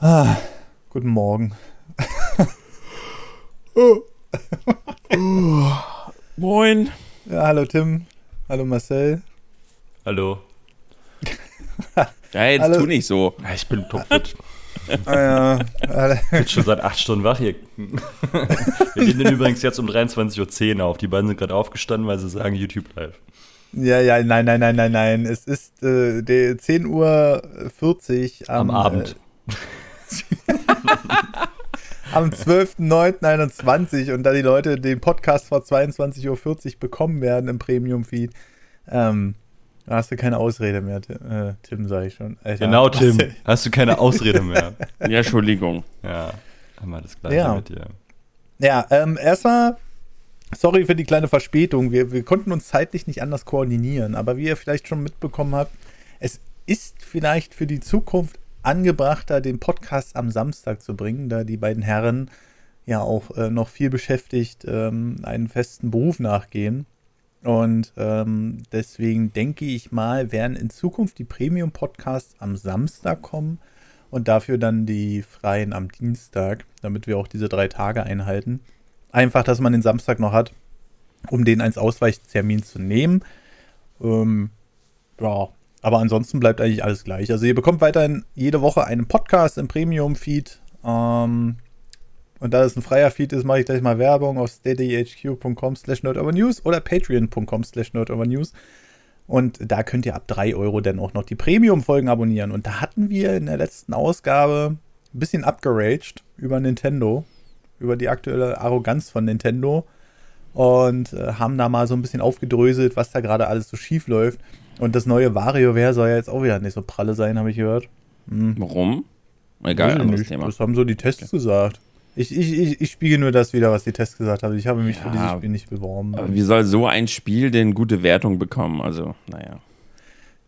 Ah, guten Morgen. Moin. Ja, hallo Tim. Hallo Marcel. Hallo. Ja, jetzt Hallo. tu nicht so. Ja, ich bin topfit. Ah, ja, Ich bin schon seit acht Stunden wach hier. Wir nehmen übrigens jetzt um 23.10 Uhr auf. Die beiden sind gerade aufgestanden, weil sie sagen YouTube live. ja, ja, nein, nein, nein, nein, nein. Es ist äh, die 10 Uhr 40 Am, Abend. Äh, am 12.09.21 und da die Leute den Podcast vor 22.40 Uhr bekommen werden im Premium-Feed, ähm, hast du keine Ausrede mehr, äh, Tim, sag ich schon. Alter, genau, Tim. Hast du keine Ausrede mehr. Ja, Entschuldigung. Ja, einmal das gleiche Ja. mit dir. Ja, ähm, erstmal, sorry für die kleine Verspätung. Wir, wir konnten uns zeitlich nicht anders koordinieren, aber wie ihr vielleicht schon mitbekommen habt, es ist vielleicht für die Zukunft angebrachter, den Podcast am Samstag zu bringen, da die beiden Herren ja auch äh, noch viel beschäftigt ähm, einen festen Beruf nachgehen. Und ähm, deswegen denke ich mal, werden in Zukunft die Premium-Podcasts am Samstag kommen und dafür dann die freien am Dienstag, damit wir auch diese drei Tage einhalten. Einfach, dass man den Samstag noch hat, um den als Ausweichtermin zu nehmen. Ähm, ja, aber ansonsten bleibt eigentlich alles gleich. Also ihr bekommt weiterhin jede Woche einen Podcast im Premium-Feed. Ähm, und da es ein freier Feed ist, mache ich gleich mal Werbung auf steadyhq.com slash nerdovernews oder patreon.com slash nerdovernews. Und da könnt ihr ab 3 Euro dann auch noch die Premium-Folgen abonnieren. Und da hatten wir in der letzten Ausgabe ein bisschen abgeraged über Nintendo, über die aktuelle Arroganz von Nintendo. Und äh, haben da mal so ein bisschen aufgedröselt, was da gerade alles so schief läuft. Und das neue WarioWare soll ja jetzt auch wieder nicht so pralle sein, habe ich gehört. Hm. Warum? Weiß Egal, ich anderes nicht. Thema. Das haben so die Tests gesagt. Ich, ich, ich, ich spiele nur das wieder, was die Tests gesagt haben. Ich habe mich für Ja, dieses Spiel nicht beworben. Aber wie soll so ein Spiel denn gute Wertung bekommen? Also, naja.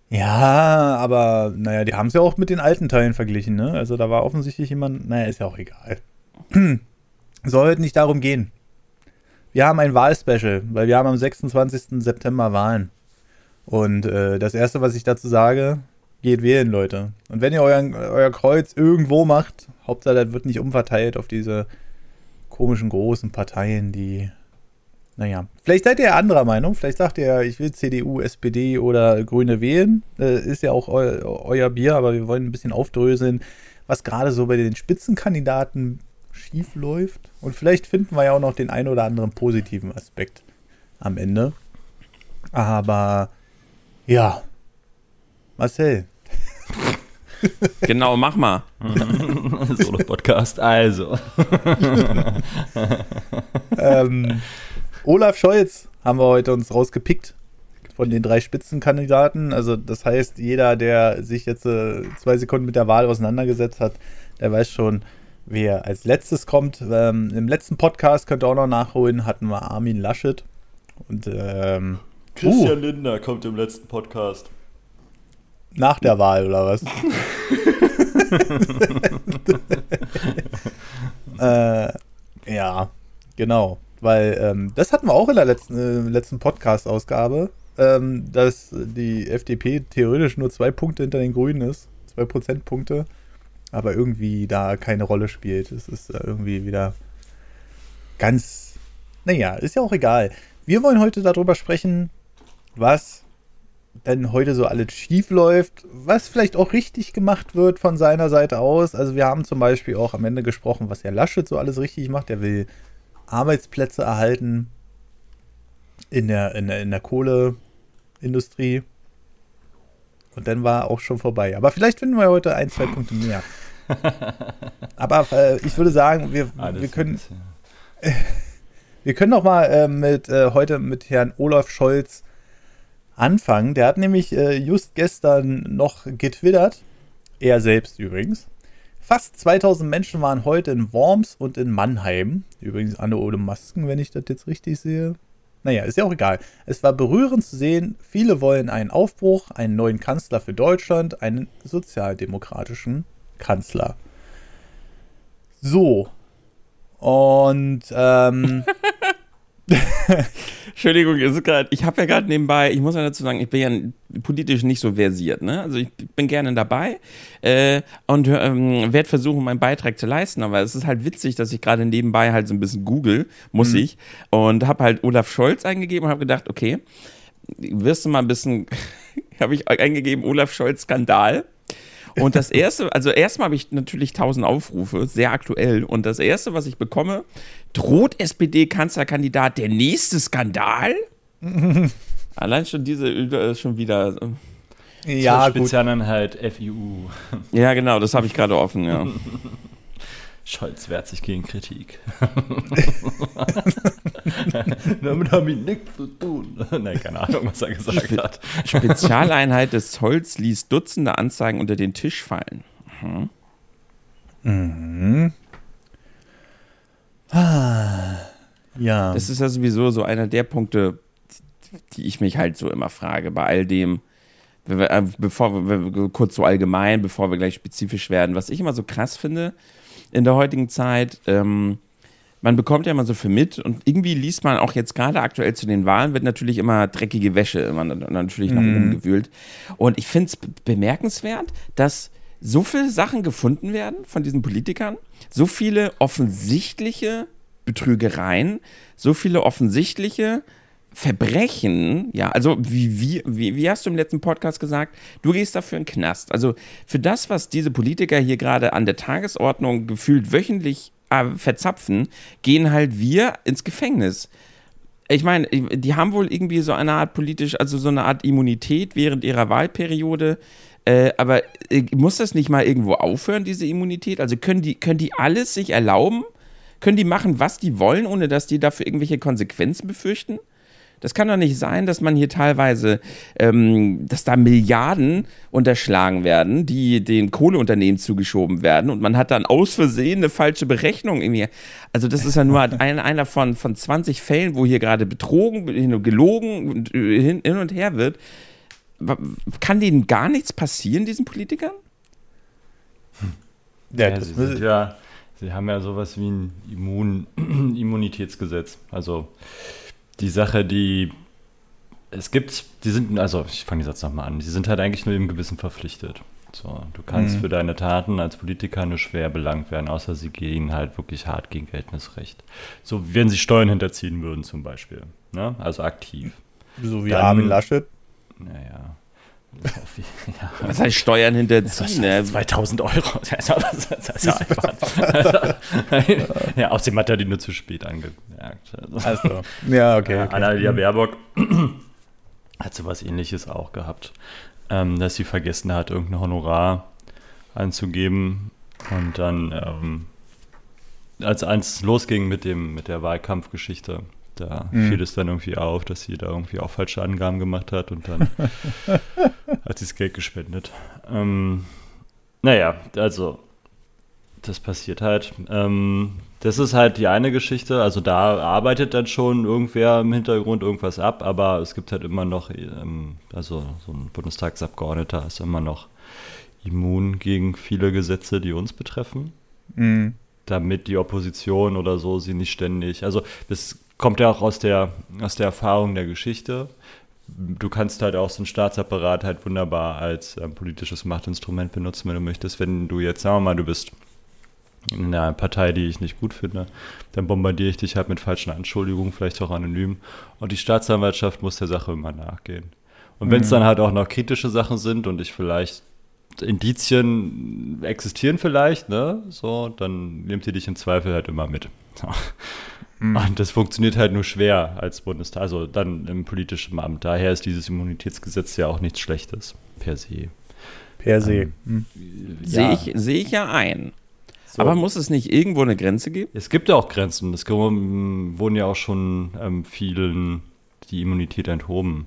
Ja, aber naja, die haben es ja auch mit den alten Teilen verglichen, ne? Also da war offensichtlich jemand, naja, ist ja auch egal. Soll heute nicht darum gehen. Wir haben ein Wahlspecial, weil wir haben am 26. September Wahlen. Und äh, das Erste, was ich dazu sage, geht wählen, Leute. Und wenn ihr euren, euer Kreuz irgendwo macht, Hauptsache, das wird nicht umverteilt auf diese komischen großen Parteien, die naja, vielleicht seid ihr anderer Meinung. Vielleicht sagt ihr, ich will CDU, SPD oder Grüne wählen. Äh, ist ja auch eu euer Bier, aber wir wollen ein bisschen aufdröseln, was gerade so bei den Spitzenkandidaten schief läuft. Und vielleicht finden wir ja auch noch den einen oder anderen positiven Aspekt am Ende. Aber ja, Marcel, Genau, mach mal. Solo-Podcast, also. ähm, Olaf Scholz haben wir heute uns rausgepickt von den drei Spitzenkandidaten. Also das heißt, jeder, der sich jetzt äh, zwei Sekunden mit der Wahl auseinandergesetzt hat, der weiß schon, wer als letztes kommt. Ähm, Im letzten Podcast könnt ihr auch noch nachholen, hatten wir Armin Laschet. Und ähm, Christian Lindner kommt im letzten Podcast. nach der Wahl oder was? äh, ja, genau. Weil ähm, das hatten wir auch in der letzten, äh, letzten Podcast-Ausgabe, ähm, dass die FDP theoretisch nur zwei Punkte hinter den Grünen ist. Zwei Prozentpunkte. Aber irgendwie da keine Rolle spielt. Es ist irgendwie wieder ganz. Naja, ist ja auch egal. Wir wollen heute darüber sprechen, was denn heute so alles schief läuft, was vielleicht auch richtig gemacht wird von seiner Seite aus. Also wir haben zum Beispiel auch am Ende gesprochen, was Herr Laschet so alles richtig macht. Er will Arbeitsplätze erhalten in der, in der, in der Kohleindustrie. Und dann war auch schon vorbei. Aber vielleicht finden wir heute ein, zwei Punkte mehr. Aber äh, ich würde sagen, wir, Alles wir können wir können doch mal äh, mit äh, heute mit Herrn Olaf Scholz anfangen. Der hat nämlich äh, just gestern noch getwittert, er selbst übrigens. Fast 2000 Menschen waren heute in Worms und in Mannheim. Übrigens alle ohne Masken, wenn ich das jetzt richtig sehe. Naja, ist ja auch egal. Es war berührend zu sehen, viele wollen einen Aufbruch, einen neuen Kanzler für Deutschland, einen sozialdemokratischen Kanzler. So. Und ähm, Entschuldigung, ist grad, ich habe ja gerade nebenbei, ich muss ja dazu sagen, ich bin ja politisch nicht so versiert, ne? Also ich bin gerne dabei äh, und ähm, werde versuchen, meinen Beitrag zu leisten, aber es ist halt witzig, dass ich gerade nebenbei halt so ein bisschen google, muss mhm. ich, und habe halt Olaf Scholz eingegeben und habe gedacht, okay, wirst du mal ein bisschen, habe ich eingegeben, Olaf Scholz Skandal. Und das erste, also erstmal habe ich natürlich 1000 Aufrufe, sehr aktuell. Und das erste, was ich bekomme, droht SPD-Kanzlerkandidat der nächste Skandal? Allein schon diese ist schon wieder. Ja, Spezialeinheit FIU. Ja, genau, das habe ich gerade offen, ja. Scholz wehrt sich gegen Kritik. Damit haben wir nichts zu tun. Nein, keine Ahnung, was er gesagt Spe hat. Spezialeinheit des Zolls ließ Dutzende Anzeigen unter den Tisch fallen. Mhm. Mhm. Ah, ja. Das ist ja sowieso so einer der Punkte, die ich mich halt so immer frage, bei all dem, äh, bevor wir kurz so allgemein, bevor wir gleich spezifisch werden, was ich immer so krass finde, in der heutigen Zeit. Ähm, man bekommt ja immer so viel mit und irgendwie liest man auch jetzt gerade aktuell zu den Wahlen, wird natürlich immer dreckige Wäsche immer natürlich nach oben mhm. gewühlt. Und ich finde es bemerkenswert, dass so viele Sachen gefunden werden von diesen Politikern, so viele offensichtliche Betrügereien, so viele offensichtliche Verbrechen, ja, also wie, wie, wie, wie hast du im letzten Podcast gesagt, du gehst dafür in den Knast. Also für das, was diese Politiker hier gerade an der Tagesordnung gefühlt wöchentlich äh, verzapfen, gehen halt wir ins Gefängnis. Ich meine, die haben wohl irgendwie so eine Art politisch, also so eine Art Immunität während ihrer Wahlperiode. Äh, aber äh, muss das nicht mal irgendwo aufhören, diese Immunität? Also können die, können die alles sich erlauben? Können die machen, was die wollen, ohne dass die dafür irgendwelche Konsequenzen befürchten? Das kann doch nicht sein, dass man hier teilweise, ähm, dass da Milliarden unterschlagen werden, die den Kohleunternehmen zugeschoben werden und man hat dann aus Versehen eine falsche Berechnung irgendwie. Also das ist ja nur ein, einer von, von 20 Fällen, wo hier gerade betrogen, gelogen und äh, hin, hin und her wird. Kann denen gar nichts passieren, diesen Politikern? Ja, ja, sie, sind ja, sie haben ja sowas wie ein Immun Immunitätsgesetz. Also die Sache, die es gibt, die sind, also ich fange den Satz nochmal an, die sind halt eigentlich nur im Gewissen verpflichtet. So, du kannst mhm. für deine Taten als Politiker nur schwer belangt werden, außer sie gehen halt wirklich hart gegen geltendes Recht. So, wenn sie Steuern hinterziehen würden zum Beispiel, ne? also aktiv. So wie Dann, Armin Laschet? Naja, ja. Was heißt Steuern hinterziehen? Ne? 2000 Euro. Das ist einfach. ja, außerdem hat er die nur zu spät angemerkt. Also, ja, okay. okay. Annalena Baerbock hat sowas ähnliches auch gehabt, ähm, dass sie vergessen hat, irgendein Honorar anzugeben und dann, ähm, als eins losging mit, dem, mit der Wahlkampfgeschichte, da mhm. fiel es dann irgendwie auf, dass sie da irgendwie auch falsche Angaben gemacht hat und dann hat sie das Geld gespendet. Ähm, naja, also das passiert halt. Ähm, das ist halt die eine Geschichte. Also da arbeitet dann schon irgendwer im Hintergrund irgendwas ab, aber es gibt halt immer noch, ähm, also so ein Bundestagsabgeordneter ist immer noch immun gegen viele Gesetze, die uns betreffen. Mhm. Damit die Opposition oder so sie nicht ständig. Also das kommt ja auch aus der, aus der Erfahrung der Geschichte. Du kannst halt auch so einen Staatsapparat halt wunderbar als ähm, politisches Machtinstrument benutzen, wenn du möchtest. Wenn du jetzt, sagen wir mal, du bist in einer Partei, die ich nicht gut finde, dann bombardiere ich dich halt mit falschen Anschuldigungen, vielleicht auch anonym. Und die Staatsanwaltschaft muss der Sache immer nachgehen. Und wenn es mhm. dann halt auch noch kritische Sachen sind und ich vielleicht Indizien existieren vielleicht, ne, so, dann nimmt ihr dich im Zweifel halt immer mit. Mhm. Und das funktioniert halt nur schwer als Bundestag, also dann im politischen Amt. Daher ist dieses Immunitätsgesetz ja auch nichts Schlechtes, per se. Per se. Ähm, mhm. ja. Sehe ich, seh ich ja ein. So. Aber muss es nicht irgendwo eine Grenze geben? Es gibt ja auch Grenzen. Es wurden ja auch schon ähm, vielen die Immunität enthoben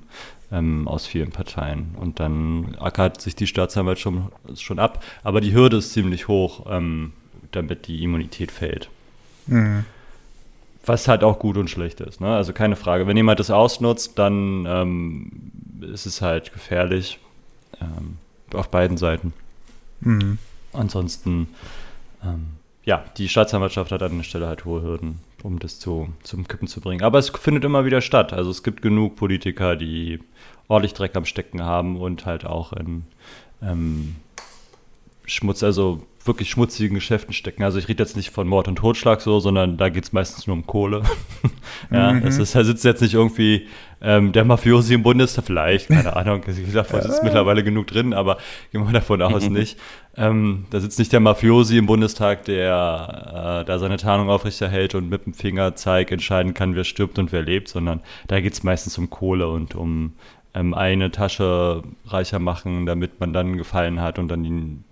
ähm, aus vielen Parteien. Und dann ackert sich die Staatsanwalt schon, schon ab. Aber die Hürde ist ziemlich hoch, ähm, damit die Immunität fällt. Mhm. Was halt auch gut und schlecht ist. Ne? Also keine Frage. Wenn jemand das ausnutzt, dann ähm, ist es halt gefährlich ähm, auf beiden Seiten. Mhm. Ansonsten, ähm, ja, die Staatsanwaltschaft hat an der Stelle halt hohe Hürden, um das zu, zum Kippen zu bringen. Aber es findet immer wieder statt. Also es gibt genug Politiker, die ordentlich Dreck am Stecken haben und halt auch in ähm, Schmutz, also wirklich schmutzigen Geschäften stecken. Also ich rede jetzt nicht von Mord und Totschlag so, sondern da geht es meistens nur um Kohle. ja, mhm. es ist, da sitzt jetzt nicht irgendwie ähm, der Mafiosi im Bundestag, vielleicht, keine Ahnung, davon sitzt mittlerweile genug drin, aber gehen wir davon aus nicht. Ähm, da sitzt nicht der Mafiosi im Bundestag, der äh, da seine Tarnung aufrechterhält und mit dem Fingerzeig entscheiden kann, wer stirbt und wer lebt, sondern da geht es meistens um Kohle und um ähm, eine Tasche reicher machen, damit man dann Gefallen hat und dann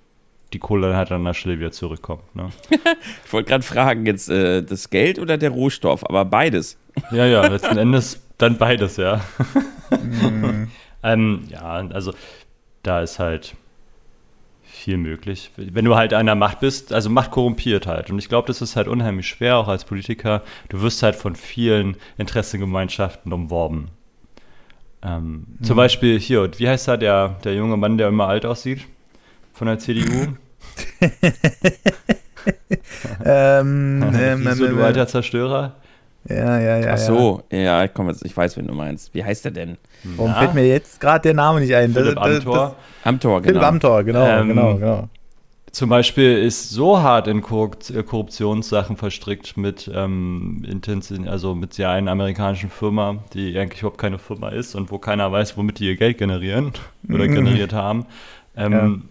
die Kohle dann halt an der Stelle wieder zurückkommt. Ne? ich wollte gerade fragen, jetzt äh, das Geld oder der Rohstoff, aber beides. ja, ja, letzten Endes dann beides, ja. mhm. ähm, ja, also da ist halt viel möglich. Wenn du halt einer Macht bist, also Macht korrumpiert halt. Und ich glaube, das ist halt unheimlich schwer, auch als Politiker. Du wirst halt von vielen Interessengemeinschaften umworben. Ähm, mhm. Zum Beispiel hier, wie heißt da der, der junge Mann, der immer alt aussieht? Von der CDU? ähm, ähm, Wieso, du alter Zerstörer? Ja, ja, ja. Ach so, ja, ja komm jetzt, ich weiß, wen du meinst. Wie heißt der denn? Warum fällt mir jetzt gerade der Name nicht ein? Philipp Amthor. Amthor, genau. Philipp Amthor, genau, ähm, genau, genau. Zum Beispiel ist so hart in äh, Korruptionssachen verstrickt mit ähm, Intensiv, also mit der einen amerikanischen Firma, die eigentlich überhaupt keine Firma ist und wo keiner weiß, womit die ihr Geld generieren oder mhm. generiert haben. Ähm, ja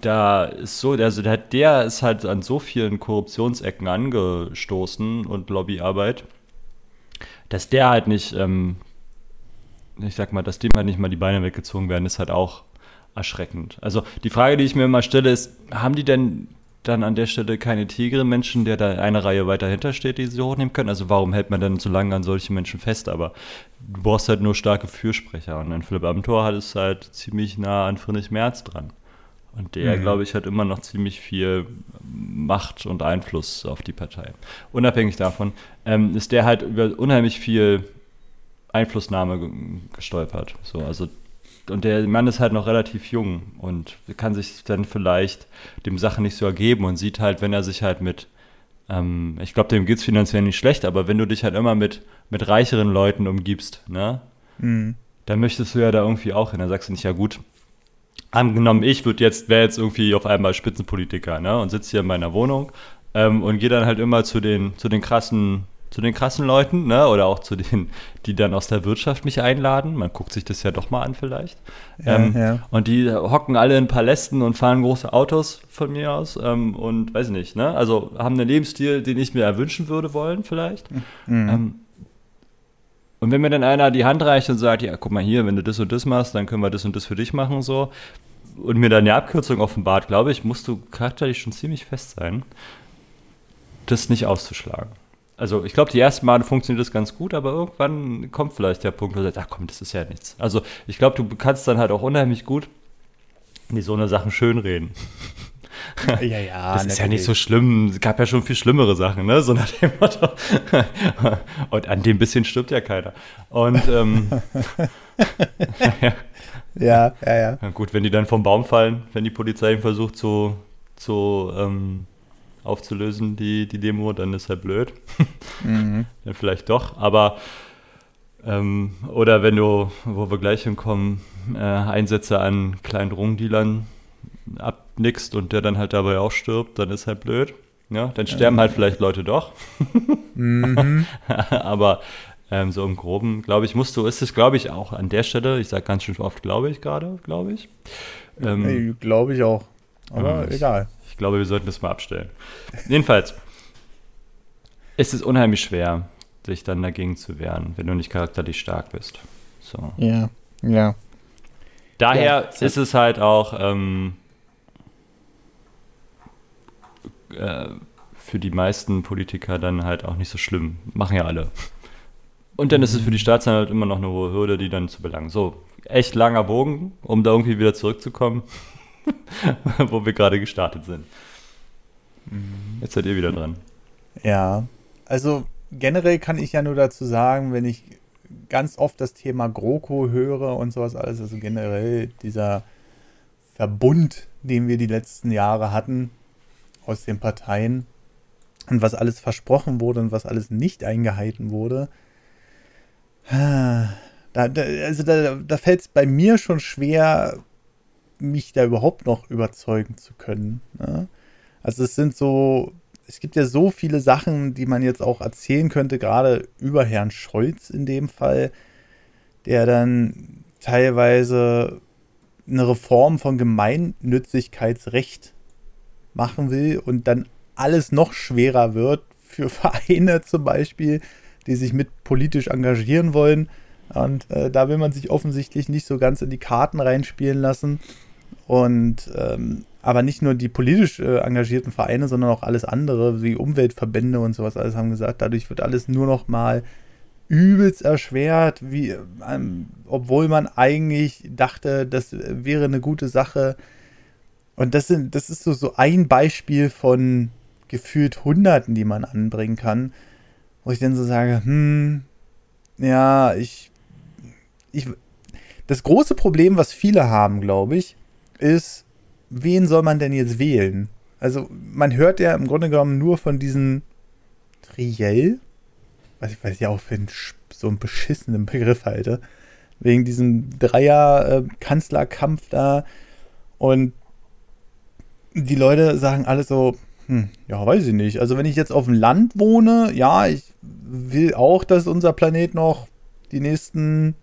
da ist so, also der, der ist halt an so vielen Korruptionsecken angestoßen und Lobbyarbeit, dass der halt nicht, ähm, ich sag mal, dass dem halt nicht mal die Beine weggezogen werden, ist halt auch erschreckend. Also die Frage, die ich mir immer stelle, ist, haben die denn dann an der Stelle keine tigeren Menschen, der da eine Reihe weiter hinter steht, die sie hochnehmen können? Also warum hält man denn so lange an solche Menschen fest? Aber du brauchst halt nur starke Fürsprecher. Und dann Philipp Amthor hat es halt ziemlich nah an Friedrich Merz dran. Und der, mhm. glaube ich, hat immer noch ziemlich viel Macht und Einfluss auf die Partei. Unabhängig davon ähm, ist der halt über unheimlich viel Einflussnahme gestolpert. So, also, und der Mann ist halt noch relativ jung und kann sich dann vielleicht dem Sachen nicht so ergeben und sieht halt, wenn er sich halt mit, ähm, ich glaube, dem geht es finanziell nicht schlecht, aber wenn du dich halt immer mit, mit reicheren Leuten umgibst, ne? Mhm. Dann möchtest du ja da irgendwie auch hin. Dann sagst du nicht, ja gut, angenommen, ich würde jetzt, wäre jetzt irgendwie auf einmal Spitzenpolitiker, ne, und sitze hier in meiner Wohnung ähm, und gehe dann halt immer zu den, zu den krassen, zu den krassen Leuten, ne, oder auch zu denen, die dann aus der Wirtschaft mich einladen. Man guckt sich das ja doch mal an vielleicht. Ja, ähm, ja. Und die hocken alle in Palästen und fahren große Autos von mir aus ähm, und weiß nicht, ne, also haben einen Lebensstil, den ich mir erwünschen würde wollen vielleicht. Mhm. Und wenn mir dann einer die Hand reicht und sagt, ja, guck mal hier, wenn du das und das machst, dann können wir das und das für dich machen, so, und mir dann eine Abkürzung offenbart, glaube ich, musst du charakterlich schon ziemlich fest sein, das nicht auszuschlagen. Also ich glaube, die ersten Male funktioniert das ganz gut, aber irgendwann kommt vielleicht der Punkt, wo du sagst, ach komm, das ist ja nichts. Also ich glaube, du kannst dann halt auch unheimlich gut die so eine Sachen schönreden. Ja, ja. Das ist ja nicht so schlimm. Es gab ja schon viel schlimmere Sachen, ne? So nach dem Motto. Und an dem bisschen stirbt ja keiner. Und ähm, ja. ja, ja, ja. Na gut, wenn die dann vom Baum fallen, wenn die Polizei versucht zu, zu ähm, aufzulösen, die, die Demo, dann ist halt blöd. Mhm. Dann vielleicht doch, aber ähm, oder wenn du, wo wir gleich hinkommen, äh, Einsätze an kleinen Drogendealern abnickst und der dann halt dabei auch stirbt, dann ist halt blöd. Ja, dann sterben halt vielleicht Leute doch. mhm. Aber ähm, so im Groben, glaube ich, musst du, ist es, glaube ich, auch an der Stelle, ich sage ganz schön oft, glaube ich gerade, glaube ich. Ähm, hey, glaube ich auch. Aber ich, egal. Ich glaube, wir sollten das mal abstellen. Jedenfalls ist es unheimlich schwer, sich dann dagegen zu wehren, wenn du nicht charakterlich stark bist. So. Ja, ja. Daher ja, ist es halt auch ähm, äh, für die meisten Politiker dann halt auch nicht so schlimm. Machen ja alle. Und dann ist es für die Staatsanwalt immer noch eine hohe Hürde, die dann zu belangen. So, echt langer Bogen, um da irgendwie wieder zurückzukommen, wo wir gerade gestartet sind. Mhm. Jetzt seid ihr wieder dran. Ja, also generell kann ich ja nur dazu sagen, wenn ich ganz oft das Thema GroKo höre und sowas alles, also generell dieser Verbund, den wir die letzten Jahre hatten, aus den Parteien und was alles versprochen wurde und was alles nicht eingehalten wurde. Da, da, also da, da fällt es bei mir schon schwer, mich da überhaupt noch überzeugen zu können. Ne? Also es sind so, es gibt ja so viele Sachen, die man jetzt auch erzählen könnte, gerade über Herrn Scholz in dem Fall, der dann teilweise eine Reform von Gemeinnützigkeitsrecht machen will und dann alles noch schwerer wird für Vereine zum Beispiel, die sich mit politisch engagieren wollen. Und äh, da will man sich offensichtlich nicht so ganz in die Karten reinspielen lassen. Und ähm, aber nicht nur die politisch äh, engagierten Vereine, sondern auch alles andere, wie Umweltverbände und sowas alles haben gesagt, dadurch wird alles nur noch mal übelst erschwert, wie, ähm, obwohl man eigentlich dachte, das wäre eine gute Sache. Und das, sind, das ist so, so ein Beispiel von gefühlt Hunderten, die man anbringen kann, wo ich dann so sage, hm, ja, ich, ich, das große Problem, was viele haben, glaube ich, ist, wen soll man denn jetzt wählen? Also man hört ja im Grunde genommen nur von diesen Triell, was ich weiß ja auch für einen, so einen beschissenen Begriff halte, wegen diesem Dreier-Kanzlerkampf da und die Leute sagen alle so, hm, ja, weiß ich nicht. Also wenn ich jetzt auf dem Land wohne, ja, ich will auch, dass unser Planet noch die nächsten,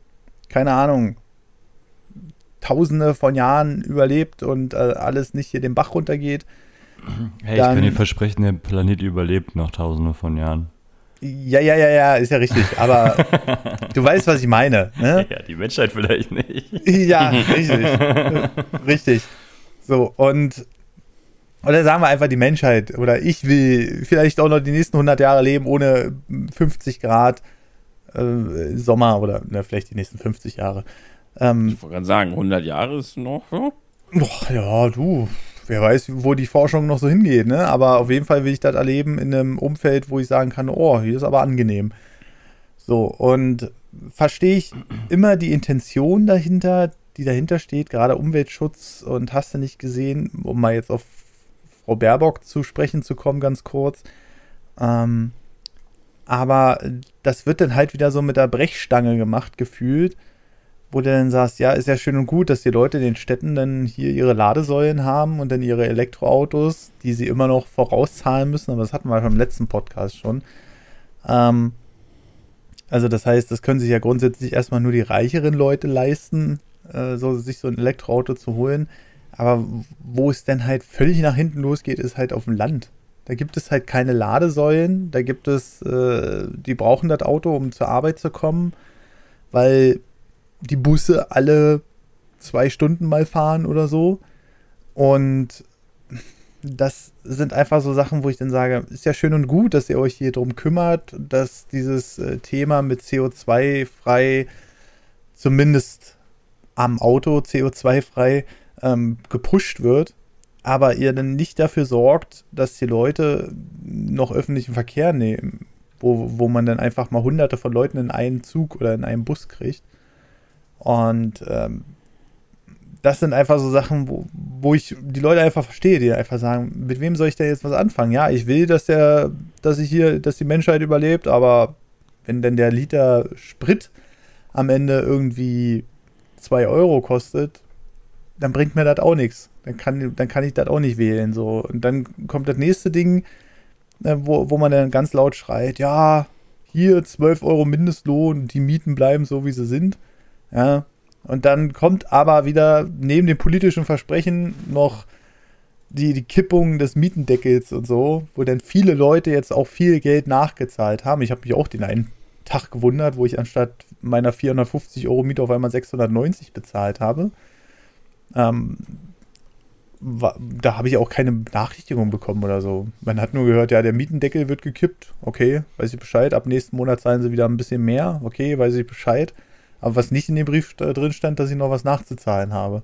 keine Ahnung, Tausende von Jahren überlebt und äh, alles nicht hier den Bach runtergeht. Hey, dann, ich kann dir versprechen, der Planet überlebt noch Tausende von Jahren. Ja, ja, ja, ja, ist ja richtig. Aber du weißt, was ich meine. Ne? Ja, die Menschheit vielleicht nicht. Ja, richtig. richtig. So, und oder sagen wir einfach die Menschheit. Oder ich will vielleicht auch noch die nächsten 100 Jahre leben ohne 50 Grad äh, Sommer oder ne, vielleicht die nächsten 50 Jahre. Ähm, ich wollte gerade sagen, 100 Jahre ist noch. Ja? Boah, ja, du. Wer weiß, wo die Forschung noch so hingeht, ne? Aber auf jeden Fall will ich das erleben in einem Umfeld, wo ich sagen kann, oh, hier ist aber angenehm. So, und verstehe ich immer die Intention dahinter, die dahinter steht, gerade Umweltschutz und hast du nicht gesehen, um mal jetzt auf Frau Baerbock zu sprechen zu kommen, ganz kurz. Ähm, aber das wird dann halt wieder so mit der Brechstange gemacht, gefühlt, wo du dann sagst, ja, ist ja schön und gut, dass die Leute in den Städten dann hier ihre Ladesäulen haben und dann ihre Elektroautos, die sie immer noch vorauszahlen müssen, aber das hatten wir beim letzten Podcast schon. Ähm, also das heißt, das können sich ja grundsätzlich erstmal nur die reicheren Leute leisten, äh, so, sich so ein Elektroauto zu holen. Aber wo es dann halt völlig nach hinten losgeht, ist halt auf dem Land. Da gibt es halt keine Ladesäulen, da gibt es, äh, die brauchen das Auto, um zur Arbeit zu kommen, weil die Busse alle zwei Stunden mal fahren oder so. Und das sind einfach so Sachen, wo ich dann sage, ist ja schön und gut, dass ihr euch hier drum kümmert, dass dieses äh, Thema mit CO2-frei, zumindest am Auto CO2-frei, ähm, gepusht wird, aber ihr dann nicht dafür sorgt, dass die Leute noch öffentlichen Verkehr nehmen, wo, wo man dann einfach mal hunderte von Leuten in einen Zug oder in einen Bus kriegt. Und ähm, das sind einfach so Sachen, wo, wo ich die Leute einfach verstehe, die einfach sagen, mit wem soll ich da jetzt was anfangen? Ja, ich will, dass der, dass ich hier, dass die Menschheit überlebt, aber wenn denn der Liter Sprit am Ende irgendwie 2 Euro kostet, dann bringt mir das auch nichts. Dann kann, dann kann ich das auch nicht wählen. So. Und dann kommt das nächste Ding, äh, wo, wo man dann ganz laut schreit, ja, hier 12 Euro Mindestlohn, die Mieten bleiben so, wie sie sind. Ja. Und dann kommt aber wieder neben dem politischen Versprechen noch die, die Kippung des Mietendeckels und so, wo dann viele Leute jetzt auch viel Geld nachgezahlt haben. Ich habe mich auch den einen Tag gewundert, wo ich anstatt meiner 450 Euro Miete auf einmal 690 bezahlt habe. Ähm, da habe ich auch keine Benachrichtigung bekommen oder so. Man hat nur gehört, ja, der Mietendeckel wird gekippt. Okay, weiß ich Bescheid. Ab nächsten Monat zahlen sie wieder ein bisschen mehr. Okay, weiß ich Bescheid. Aber was nicht in dem Brief drin stand, dass ich noch was nachzuzahlen habe.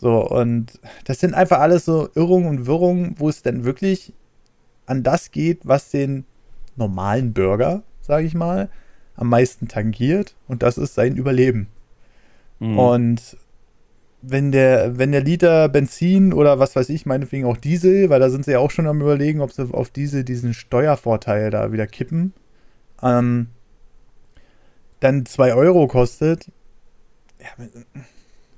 So, und das sind einfach alles so Irrungen und Wirrungen, wo es dann wirklich an das geht, was den normalen Bürger, sage ich mal, am meisten tangiert. Und das ist sein Überleben. Mhm. Und wenn der, wenn der Liter Benzin oder was weiß ich, meinetwegen auch Diesel, weil da sind sie ja auch schon am überlegen, ob sie auf Diesel diesen Steuervorteil da wieder kippen, ähm, dann 2 Euro kostet, ja,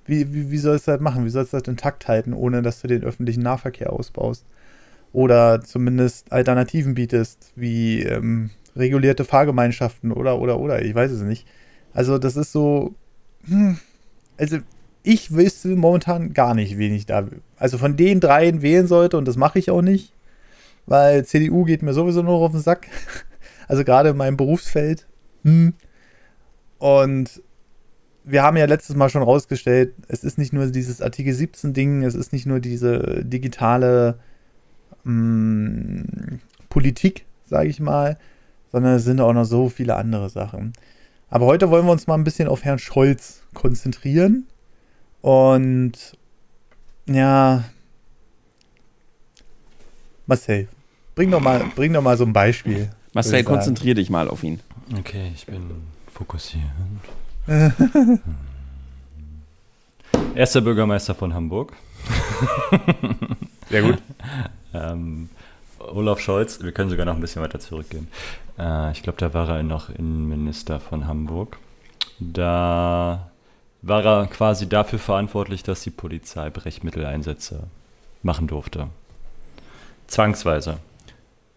wie, wie, wie sollst du das machen? Wie sollst du das intakt halten, ohne dass du den öffentlichen Nahverkehr ausbaust? Oder zumindest Alternativen bietest, wie ähm, regulierte Fahrgemeinschaften oder, oder, oder, ich weiß es nicht. Also, das ist so, hm, also ich wüsste momentan gar nicht, wen ich da, also von den dreien wählen sollte und das mache ich auch nicht, weil CDU geht mir sowieso nur auf den Sack. Also gerade in meinem Berufsfeld. Hm. Und wir haben ja letztes Mal schon rausgestellt, es ist nicht nur dieses Artikel 17 Ding, es ist nicht nur diese digitale mh, hm, Politik, sage ich mal, sondern es sind auch noch so viele andere Sachen. Aber heute wollen wir uns mal ein bisschen auf Herrn Scholz konzentrieren und ja, Marcel, bring doch mal, bring doch mal so ein Beispiel. Marcel, konzentrier dich mal auf ihn. Okay, ich bin fokussiert. Erster Bürgermeister von Hamburg. Sehr gut. ähm, Olaf Scholz, wir können sogar noch ein bisschen weiter zurückgehen. Äh, ich glaube, da war er noch Innenminister von Hamburg. Da war er quasi dafür verantwortlich, dass die Polizei Brechmitteleinsätze machen durfte. Zwangsweise.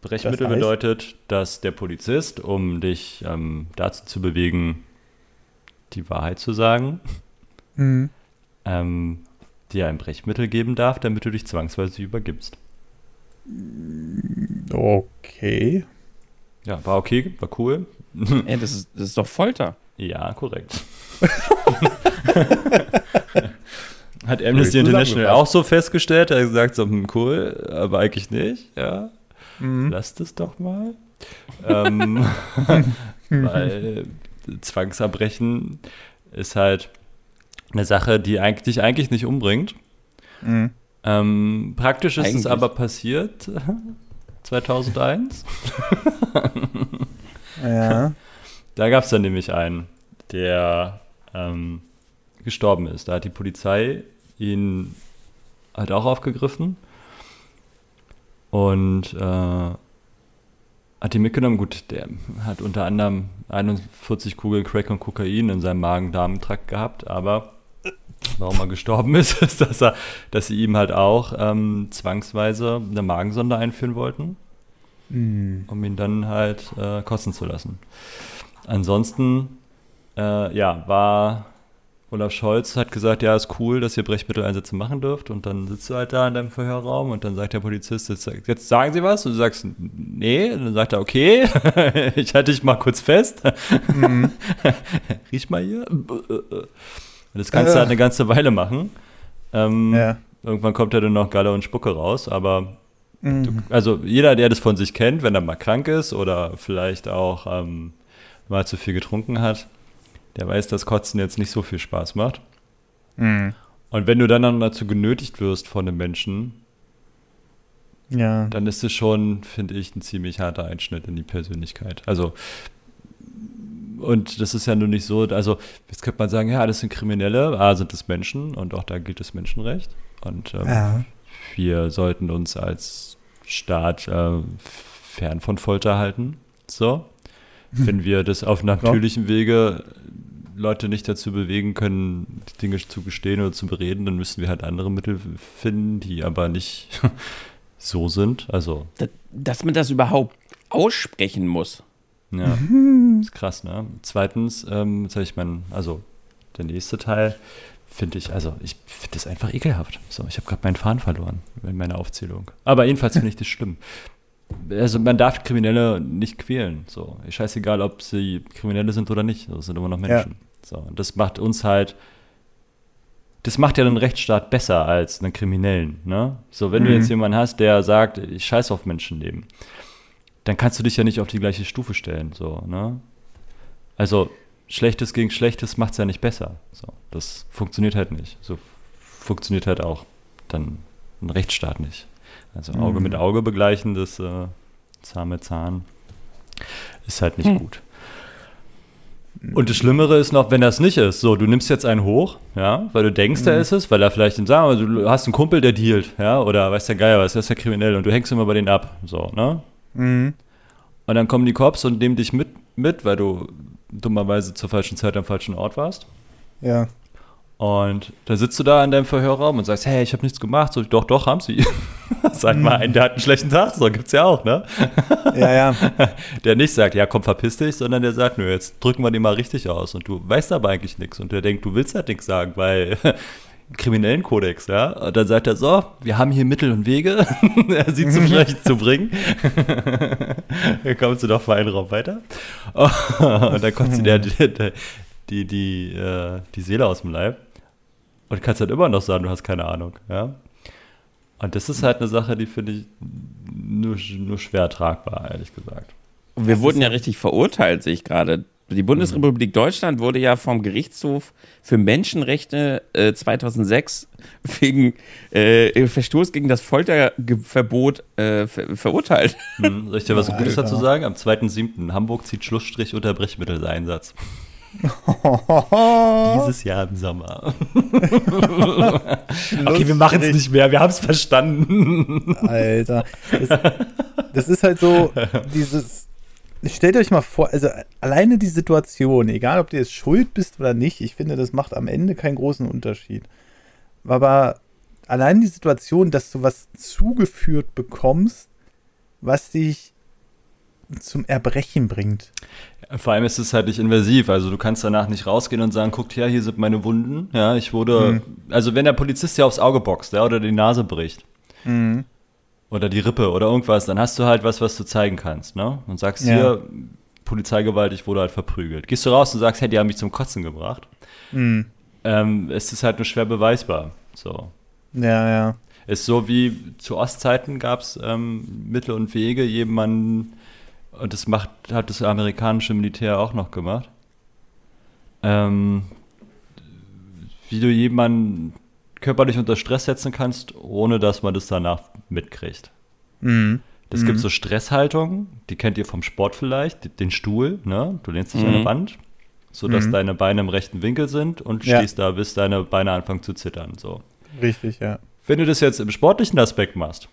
Brechmittel das heißt? bedeutet, dass der Polizist, um dich ähm, dazu zu bewegen, die Wahrheit zu sagen, mhm. ähm, dir ein Brechmittel geben darf, damit du dich zwangsweise übergibst. Okay. Ja, war okay, war cool. Ey, das ist, das ist doch Folter. Ja, korrekt. Hat Amnesty International auch so festgestellt. Er hat gesagt, so, hm, cool, aber eigentlich nicht. Ja, mhm. lasst es doch mal. ähm, weil Zwangsabbrechen ist halt eine Sache, die eigentlich, dich eigentlich nicht umbringt. Mhm. Ähm, praktisch ist eigentlich. es aber passiert 2001. ja. Da gab es dann nämlich einen, der ähm, gestorben ist. Da hat die Polizei ihn halt auch aufgegriffen und äh, hat ihn mitgenommen. Gut, der hat unter anderem 41 Kugeln Crack und Kokain in seinem Magen-Darm-Trakt gehabt, aber warum er gestorben ist, ist, dass, er, dass sie ihm halt auch ähm, zwangsweise eine Magensonde einführen wollten, mm. um ihn dann halt äh, kosten zu lassen. Ansonsten, äh, ja, war Olaf Scholz hat gesagt, ja, ist cool, dass ihr Brechmitteleinsätze machen dürft. Und dann sitzt du halt da in deinem Verhörraum und dann sagt der Polizist, jetzt, jetzt sagen Sie was. Und du sagst, nee. Und dann sagt er, okay, ich halte dich mal kurz fest. Mhm. Riech mal hier. Das kannst du halt eine ganze Weile machen. Ähm, ja. Irgendwann kommt ja dann noch Galle und Spucke raus, aber mhm. du, also jeder, der das von sich kennt, wenn er mal krank ist oder vielleicht auch ähm, mal zu viel getrunken hat, der weiß, dass Kotzen jetzt nicht so viel Spaß macht. Mhm. Und wenn du dann, dann dazu genötigt wirst von einem Menschen, ja. dann ist es schon, finde ich, ein ziemlich harter Einschnitt in die Persönlichkeit. Also, und das ist ja nur nicht so, also, jetzt könnte man sagen, ja, das sind Kriminelle, A, sind es Menschen und auch da gilt das Menschenrecht. Und ähm, ja. wir sollten uns als Staat äh, fern von Folter halten. So. Wenn wir das auf natürlichem Wege Leute nicht dazu bewegen können, die Dinge zu gestehen oder zu bereden, dann müssen wir halt andere Mittel finden, die aber nicht so sind. Also. Dass man das überhaupt aussprechen muss. Ja, ist krass, ne? Zweitens, ähm, habe ich meinen, also der nächste Teil, finde ich, also ich finde das einfach ekelhaft. So, ich habe gerade meinen Faden verloren in meiner Aufzählung. Aber jedenfalls finde ich das schlimm also man darf Kriminelle nicht quälen. So, scheißegal, ob sie Kriminelle sind oder nicht. Das sind immer noch Menschen. Ja. So, und das macht uns halt, das macht ja den Rechtsstaat besser als einen Kriminellen. Ne? So, wenn mhm. du jetzt jemanden hast, der sagt, ich scheiß auf Menschenleben, dann kannst du dich ja nicht auf die gleiche Stufe stellen. So, ne? Also Schlechtes gegen Schlechtes macht es ja nicht besser. So, das funktioniert halt nicht. So funktioniert halt auch dann ein Rechtsstaat nicht. Also Auge mhm. mit Auge begleichen, das äh, Zahn mit Zahn, ist halt nicht mhm. gut. Und das Schlimmere ist noch, wenn das nicht ist. So, du nimmst jetzt einen hoch, ja, weil du denkst, mhm. er ist es, weil er vielleicht, sagen wir, du hast einen Kumpel, der dealt, ja, oder weiß der Geier was, der ist ja kriminell und du hängst immer bei denen ab, so, ne? Mhm. Und dann kommen die Cops und nehmen dich mit, mit, weil du dummerweise zur falschen Zeit am falschen Ort warst. Ja. Und da sitzt du da in deinem Verhörraum und sagst, hey, ich habe nichts gemacht. So, doch, doch, haben sie. Sag mal, einen, der hat einen schlechten Tag, so gibt's ja auch, ne? Ja, ja. Der nicht sagt, ja, komm, verpiss dich, sondern der sagt, nö, jetzt drücken wir den mal richtig aus. Und du weißt aber eigentlich nichts. Und der denkt, du willst halt nichts sagen, weil kriminellen Kodex, ja. Und dann sagt er so, wir haben hier Mittel und Wege, sie zum Sprechen zu bringen. dann kommst du doch für einen Raum weiter. und dann kommt sie der, der, die, die, äh, die Seele aus dem Leib und kannst halt immer noch sagen, du hast keine Ahnung, ja. Und das ist halt eine Sache, die finde ich nur, nur schwer tragbar, ehrlich gesagt. Wir wurden ja richtig verurteilt, sehe ich gerade. Die Bundesrepublik mhm. Deutschland wurde ja vom Gerichtshof für Menschenrechte äh, 2006 wegen äh, Verstoß gegen das Folterverbot äh, ver verurteilt. Hm, soll ich dir was Gutes dazu sagen? Am 2.7. Hamburg zieht Schlussstrich unter Brechmitteleinsatz. Dieses Jahr im Sommer. okay, wir machen es nicht mehr, wir haben es verstanden. Alter. Das, das, ist halt so, dieses. Stellt euch mal vor, also alleine die Situation, egal ob du jetzt schuld bist oder nicht, ich finde, das macht am Ende keinen großen Unterschied. Aber allein die Situation, dass du was zugeführt bekommst, was dich zum Erbrechen bringt. Vor allem ist es halt nicht invasiv, also du kannst danach nicht rausgehen und sagen, guckt her, hier sind meine Wunden. Ja, ich wurde, mhm. also wenn der Polizist dir aufs Auge boxt, ja, oder die Nase bricht. Mhm. Oder die Rippe oder irgendwas, dann hast du halt was, was du zeigen kannst, ne? Und sagst ja. hier, Polizeigewalt, ich wurde halt verprügelt. Gehst du raus und sagst, hey, die haben mich zum Kotzen gebracht. Mhm. Ähm, es ist halt nur schwer beweisbar. So. Ja, ja. Ist so wie zu Ostzeiten gab es ähm, Mittel und Wege, jemanden und das macht, hat das amerikanische Militär auch noch gemacht. Ähm, wie du jemanden körperlich unter Stress setzen kannst, ohne dass man das danach mitkriegt. Mhm. Es mhm. gibt so Stresshaltungen, die kennt ihr vom Sport vielleicht, den Stuhl, ne? Du lehnst dich mhm. an eine Wand, sodass mhm. deine Beine im rechten Winkel sind und ja. stehst da, bis deine Beine anfangen zu zittern. So. Richtig, ja. Wenn du das jetzt im sportlichen Aspekt machst,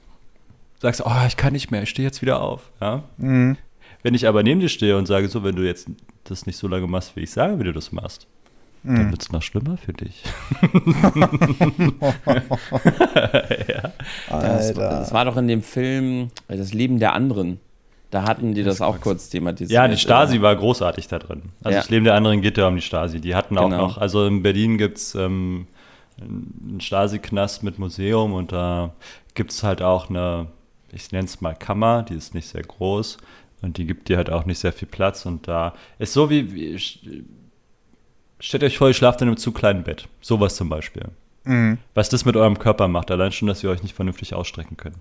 sagst du, oh, ich kann nicht mehr, ich stehe jetzt wieder auf. Ja? Mhm. Wenn ich aber neben dir stehe und sage, so, wenn du jetzt das nicht so lange machst, wie ich sage, wie du das machst, mhm. dann wird es noch schlimmer für dich. ja. das, das, war doch in dem Film Das Leben der anderen. Da hatten die das auch kurz thematisiert. Ja, die Stasi war großartig da drin. Also ja. das Leben der anderen geht ja um die Stasi. Die hatten auch genau. noch, also in Berlin gibt es ähm, einen Stasi-Knast mit Museum und da gibt es halt auch eine, ich nenne es mal Kammer, die ist nicht sehr groß. Und die gibt dir halt auch nicht sehr viel Platz. Und da ist so wie, wie stellt euch vor, ihr schlaft in einem zu kleinen Bett. Sowas zum Beispiel. Mhm. Was das mit eurem Körper macht, allein schon, dass ihr euch nicht vernünftig ausstrecken könnt.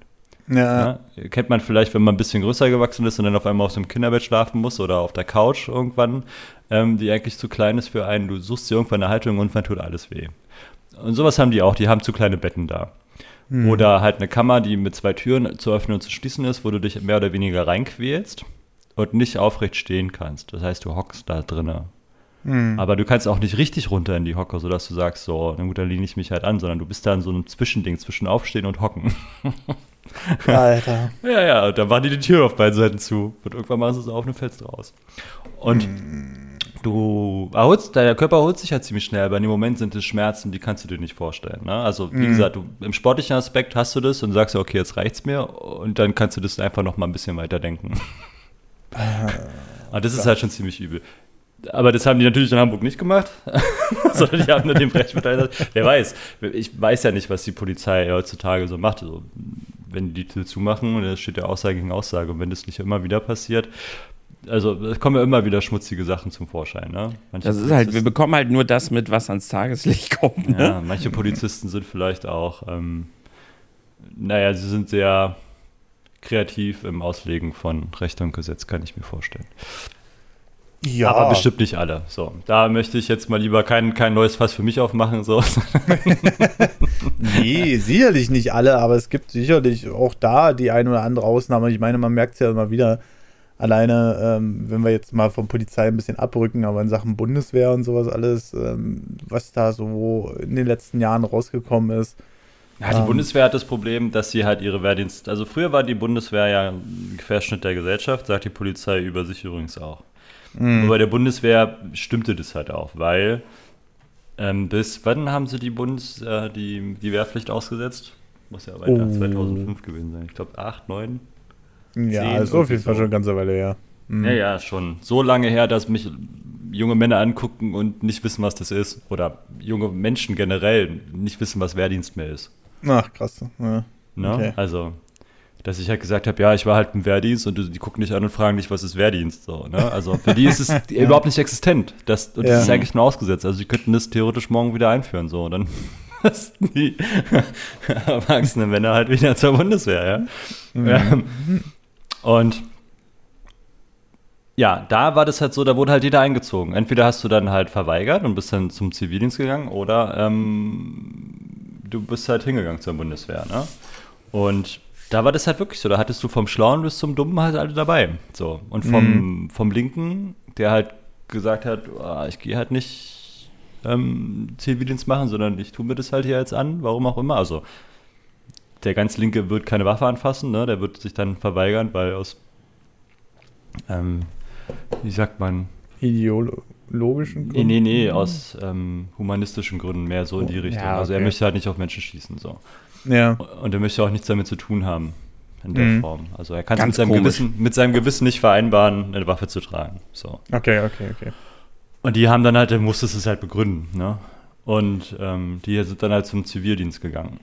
Ja. ja. Kennt man vielleicht, wenn man ein bisschen größer gewachsen ist und dann auf einmal auf so einem Kinderbett schlafen muss oder auf der Couch irgendwann, ähm, die eigentlich zu klein ist für einen. Du suchst dir irgendwann eine Haltung und irgendwann tut alles weh. Und sowas haben die auch, die haben zu kleine Betten da. Mhm. Oder halt eine Kammer, die mit zwei Türen zu öffnen und zu schließen ist, wo du dich mehr oder weniger reinquälst und nicht aufrecht stehen kannst. Das heißt, du hockst da drinnen. Mhm. Aber du kannst auch nicht richtig runter in die Hocke, sodass du sagst, so, na gut, dann lehne ich mich halt an, sondern du bist da in so einem Zwischending zwischen Aufstehen und Hocken. Alter. ja, ja, und dann machen die die Tür auf beiden Seiten zu. Und irgendwann machen sie es auf und fällst raus. Und mhm du erholst, dein Körper erholt sich halt ziemlich schnell, aber in dem Moment sind es Schmerzen, die kannst du dir nicht vorstellen. Ne? Also, wie mhm. gesagt, du, im sportlichen Aspekt hast du das und sagst, okay, jetzt reicht's mir und dann kannst du das einfach noch mal ein bisschen weiter denken. Ah, und das ist halt schon ziemlich übel. Aber das haben die natürlich in Hamburg nicht gemacht, sondern die haben nur den Brechmittel. Wer weiß, ich weiß ja nicht, was die Polizei heutzutage so macht. Also, wenn die Tür zumachen, da steht ja Aussage gegen Aussage. Und wenn das nicht immer wieder passiert, also es kommen ja immer wieder schmutzige Sachen zum Vorschein. Ne? das ist halt, wir bekommen halt nur das mit, was ans Tageslicht kommt. Ne? Ja, manche Polizisten sind vielleicht auch, ähm, naja, sie sind sehr kreativ im Auslegen von Recht und Gesetz, kann ich mir vorstellen. Ja. Aber bestimmt nicht alle. So, da möchte ich jetzt mal lieber kein, kein neues Fass für mich aufmachen. So. nee, sicherlich nicht alle, aber es gibt sicherlich auch da die eine oder andere Ausnahme. Ich meine, man merkt es ja immer wieder, Alleine, ähm, wenn wir jetzt mal von Polizei ein bisschen abrücken, aber in Sachen Bundeswehr und sowas alles, ähm, was da so in den letzten Jahren rausgekommen ist. Ja, die ähm, Bundeswehr hat das Problem, dass sie halt ihre Wehrdienst. Also früher war die Bundeswehr ja ein Querschnitt der Gesellschaft, sagt die Polizei über sich übrigens auch. Mhm. Nur bei der Bundeswehr stimmte das halt auch, weil ähm, bis wann haben sie die Bundes, äh, die, die Wehrpflicht ausgesetzt? Muss ja weiter oh. 2005 gewesen sein. Ich glaube 8, 9. Ja, also auf jeden Fall schon eine ganze Weile her. Mhm. Ja, ja, schon. So lange her, dass mich junge Männer angucken und nicht wissen, was das ist. Oder junge Menschen generell nicht wissen, was Wehrdienst mehr ist. Ach, krass. Ja. Ne? Okay. Also, dass ich halt gesagt habe, ja, ich war halt im Wehrdienst und die gucken dich an und fragen dich, was ist Wehrdienst? So, ne? Also für die ist es ja. überhaupt nicht existent. Das, und das ist eigentlich nur ausgesetzt. Also sie könnten das theoretisch morgen wieder einführen. So, dann müssten die erwachsenen Männer halt wieder zur Bundeswehr, ja. Mhm. Und ja, da war das halt so, da wurde halt jeder eingezogen. Entweder hast du dann halt verweigert und bist dann zum Zivildienst gegangen oder ähm, du bist halt hingegangen zur Bundeswehr, ne? Und da war das halt wirklich so. Da hattest du vom Schlauen bis zum Dummen halt alle dabei. So. Und vom, mhm. vom Linken, der halt gesagt hat, oh, ich gehe halt nicht ähm, Zivildienst machen, sondern ich tue mir das halt hier jetzt an, warum auch immer. Also der ganz Linke wird keine Waffe anfassen, ne? der wird sich dann verweigern, weil aus, ähm, wie sagt man? Ideologischen Gründen? Nee, nee, nee, aus ähm, humanistischen Gründen mehr so in die Richtung. Ja, okay. Also er möchte halt nicht auf Menschen schießen, so. Ja. Und er möchte auch nichts damit zu tun haben in der mhm. Form. Also er kann es mit seinem, Gewissen, mit seinem Gewissen nicht vereinbaren, eine Waffe zu tragen. So. Okay, okay, okay. Und die haben dann halt, er musste es halt begründen, ne? Und ähm, die sind dann halt zum Zivildienst gegangen.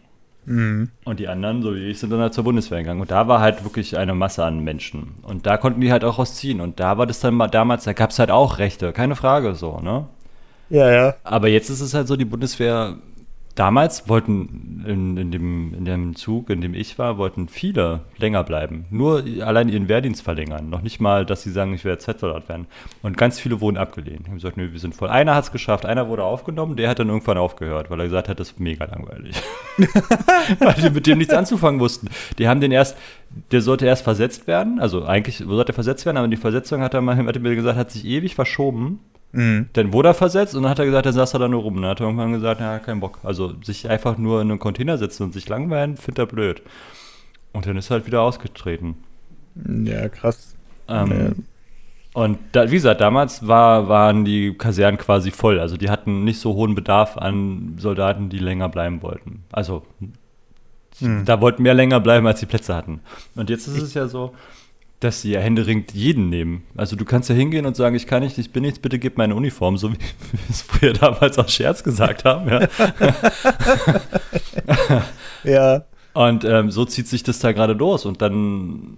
Mhm. Und die anderen, so wie ich, sind dann halt zur Bundeswehr gegangen. Und da war halt wirklich eine Masse an Menschen. Und da konnten die halt auch rausziehen. Und da war das dann mal damals, da gab es halt auch Rechte, keine Frage so, ne? Ja, ja. Aber jetzt ist es halt so, die Bundeswehr damals wollten in, in, dem, in dem Zug, in dem ich war, wollten viele länger bleiben. Nur allein ihren Wehrdienst verlängern. Noch nicht mal, dass sie sagen, ich werde Z-Soldat werden. Und ganz viele wurden abgelehnt. Die haben gesagt, nö, wir sind voll. Einer hat es geschafft, einer wurde aufgenommen, der hat dann irgendwann aufgehört, weil er gesagt hat, das ist mega langweilig. weil die mit dem nichts anzufangen wussten. Die haben den erst, der sollte erst versetzt werden. Also eigentlich sollte er versetzt werden, aber die Versetzung hat er mal, hat er mir gesagt, hat sich ewig verschoben. Mhm. Dann wurde er versetzt und dann hat er gesagt, dann saß er da nur rum. Dann hat er irgendwann gesagt, ja, kein Bock. Also sich einfach nur in einen Container setzen und sich langweilen, findet er blöd. Und dann ist er halt wieder ausgetreten. Ja, krass. Ähm, ja. Und da, wie gesagt, damals war, waren die Kasernen quasi voll. Also die hatten nicht so hohen Bedarf an Soldaten, die länger bleiben wollten. Also hm. da wollten mehr länger bleiben, als die Plätze hatten. Und jetzt ist es ja so, dass sie ja händeringend jeden nehmen. Also du kannst ja hingehen und sagen, ich kann nicht, ich bin nichts, bitte gib meine Uniform, so wie wir es früher damals aus Scherz gesagt haben. Ja. ja. Und ähm, so zieht sich das da gerade los. Und dann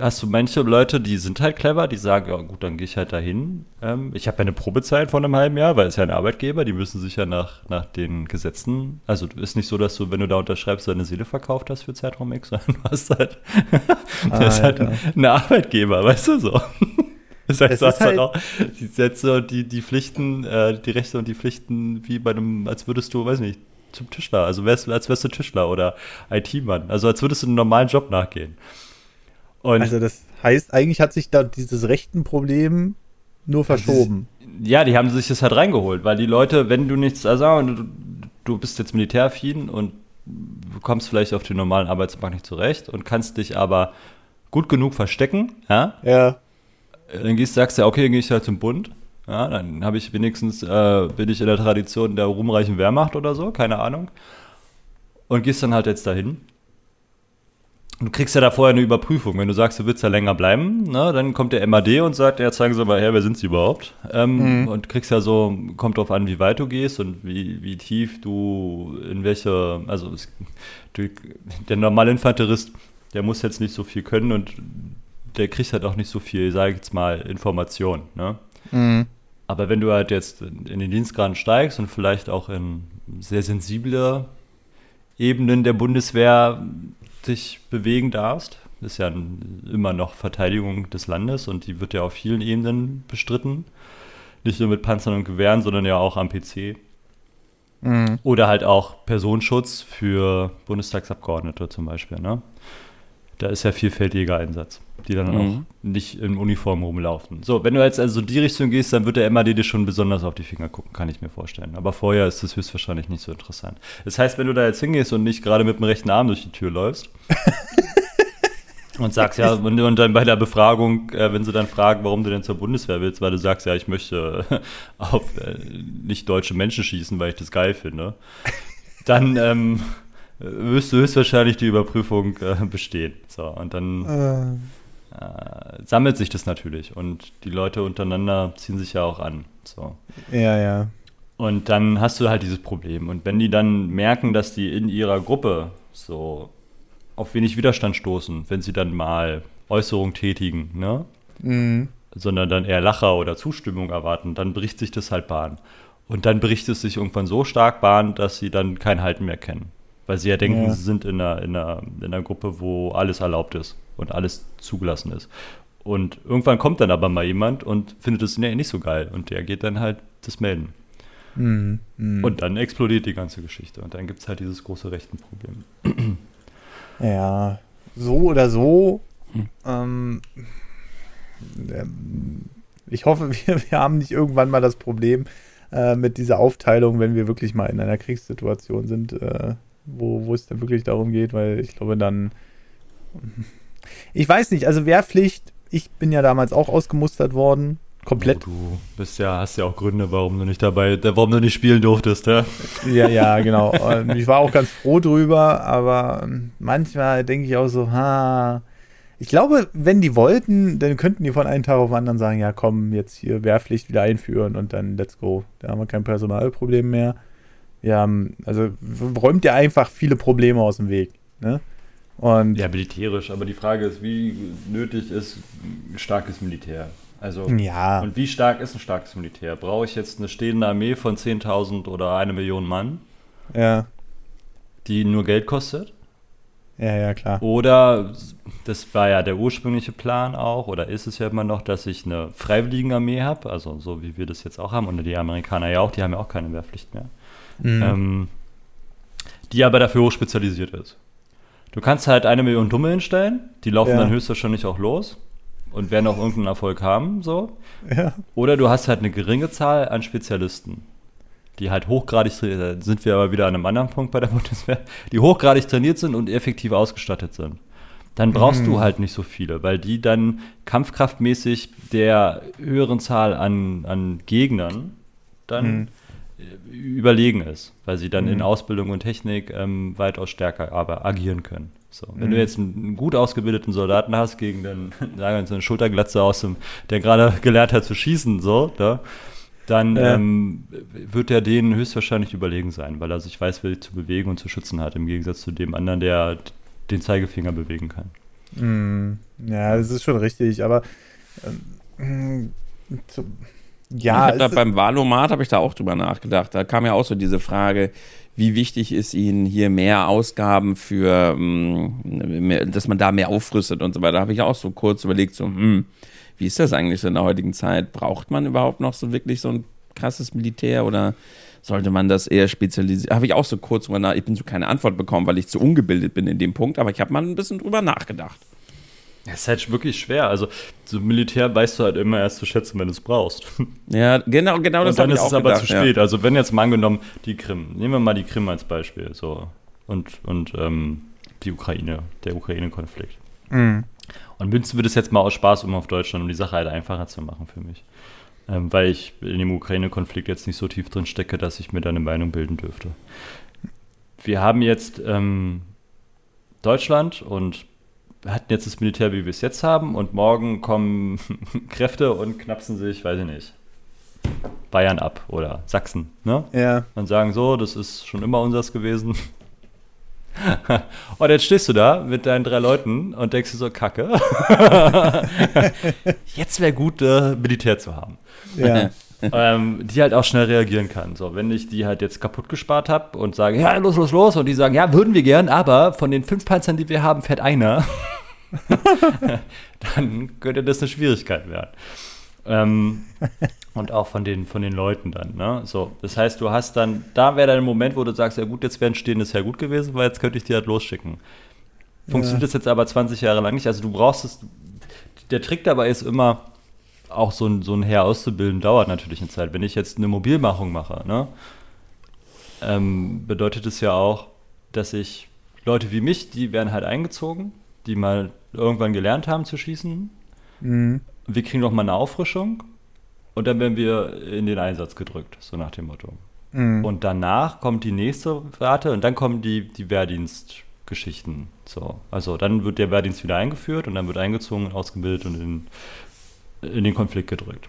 hast du manche Leute, die sind halt clever, die sagen, ja gut, dann gehe ich halt dahin. Ähm, ich habe ja eine Probezeit von einem halben Jahr, weil es ja ein Arbeitgeber, die müssen sich ja nach, nach den Gesetzen, also ist nicht so, dass du, wenn du da unterschreibst, deine Seele verkauft hast für Zeitraum X, sondern du hast halt, ah, der ist halt ein, ein, Arbeitgeber, weißt du so. Das heißt, du hast halt, halt auch die Sätze und die, die Pflichten, äh, die Rechte und die Pflichten, wie bei einem, als würdest du, weiß nicht, zum Tischler, also wärst, als wärst du Tischler oder IT-Mann, also als würdest du einen normalen Job nachgehen. Und also das heißt, eigentlich hat sich da dieses rechten Problem nur verschoben. ja, die haben sich das halt reingeholt, weil die Leute, wenn du nichts, also du, du bist jetzt militäraffin und kommst vielleicht auf den normalen Arbeitsmarkt nicht zurecht und kannst dich aber gut genug verstecken, ja? Ja. Dann gehst, sagst du, ja, okay, dann gehe ich halt zum Bund. Ja, dann habe ich wenigstens, äh, bin ich in der Tradition der ruhmreichen Wehrmacht oder so, keine Ahnung. Und gehst dann halt jetzt dahin Du kriegst ja da vorher eine Überprüfung. Wenn du sagst, du willst ja länger bleiben, ne, dann kommt der MAD und sagt, ja, zeigen Sie mal her, wer sind Sie überhaupt? Ähm, mhm. Und kriegst ja so, kommt drauf an, wie weit du gehst und wie, wie tief du in welche, also es, du, der normale Infanterist, der muss jetzt nicht so viel können und der kriegt halt auch nicht so viel, sage ich jetzt mal, Information. Ne? Mhm. Aber wenn du halt jetzt in den Dienstgraden steigst und vielleicht auch in sehr sensible Ebenen der Bundeswehr dich bewegen darfst. Ist ja immer noch Verteidigung des Landes und die wird ja auf vielen Ebenen bestritten. Nicht nur mit Panzern und Gewehren, sondern ja auch am PC. Mhm. Oder halt auch Personenschutz für Bundestagsabgeordnete zum Beispiel. Ne? Da ist ja vielfältiger Einsatz, die dann mhm. auch nicht in Uniform rumlaufen. So, wenn du jetzt also in die Richtung gehst, dann wird der MAD dir schon besonders auf die Finger gucken, kann ich mir vorstellen. Aber vorher ist das höchstwahrscheinlich nicht so interessant. Das heißt, wenn du da jetzt hingehst und nicht gerade mit dem rechten Arm durch die Tür läufst, und sagst ja, und, und, dann bei der Befragung, äh, wenn sie dann fragen, warum du denn zur Bundeswehr willst, weil du sagst, ja, ich möchte auf äh, nicht deutsche Menschen schießen, weil ich das geil finde, dann ähm, wirst du höchstwahrscheinlich die Überprüfung äh, bestehen. So, und dann äh. sammelt sich das natürlich und die Leute untereinander ziehen sich ja auch an. So. Ja, ja. Und dann hast du halt dieses Problem. Und wenn die dann merken, dass die in ihrer Gruppe so auf wenig Widerstand stoßen, wenn sie dann mal Äußerungen tätigen, ne? Mhm. Sondern dann eher Lacher oder Zustimmung erwarten, dann bricht sich das halt Bahn. Und dann bricht es sich irgendwann so stark Bahn, dass sie dann kein Halten mehr kennen. Weil sie ja denken, ja. sie sind in einer, in, einer, in einer Gruppe, wo alles erlaubt ist und alles zugelassen ist. Und irgendwann kommt dann aber mal jemand und findet es nicht so geil. Und der geht dann halt das melden. Mhm. Mhm. Und dann explodiert die ganze Geschichte. Und dann gibt es halt dieses große Rechtenproblem. Ja, so oder so. Hm. Ähm, ich hoffe, wir, wir haben nicht irgendwann mal das Problem äh, mit dieser Aufteilung, wenn wir wirklich mal in einer Kriegssituation sind, äh, wo, wo es dann wirklich darum geht, weil ich glaube dann. Ich weiß nicht, also Wehrpflicht, ich bin ja damals auch ausgemustert worden komplett. Oh, du bist ja, hast ja auch Gründe, warum du nicht dabei, warum du nicht spielen durftest, ja? Ja, ja, genau. ich war auch ganz froh drüber, aber manchmal denke ich auch so, ha. Ich glaube, wenn die wollten, dann könnten die von einem Tag auf den anderen sagen, ja komm, jetzt hier Wehrpflicht wieder einführen und dann let's go. Da haben wir kein Personalproblem mehr. Ja, also räumt ja einfach viele Probleme aus dem Weg. Ne? Und ja, militärisch, aber die Frage ist, wie nötig ist starkes Militär? Also, ja. Und wie stark ist ein starkes Militär? Brauche ich jetzt eine stehende Armee von 10.000 oder eine Million Mann? Ja. Die nur Geld kostet? Ja, ja, klar. Oder, das war ja der ursprüngliche Plan auch, oder ist es ja immer noch, dass ich eine Freiwilligenarmee habe, also so wie wir das jetzt auch haben, und die Amerikaner ja auch, die haben ja auch keine Wehrpflicht mehr. Mhm. Ähm, die aber dafür hochspezialisiert ist. Du kannst halt eine Million Dumme hinstellen, die laufen ja. dann höchstwahrscheinlich auch los und werden auch irgendeinen Erfolg haben, so. Ja. Oder du hast halt eine geringe Zahl an Spezialisten, die halt hochgradig trainiert sind. wir aber wieder an einem anderen Punkt bei der Bundeswehr, die hochgradig trainiert sind und effektiv ausgestattet sind. Dann brauchst mhm. du halt nicht so viele, weil die dann kampfkraftmäßig der höheren Zahl an, an Gegnern dann mhm. Überlegen ist, weil sie dann mhm. in Ausbildung und Technik ähm, weitaus stärker aber agieren können. So, wenn mhm. du jetzt einen gut ausgebildeten Soldaten hast gegen den, sagen wir so eine Schulterglatze aus dem, der gerade gelernt hat zu schießen, so, da, dann ja. ähm, wird er denen höchstwahrscheinlich überlegen sein, weil er sich weiß, wie zu bewegen und zu schützen hat, im Gegensatz zu dem anderen, der den Zeigefinger bewegen kann. Mhm. Ja, das ist schon richtig, aber ähm, zu, ja. Ich da beim Wahlomat habe ich da auch drüber nachgedacht. Da kam ja auch so diese Frage, wie wichtig ist Ihnen hier mehr Ausgaben für, ähm, dass man da mehr aufrüstet und so weiter. Da habe ich auch so kurz überlegt, so, hm, wie ist das eigentlich so in der heutigen Zeit? Braucht man überhaupt noch so wirklich so ein krasses Militär oder sollte man das eher spezialisieren? Habe ich auch so kurz drüber nach, ich bin so keine Antwort bekommen, weil ich zu ungebildet bin in dem Punkt, aber ich habe mal ein bisschen drüber nachgedacht. Es ist halt wirklich schwer. Also, so Militär weißt du halt immer erst zu schätzen, wenn du es brauchst. Ja, genau, genau das Und dann ist es aber gedacht, zu spät. Ja. Also, wenn jetzt mal angenommen die Krim, nehmen wir mal die Krim als Beispiel, so. Und, und ähm, die Ukraine, der Ukraine-Konflikt. Mhm. Und münzen wir das jetzt mal aus Spaß um auf Deutschland, um die Sache halt einfacher zu machen für mich. Ähm, weil ich in dem Ukraine-Konflikt jetzt nicht so tief drin stecke, dass ich mir da eine Meinung bilden dürfte. Wir haben jetzt ähm, Deutschland und wir hatten jetzt das Militär, wie wir es jetzt haben, und morgen kommen Kräfte und knapsen sich, weiß ich nicht, Bayern ab oder Sachsen. Ne? Ja. Und sagen so, das ist schon immer unseres gewesen. und jetzt stehst du da mit deinen drei Leuten und denkst dir so, Kacke. jetzt wäre gut, äh, Militär zu haben. Ja. Ähm, die halt auch schnell reagieren kann. So, wenn ich die halt jetzt kaputt gespart habe und sage, ja, los, los, los, und die sagen, ja, würden wir gern, aber von den fünf Panzern, die wir haben, fährt einer, dann könnte das eine Schwierigkeit werden. Ähm, und auch von den, von den Leuten dann. Ne? So, das heißt, du hast dann, da wäre dann ein Moment, wo du sagst, ja gut, jetzt wäre ein stehendes Heer gut gewesen, weil jetzt könnte ich die halt losschicken. funktioniert ja. das jetzt aber 20 Jahre lang nicht. Also du brauchst es, der Trick dabei ist immer, auch so ein, so ein Heer auszubilden, dauert natürlich eine Zeit. Wenn ich jetzt eine Mobilmachung mache, ne, ähm, bedeutet es ja auch, dass ich Leute wie mich, die werden halt eingezogen, die mal irgendwann gelernt haben zu schießen. Mhm. Wir kriegen noch mal eine Auffrischung und dann werden wir in den Einsatz gedrückt, so nach dem Motto. Mhm. Und danach kommt die nächste Rate und dann kommen die, die Wehrdienstgeschichten. So. Also dann wird der Wehrdienst wieder eingeführt und dann wird eingezogen, ausgebildet und in, in den Konflikt gedrückt.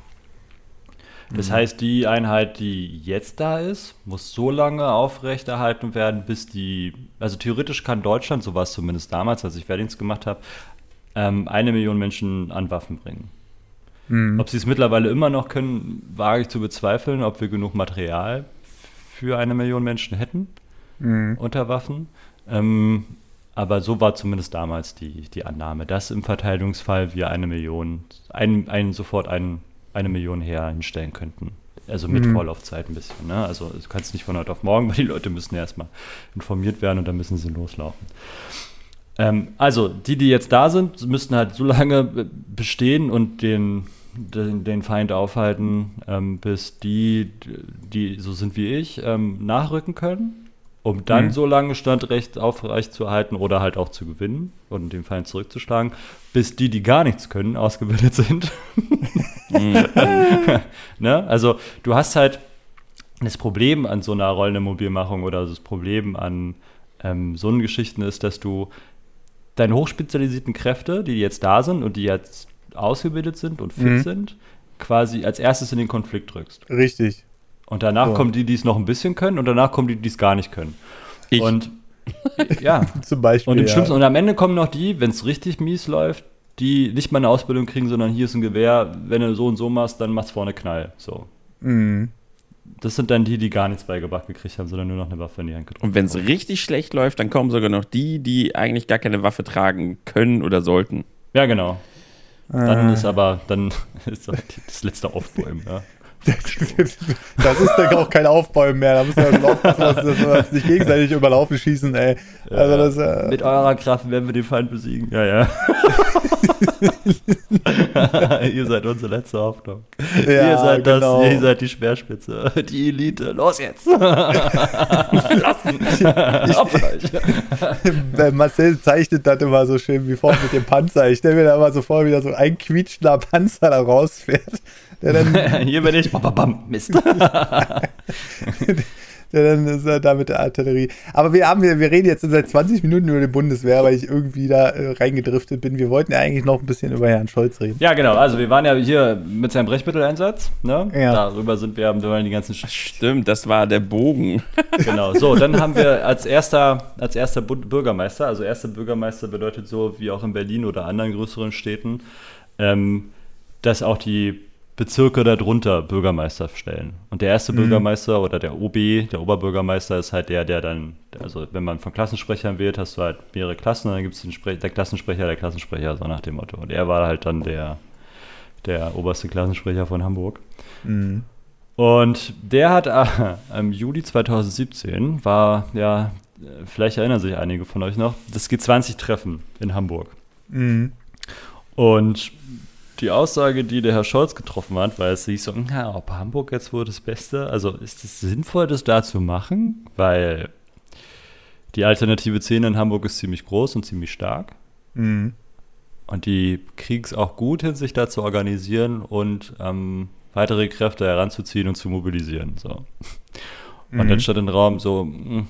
Das mhm. heißt, die Einheit, die jetzt da ist, muss so lange aufrechterhalten werden, bis die, also theoretisch kann Deutschland, so war es zumindest damals, als ich Wehrdienst gemacht habe, ähm, eine Million Menschen an Waffen bringen. Mhm. Ob sie es mittlerweile immer noch können, wage ich zu bezweifeln, ob wir genug Material für eine Million Menschen hätten mhm. unter Waffen. Ähm, aber so war zumindest damals die, die Annahme, dass im Verteidigungsfall wir eine Million, ein, ein, sofort ein, eine Million her hinstellen könnten. Also mit mhm. Vorlaufzeit ein bisschen. Ne? Also du kannst nicht von heute auf morgen, weil die Leute müssen erstmal informiert werden und dann müssen sie loslaufen. Ähm, also die, die jetzt da sind, müssten halt so lange bestehen und den, den, den Feind aufhalten, ähm, bis die, die so sind wie ich, ähm, nachrücken können um dann mhm. so lange Standrecht aufrecht zu erhalten oder halt auch zu gewinnen und den Feind zurückzuschlagen, bis die, die gar nichts können, ausgebildet sind. mhm. ne? Also du hast halt das Problem an so einer rollenden Mobilmachung oder das Problem an ähm, so einen Geschichten ist, dass du deine hochspezialisierten Kräfte, die jetzt da sind und die jetzt ausgebildet sind und fit mhm. sind, quasi als erstes in den Konflikt drückst. Richtig. Und danach so. kommen die, die es noch ein bisschen können und danach kommen die, die es gar nicht können. Ich. Und ja. Zum Beispiel. Und, im ja. Schlimmsten, und am Ende kommen noch die, wenn es richtig mies läuft, die nicht mal eine Ausbildung kriegen, sondern hier ist ein Gewehr, wenn du so und so machst, dann machst du vorne Knall. So. Mhm. Das sind dann die, die gar nichts beigebracht gekriegt haben, sondern nur noch eine Waffe in die Hand gedrückt Und wenn es richtig schlecht läuft, dann kommen sogar noch die, die eigentlich gar keine Waffe tragen können oder sollten. Ja, genau. Dann ah. ist aber, dann ist das letzte Aufbäumen, ja. das ist dann auch kein Aufbäumen mehr. Da müssen wir schon aufpassen, dass wir sich gegenseitig überlaufen schießen, ey. Also das, äh Mit eurer Kraft werden wir den Feind besiegen. Ja, ja. ihr seid unsere letzte Hoffnung. Ja, ihr, seid genau. das, ihr seid die Speerspitze, die Elite. Los jetzt! Lassen! Marcel zeichnet das immer so schön wie vorhin mit dem Panzer. Ich stelle mir da immer so vor, wie da so ein quietschender Panzer da rausfährt der dann, Hier bin ich. Bam, bam, Mist. dann ist er da mit der Artillerie. Aber wir haben, wir, wir reden jetzt seit 20 Minuten über die Bundeswehr, weil ich irgendwie da äh, reingedriftet bin. Wir wollten ja eigentlich noch ein bisschen über Herrn Scholz reden. Ja, genau. Also wir waren ja hier mit seinem Brechmitteleinsatz. Ne? Ja. Darüber sind wir, wir waren die ganzen. Sch Stimmt, das war der Bogen. genau. So, dann haben wir als erster, als erster Bürgermeister, also erster Bürgermeister bedeutet so wie auch in Berlin oder anderen größeren Städten, ähm, dass auch die Bezirke darunter Bürgermeister stellen. Und der erste mhm. Bürgermeister oder der OB, der Oberbürgermeister, ist halt der, der dann, also wenn man von Klassensprechern wählt, hast du halt mehrere Klassen und dann gibt es den Spre der Klassensprecher, der Klassensprecher, so nach dem Motto. Und er war halt dann der, der oberste Klassensprecher von Hamburg. Mhm. Und der hat äh, im Juli 2017 war, ja, vielleicht erinnern sich einige von euch noch, das G20-Treffen in Hamburg. Mhm. Und die Aussage, die der Herr Scholz getroffen hat, weil es hieß so, na, ob Hamburg jetzt wohl das Beste, also ist es sinnvoll, das da zu machen, weil die alternative Szene in Hamburg ist ziemlich groß und ziemlich stark. Mhm. Und die kriegen es auch gut hin, sich da zu organisieren und ähm, weitere Kräfte heranzuziehen und zu mobilisieren. So. Und mhm. dann stand im Raum so, mh, hm,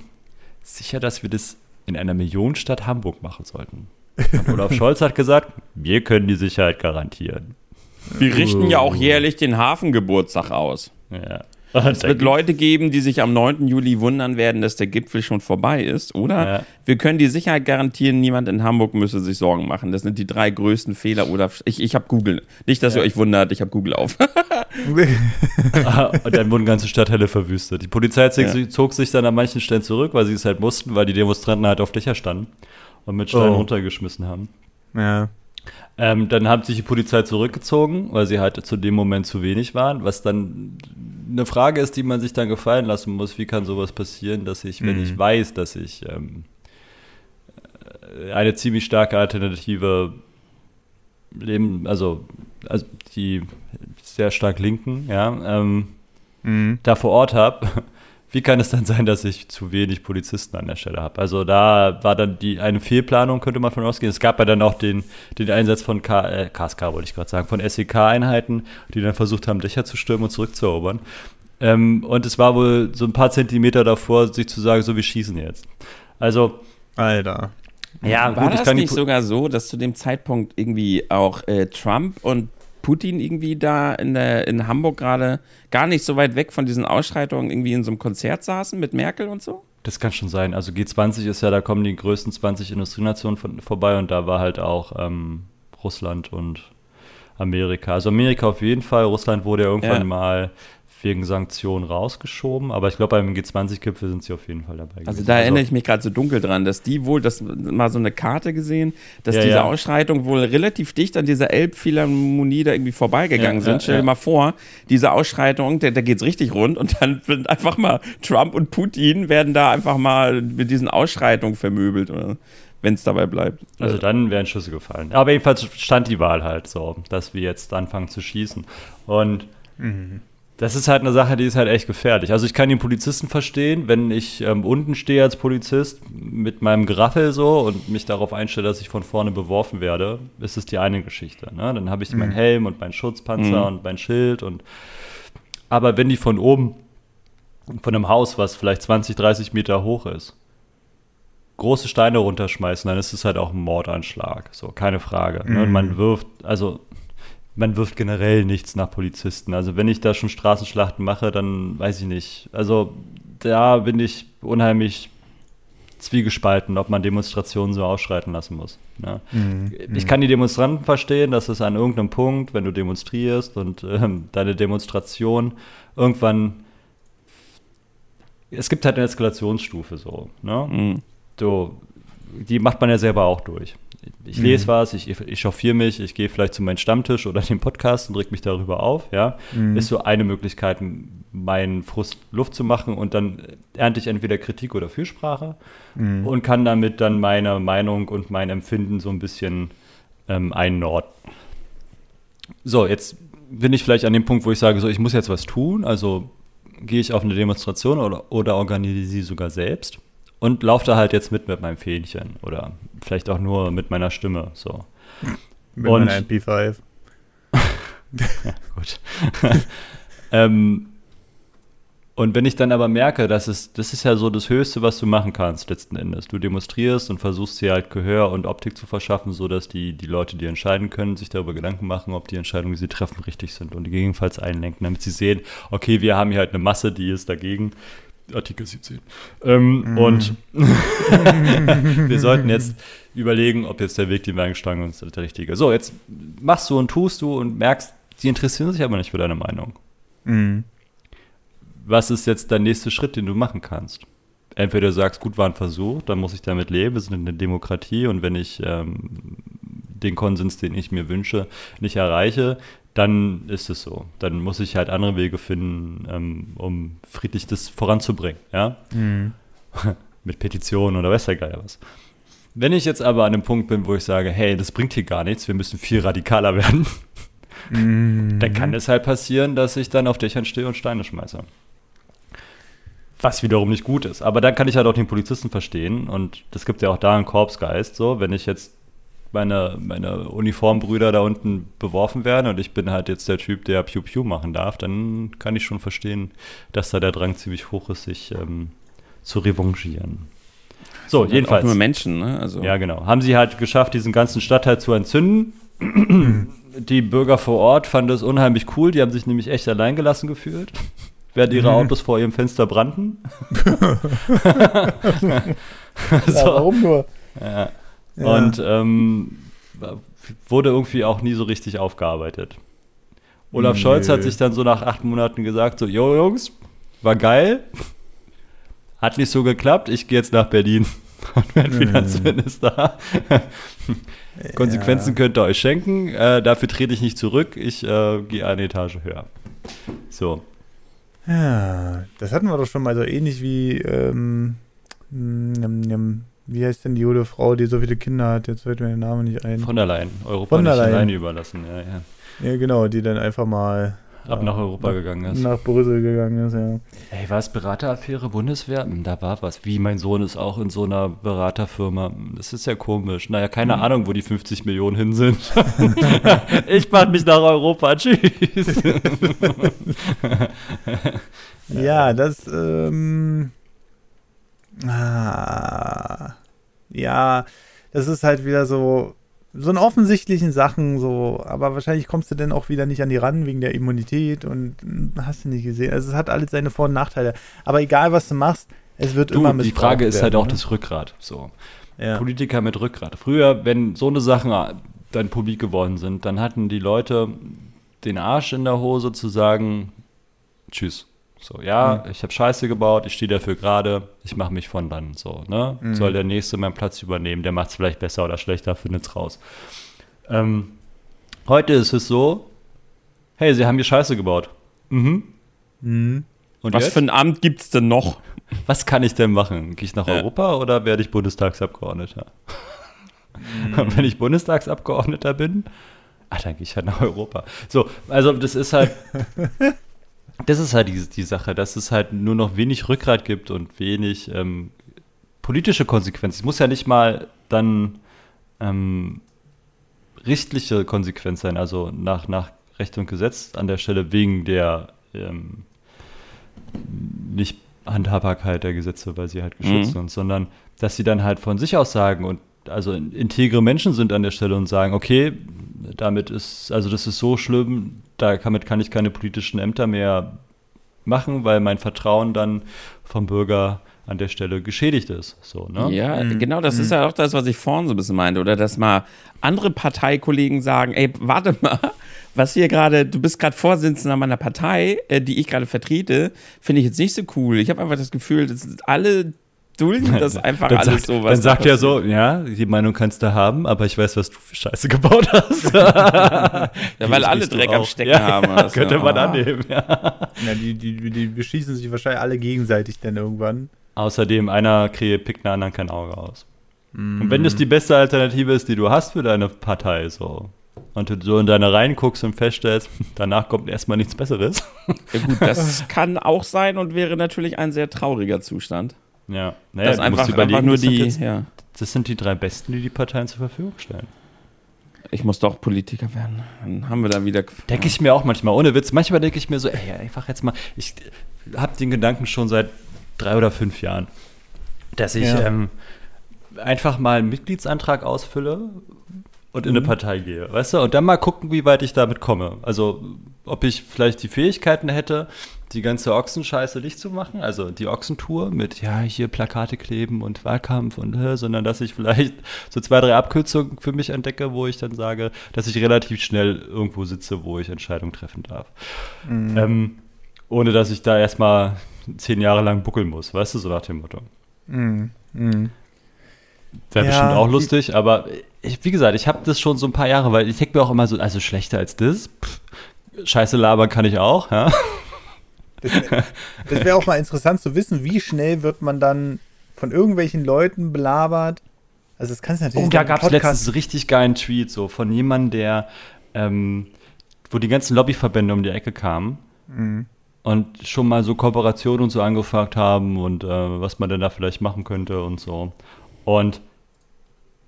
sicher, dass wir das in einer Millionenstadt Hamburg machen sollten. Und Olaf Scholz hat gesagt, wir können die Sicherheit garantieren. Wir richten ja auch jährlich den Hafengeburtstag aus. Ja. Es wird Leute geben, die sich am 9. Juli wundern werden, dass der Gipfel schon vorbei ist, oder? Ja. Wir können die Sicherheit garantieren, niemand in Hamburg müsse sich Sorgen machen. Das sind die drei größten Fehler. Oder ich, ich habe Google. Nicht, dass ja. ihr euch wundert, ich habe Google auf. Ah, und dann wurden ganze Stadtteile verwüstet. Die Polizei zog, zog sich dann an manchen Stellen zurück, weil sie es halt mussten, weil die Demonstranten halt auf Dächer standen und mit Steinen oh. runtergeschmissen haben. Ja. Ähm, dann hat sich die Polizei zurückgezogen, weil sie halt zu dem Moment zu wenig waren, was dann eine Frage ist, die man sich dann gefallen lassen muss. Wie kann sowas passieren, dass ich, mhm. wenn ich mhm. weiß, dass ich ähm, eine ziemlich starke Alternative Leben, also, also die sehr stark linken, ja, ähm, mhm. da vor Ort habe, wie kann es dann sein, dass ich zu wenig Polizisten an der Stelle habe? Also da war dann die eine Fehlplanung, könnte man von ausgehen. Es gab ja dann auch den, den Einsatz von K, äh, KSK, wollte ich gerade sagen, von SEK-Einheiten, die dann versucht haben, Dächer zu stürmen und zurückzuerobern. Ähm, und es war wohl so ein paar Zentimeter davor, sich zu sagen, so wir schießen jetzt. Also. Alter. Ja, war gut, das nicht sogar so, dass zu dem Zeitpunkt irgendwie auch äh, Trump und Putin irgendwie da in, der, in Hamburg gerade gar nicht so weit weg von diesen Ausschreitungen irgendwie in so einem Konzert saßen mit Merkel und so? Das kann schon sein. Also G20 ist ja, da kommen die größten 20 Industrienationen von, vorbei und da war halt auch ähm, Russland und Amerika. Also Amerika auf jeden Fall. Russland wurde ja irgendwann ja. mal wegen Sanktionen rausgeschoben, aber ich glaube, beim G20-Gipfel sind sie auf jeden Fall dabei. Also gewesen. Also da erinnere ich mich gerade so dunkel dran, dass die wohl, das mal so eine Karte gesehen, dass ja, diese ja. Ausschreitungen wohl relativ dicht an dieser Elbphilharmonie da irgendwie vorbeigegangen ja, sind. Stell dir mal vor, diese Ausschreitung, da, da geht es richtig rund und dann wird einfach mal Trump und Putin werden da einfach mal mit diesen Ausschreitungen vermöbelt. wenn es dabei bleibt. Also dann wären Schüsse gefallen. Aber jedenfalls stand die Wahl halt so, dass wir jetzt anfangen zu schießen. Und mhm. Das ist halt eine Sache, die ist halt echt gefährlich. Also ich kann den Polizisten verstehen, wenn ich ähm, unten stehe als Polizist mit meinem Graffel so und mich darauf einstelle, dass ich von vorne beworfen werde, ist es die eine Geschichte. Ne? Dann habe ich mhm. meinen Helm und meinen Schutzpanzer mhm. und mein Schild und aber wenn die von oben von einem Haus, was vielleicht 20, 30 Meter hoch ist, große Steine runterschmeißen, dann ist es halt auch ein Mordanschlag. So, keine Frage. Mhm. Ne? Und man mhm. wirft, also man wirft generell nichts nach Polizisten. Also wenn ich da schon Straßenschlachten mache, dann weiß ich nicht. Also da bin ich unheimlich zwiegespalten, ob man Demonstrationen so ausschreiten lassen muss. Ja. Mhm. Ich kann die Demonstranten verstehen, dass es an irgendeinem Punkt, wenn du demonstrierst und ähm, deine Demonstration irgendwann es gibt halt eine Eskalationsstufe so. Ne? Mhm. Du, die macht man ja selber auch durch ich lese mhm. was, ich, ich chauffiere mich, ich gehe vielleicht zu meinem Stammtisch oder dem Podcast und reg mich darüber auf, ja, mhm. ist so eine Möglichkeit, meinen Frust Luft zu machen und dann ernte ich entweder Kritik oder Fürsprache mhm. und kann damit dann meine Meinung und mein Empfinden so ein bisschen ähm, einnorden. So, jetzt bin ich vielleicht an dem Punkt, wo ich sage, so, ich muss jetzt was tun, also gehe ich auf eine Demonstration oder, oder organisiere sie sogar selbst und laufe da halt jetzt mit mit meinem Fähnchen oder vielleicht auch nur mit meiner Stimme. So. Mit und, meiner MP5. ja, gut. ähm, und wenn ich dann aber merke, dass es, das ist ja so das Höchste, was du machen kannst letzten Endes. Du demonstrierst und versuchst dir halt Gehör und Optik zu verschaffen, sodass die, die Leute, die entscheiden können, sich darüber Gedanken machen, ob die Entscheidungen, die sie treffen, richtig sind und gegebenenfalls einlenken, damit sie sehen, okay, wir haben hier halt eine Masse, die ist dagegen. Artikel 17. Ähm, mm. Und wir sollten jetzt überlegen, ob jetzt der Weg, den wir eingeschlagen ist, der richtige. So, jetzt machst du und tust du und merkst, die interessieren sich aber nicht für deine Meinung. Mm. Was ist jetzt der nächste Schritt, den du machen kannst? Entweder du sagst, gut, war ein Versuch, dann muss ich damit leben, wir sind eine Demokratie und wenn ich ähm, den Konsens, den ich mir wünsche, nicht erreiche, dann ist es so. Dann muss ich halt andere Wege finden, ähm, um friedlich das voranzubringen. Ja? Mhm. Mit Petitionen oder weiß ja geil was. Wenn ich jetzt aber an einem Punkt bin, wo ich sage, hey, das bringt hier gar nichts, wir müssen viel radikaler werden, mhm. dann kann es halt passieren, dass ich dann auf Dächern stehe und Steine schmeiße. Was wiederum nicht gut ist. Aber dann kann ich halt auch den Polizisten verstehen und das gibt ja auch da einen Korpsgeist. So, wenn ich jetzt meine, meine Uniformbrüder da unten beworfen werden und ich bin halt jetzt der Typ, der Pew Pew machen darf, dann kann ich schon verstehen, dass da der Drang ziemlich hoch ist, sich ähm, zu revanchieren. So, halt jedenfalls. Nur Menschen, ne? Also. Ja, genau. Haben sie halt geschafft, diesen ganzen Stadtteil zu entzünden. die Bürger vor Ort fanden es unheimlich cool. Die haben sich nämlich echt allein gelassen gefühlt, während ihre mhm. Autos vor ihrem Fenster brannten. so. ja, warum nur? Ja. Und ähm, wurde irgendwie auch nie so richtig aufgearbeitet. Olaf Nö. Scholz hat sich dann so nach acht Monaten gesagt: So, jo Jungs, war geil. Hat nicht so geklappt, ich gehe jetzt nach Berlin und werde Finanzminister. Konsequenzen ja. könnt ihr euch schenken. Äh, dafür trete ich nicht zurück. Ich äh, gehe eine Etage höher. So. Ja, das hatten wir doch schon mal so ähnlich wie ähm, wie heißt denn die gute Frau, die so viele Kinder hat? Jetzt fällt mir der Name nicht ein. Von der Leyen. Europa Von der nicht Leyen. alleine überlassen. Ja, ja. Ja, genau, die dann einfach mal Ab nach Europa gegangen ist. nach Brüssel gegangen ist, ja. Ey, war es Berateraffäre Bundeswehr? Hm, Da war was. Wie, mein Sohn ist auch in so einer Beraterfirma. Hm, Das ist ja komisch. Naja, keine Ahnung, wo die 50 Millionen hin sind. ich mach mich nach Europa. Tschüss. Ja, das, ähm, ah, ja, das ist halt wieder so, so in offensichtlichen Sachen so, aber wahrscheinlich kommst du dann auch wieder nicht an die ran wegen der Immunität und hm, hast du nicht gesehen. Also es hat alles seine Vor- und Nachteile. Aber egal, was du machst, es wird Du, immer die missbraucht Frage ist halt werden, auch ne? das Rückgrat. So. Ja. Politiker mit Rückgrat. Früher, wenn so eine Sachen dann publik geworden sind, dann hatten die Leute den Arsch in der Hose zu sagen, tschüss. So, ja, ich habe Scheiße gebaut, ich stehe dafür gerade, ich mache mich von dann so, ne? Soll der Nächste meinen Platz übernehmen, der macht es vielleicht besser oder schlechter, findet's raus. Ähm, heute ist es so, hey, sie haben hier Scheiße gebaut. Mhm. Mhm. Und Was jetzt? für ein Amt gibt's denn noch? Was kann ich denn machen? Gehe ich nach Ja. Europa oder werde ich Bundestagsabgeordneter? Und wenn ich Bundestagsabgeordneter bin, ah, dann gehe ich halt nach Europa. So, also das ist halt, das ist halt die, die Sache, dass es halt nur noch wenig Rückgrat gibt und wenig ähm, politische Konsequenzen. Es muss ja nicht mal dann ähm, richtliche Konsequenz sein, also nach, nach Recht und Gesetz an der Stelle wegen der ähm, nicht Handhabbarkeit der Gesetze, weil sie halt geschützt Mhm. sind, sondern dass sie dann halt von sich aus sagen und also integre Menschen sind an der Stelle und sagen, okay, damit ist, also das ist so schlimm, damit kann ich keine politischen Ämter mehr machen, weil mein Vertrauen dann vom Bürger an der Stelle geschädigt ist. So, ne? Ja, genau, das ist ja auch das, was ich vorhin so ein bisschen meinte. Oder dass mal andere Parteikollegen sagen, ey, warte mal, was hier gerade, du bist gerade Vorsitzender meiner Partei, äh, die ich gerade vertrete, finde ich jetzt nicht so cool. Ich habe einfach das Gefühl, dass alle dulden das einfach dann alles sagt, so. was Dann da sagt er so, ja, die Meinung kannst du haben, aber ich weiß, was du für Scheiße gebaut hast. Ja, weil alle Dreck am. Stecken ja, haben. Ja, Das, könnte ja. man annehmen, ja. Ja, die, die, die beschießen sich wahrscheinlich alle gegenseitig dann irgendwann. Außerdem, einer kriegt, pickt einen anderen kein Auge aus. Und wenn das die beste Alternative ist, die du hast für deine Partei, so, und du so in deine Reihen guckst und feststellst, danach kommt erstmal nichts Besseres. Ja, gut, das kann auch sein und wäre natürlich ein sehr trauriger Zustand. Ja, naja, dass du einfach, einfach nur das sind die. jetzt- ja. Das sind die drei Besten, die die Parteien zur Verfügung stellen. Ich muss doch Politiker werden. Dann haben wir da wieder. Denke ich mir auch manchmal, ohne Witz. Manchmal denke ich mir so, ey, einfach jetzt mal, ich habe den Gedanken schon seit drei oder fünf Jahren, dass ich Ja. ähm, einfach mal einen Mitgliedsantrag ausfülle und in Mhm. eine Partei gehe, weißt du? Und dann mal gucken, wie weit ich damit komme. Also, ob ich vielleicht die Fähigkeiten hätte, die ganze Ochsenscheiße nicht zu machen, also die Ochsentour mit, ja, hier Plakate kleben und Wahlkampf und, äh, sondern dass ich vielleicht so zwei, drei Abkürzungen für mich entdecke, wo ich dann sage, dass ich relativ schnell irgendwo sitze, wo ich Entscheidungen treffen darf. Ähm, ohne dass ich da erstmal zehn Jahre lang buckeln muss, weißt du, so nach dem Motto. Mhm. Mhm. Wäre Ja, bestimmt auch lustig, aber ich, wie gesagt, ich habe das schon so ein paar Jahre, weil ich denke mir auch immer so, also schlechter als das. Pff, Scheiße labern kann ich auch, ja. Das wäre wär auch mal interessant zu wissen, wie schnell wird man dann von irgendwelchen Leuten belabert. Also das kannst du natürlich Oh, da gab es letztens einen richtig geilen Tweet so von jemandem, der, ähm, wo die ganzen Lobbyverbände um die Ecke kamen Mhm. und schon mal so Kooperationen und so angefragt haben und äh, was man denn da vielleicht machen könnte und so. Und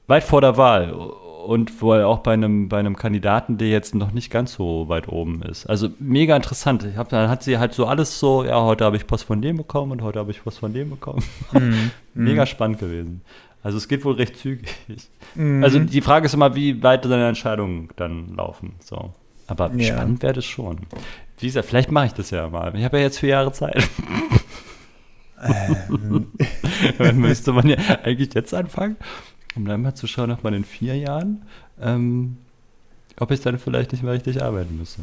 weit vor der Wahl und wohl auch bei einem, bei einem Kandidaten, der jetzt noch nicht ganz so weit oben ist. Also mega interessant. Ich hab, dann hat sie halt so alles so, ja, heute habe ich Post von dem bekommen und heute habe ich Post von dem bekommen. Mhm. mega spannend gewesen. Also es geht wohl recht zügig. Mhm. Also die Frage ist immer, wie weit deine Entscheidungen dann laufen. So. Aber Ja. spannend wäre das schon. Wie gesagt, vielleicht mache ich das ja mal. Ich habe ja jetzt vier Jahre Zeit. Ähm, Dann müsste man ja eigentlich jetzt anfangen, um dann mal zu schauen, ob man in vier Jahren, ähm, ob ich dann vielleicht nicht mehr richtig arbeiten müsste.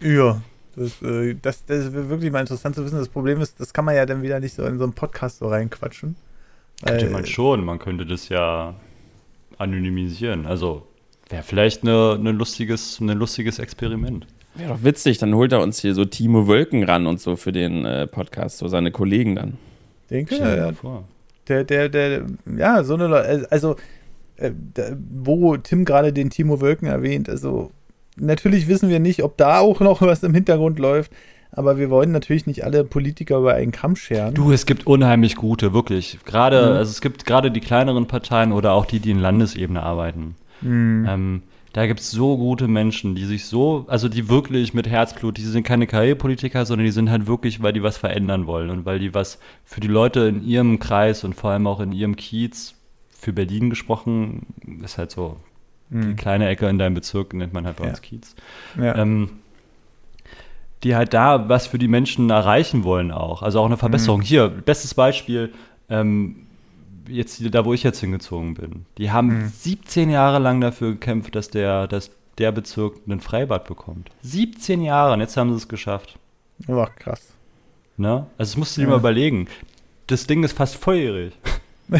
ja, das, äh, das, das wäre wirklich mal interessant zu wissen. Das Problem ist, das kann man ja dann wieder nicht so in so einen Podcast so reinquatschen. Könnte man schon, man könnte das ja anonymisieren. Also wäre vielleicht eine, eine lustiges, ein lustiges Experiment. Wäre doch witzig, dann holt er uns hier so Timo Wölken ran und so für den äh, Podcast, so seine Kollegen dann. Denke, Stell dir ja, mal vor. Der, der, der, ja, so eine, also, äh, wo Tim gerade den Timo Wölken erwähnt, also, natürlich wissen wir nicht, ob da auch noch was im Hintergrund läuft, aber wir wollen natürlich nicht alle Politiker über einen Kamm scheren. Du, es gibt unheimlich gute, wirklich. Gerade, mhm. also es gibt gerade die kleineren Parteien oder auch die, die in Landesebene arbeiten. Mhm. Ähm, da gibt es so gute Menschen, die sich so, also die wirklich mit Herzblut, die sind keine Karrierepolitiker, sondern die sind halt wirklich, weil die was verändern wollen und weil die was für die Leute in ihrem Kreis und vor allem auch in ihrem Kiez, für Berlin gesprochen, ist halt so mhm. die kleine Ecke in deinem Bezirk, nennt man halt bei ja. uns Kiez. Ja. Ähm, die halt da was für die Menschen erreichen wollen auch. Also auch eine Verbesserung. Mhm. Hier, bestes Beispiel, ähm, jetzt da, wo ich jetzt hingezogen bin. Die haben mhm. 17 Jahre lang dafür gekämpft, dass der, dass der Bezirk ein Freibad bekommt. 17 Jahre und jetzt haben sie es geschafft. Ach, krass. Ne? Also das musst du dir ja. mal überlegen. Das Ding ist fast volljährig.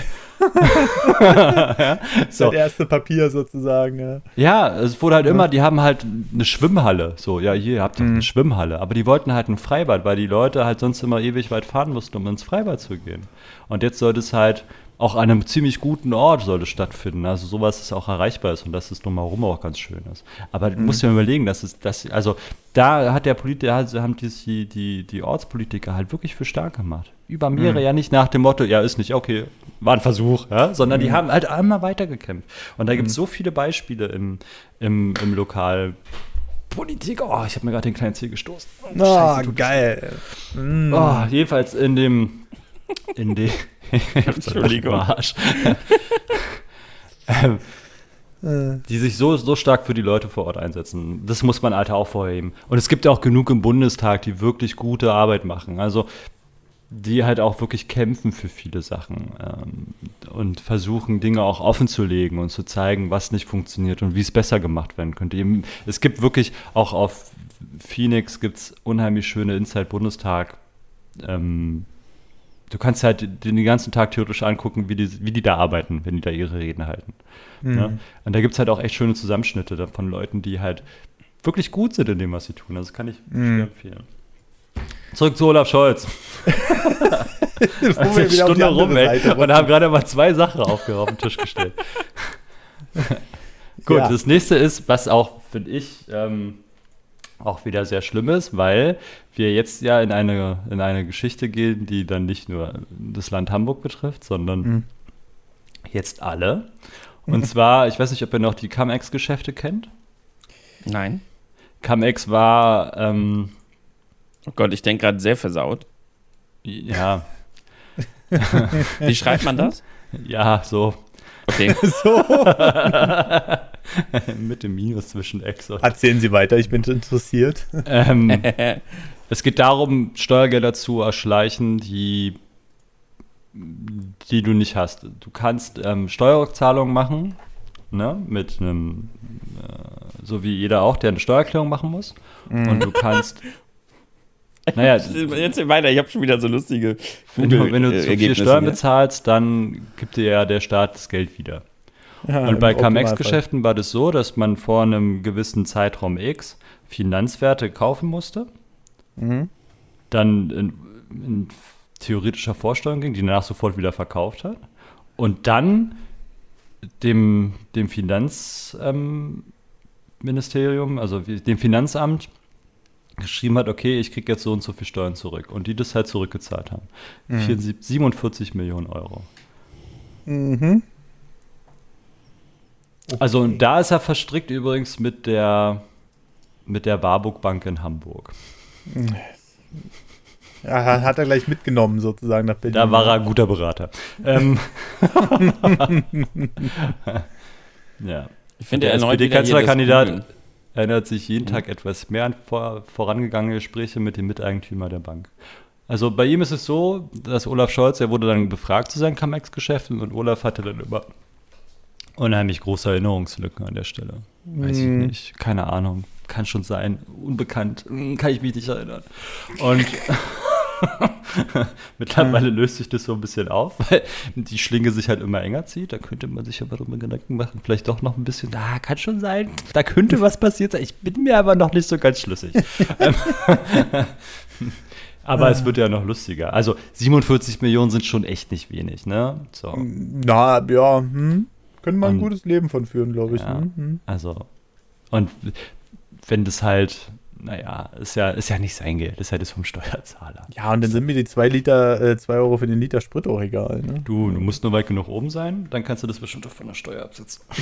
ja, so. Das erste Papier sozusagen. Ja. ja, es wurde halt immer, die haben halt eine Schwimmhalle. So, ja, hier habt ihr mhm. eine Schwimmhalle. Aber die wollten halt ein Freibad, weil die Leute halt sonst immer ewig weit fahren mussten, um ins Freibad zu gehen. Und jetzt sollte es halt auch an einem ziemlich guten Ort sollte stattfinden. Also sowas ist auch erreichbar ist und dass es drumherum auch ganz schön ist. Aber du musst dir überlegen, dass es, dass, also da hat der Politiker, also haben die, die, die Ortspolitiker halt wirklich für stark gemacht. Über mehrere mhm. ja nicht nach dem Motto, ja, ist nicht, okay, war ein Versuch, ja, sondern mhm. die haben halt einmal weitergekämpft. Und da gibt es mhm. so viele Beispiele im, im, im Lokal. Politik, oh, ich habe mir gerade den kleinen Zeh gestoßen. Oh, oh Scheiße, geil. Mm. Oh, jedenfalls in dem, in dem, Entschuldigung. Arsch. ähm, die sich so, so stark für die Leute vor Ort einsetzen. Das muss man Alter auch vorheben. Und es gibt ja auch genug im Bundestag, die wirklich gute Arbeit machen. Also die halt auch wirklich kämpfen für viele Sachen ähm, und versuchen, Dinge auch offen zu legen und zu zeigen, was nicht funktioniert und wie es besser gemacht werden könnte. Es gibt wirklich auch auf Phoenix gibt's unheimlich schöne Inside Bundestag ähm, du kannst halt den, ganzen Tag theoretisch angucken, wie die, wie die da arbeiten, wenn die da ihre Reden halten. Mhm. Ne? Und da gibt es halt auch echt schöne Zusammenschnitte von Leuten, die halt wirklich gut sind in dem, was sie tun. Also das kann ich mhm. empfehlen. Zurück zu Olaf Scholz. Wir wieder Stunde rum, ey, und haben gerade mal zwei Sachen auf, auf den Tisch gestellt. Gut, ja. das nächste ist, was auch, finde ich, ähm, auch wieder sehr schlimm ist, weil wir jetzt ja in eine, in eine Geschichte gehen, die dann nicht nur das Land Hamburg betrifft, sondern mhm. jetzt alle. Und zwar, ich weiß nicht, ob ihr noch die Camex-Geschäfte kennt. Nein. Camex war. Ähm, oh Gott, ich denke gerade sehr versaut. Ja. Wie schreibt man das? Ja, so. Okay. so. Mit dem Minus zwischen und. Erzählen Sie weiter, ich bin interessiert. Ähm, es geht darum, Steuergelder zu erschleichen, die, die du nicht hast. Du kannst ähm, Steuerzahlungen machen, ne, mit einem, äh, so wie jeder auch, der eine Steuererklärung machen muss. Mhm. Und du kannst naja, jetzt weiter, ich habe schon wieder so lustige. Wenn du, wenn du zu viel Steuern bezahlst, dann gibt dir ja der Staat das Geld wieder. Ja, und bei KMX-Geschäften war das so, dass man vor einem gewissen Zeitraum X Finanzwerte kaufen musste, mhm. dann in, in, theoretischer Vorsteuerung ging, die danach sofort wieder verkauft hat und dann dem, dem Finanzministerium, ähm, also dem Finanzamt geschrieben hat, okay, ich kriege jetzt so und so viel Steuern zurück. Und die das halt zurückgezahlt haben. Mhm. 47 Millionen Euro. Mhm. Okay. Also da ist er verstrickt übrigens mit der mit der Warburg Bank in Hamburg. Ja, hat er gleich mitgenommen sozusagen nach Berlin. Da war er ein guter Berater. ähm. ja. Ich finde, der SPD-Kanzlerkandidat erinnert sich jeden mhm. Tag etwas mehr an vor, vorangegangene Gespräche mit dem Miteigentümer der Bank. Also bei ihm ist es so, dass Olaf Scholz, er wurde dann befragt zu seinen Comex-Geschäften und Olaf hatte dann immer unheimlich große Erinnerungslücken an der Stelle. Weiß mm. ich nicht. Keine Ahnung. Kann schon sein. Unbekannt. Kann ich mich nicht erinnern. Und mittlerweile löst sich das so ein bisschen auf, weil die Schlinge sich halt immer enger zieht. Da könnte man sich aber darüber Gedanken machen. Vielleicht doch noch ein bisschen. Ah, kann schon sein. Da könnte was passiert sein. Ich bin mir aber noch nicht so ganz schlüssig. Aber es wird ja noch lustiger. Also 47 Millionen sind schon echt nicht wenig, ne? So. Na, ja, hm. Können wir ein gutes Leben von führen, glaube ich. Ja, hm, hm. Also, und wenn das halt naja, ist ja, ist ja nicht sein Geld, ist ja das vom Steuerzahler. Ja, und dann sind mir die 2 Liter, äh, 2 Euro für den Liter Sprit auch egal. Ne? Du, du musst nur weit genug oben sein, dann kannst du das bestimmt auch von der Steuer absetzen.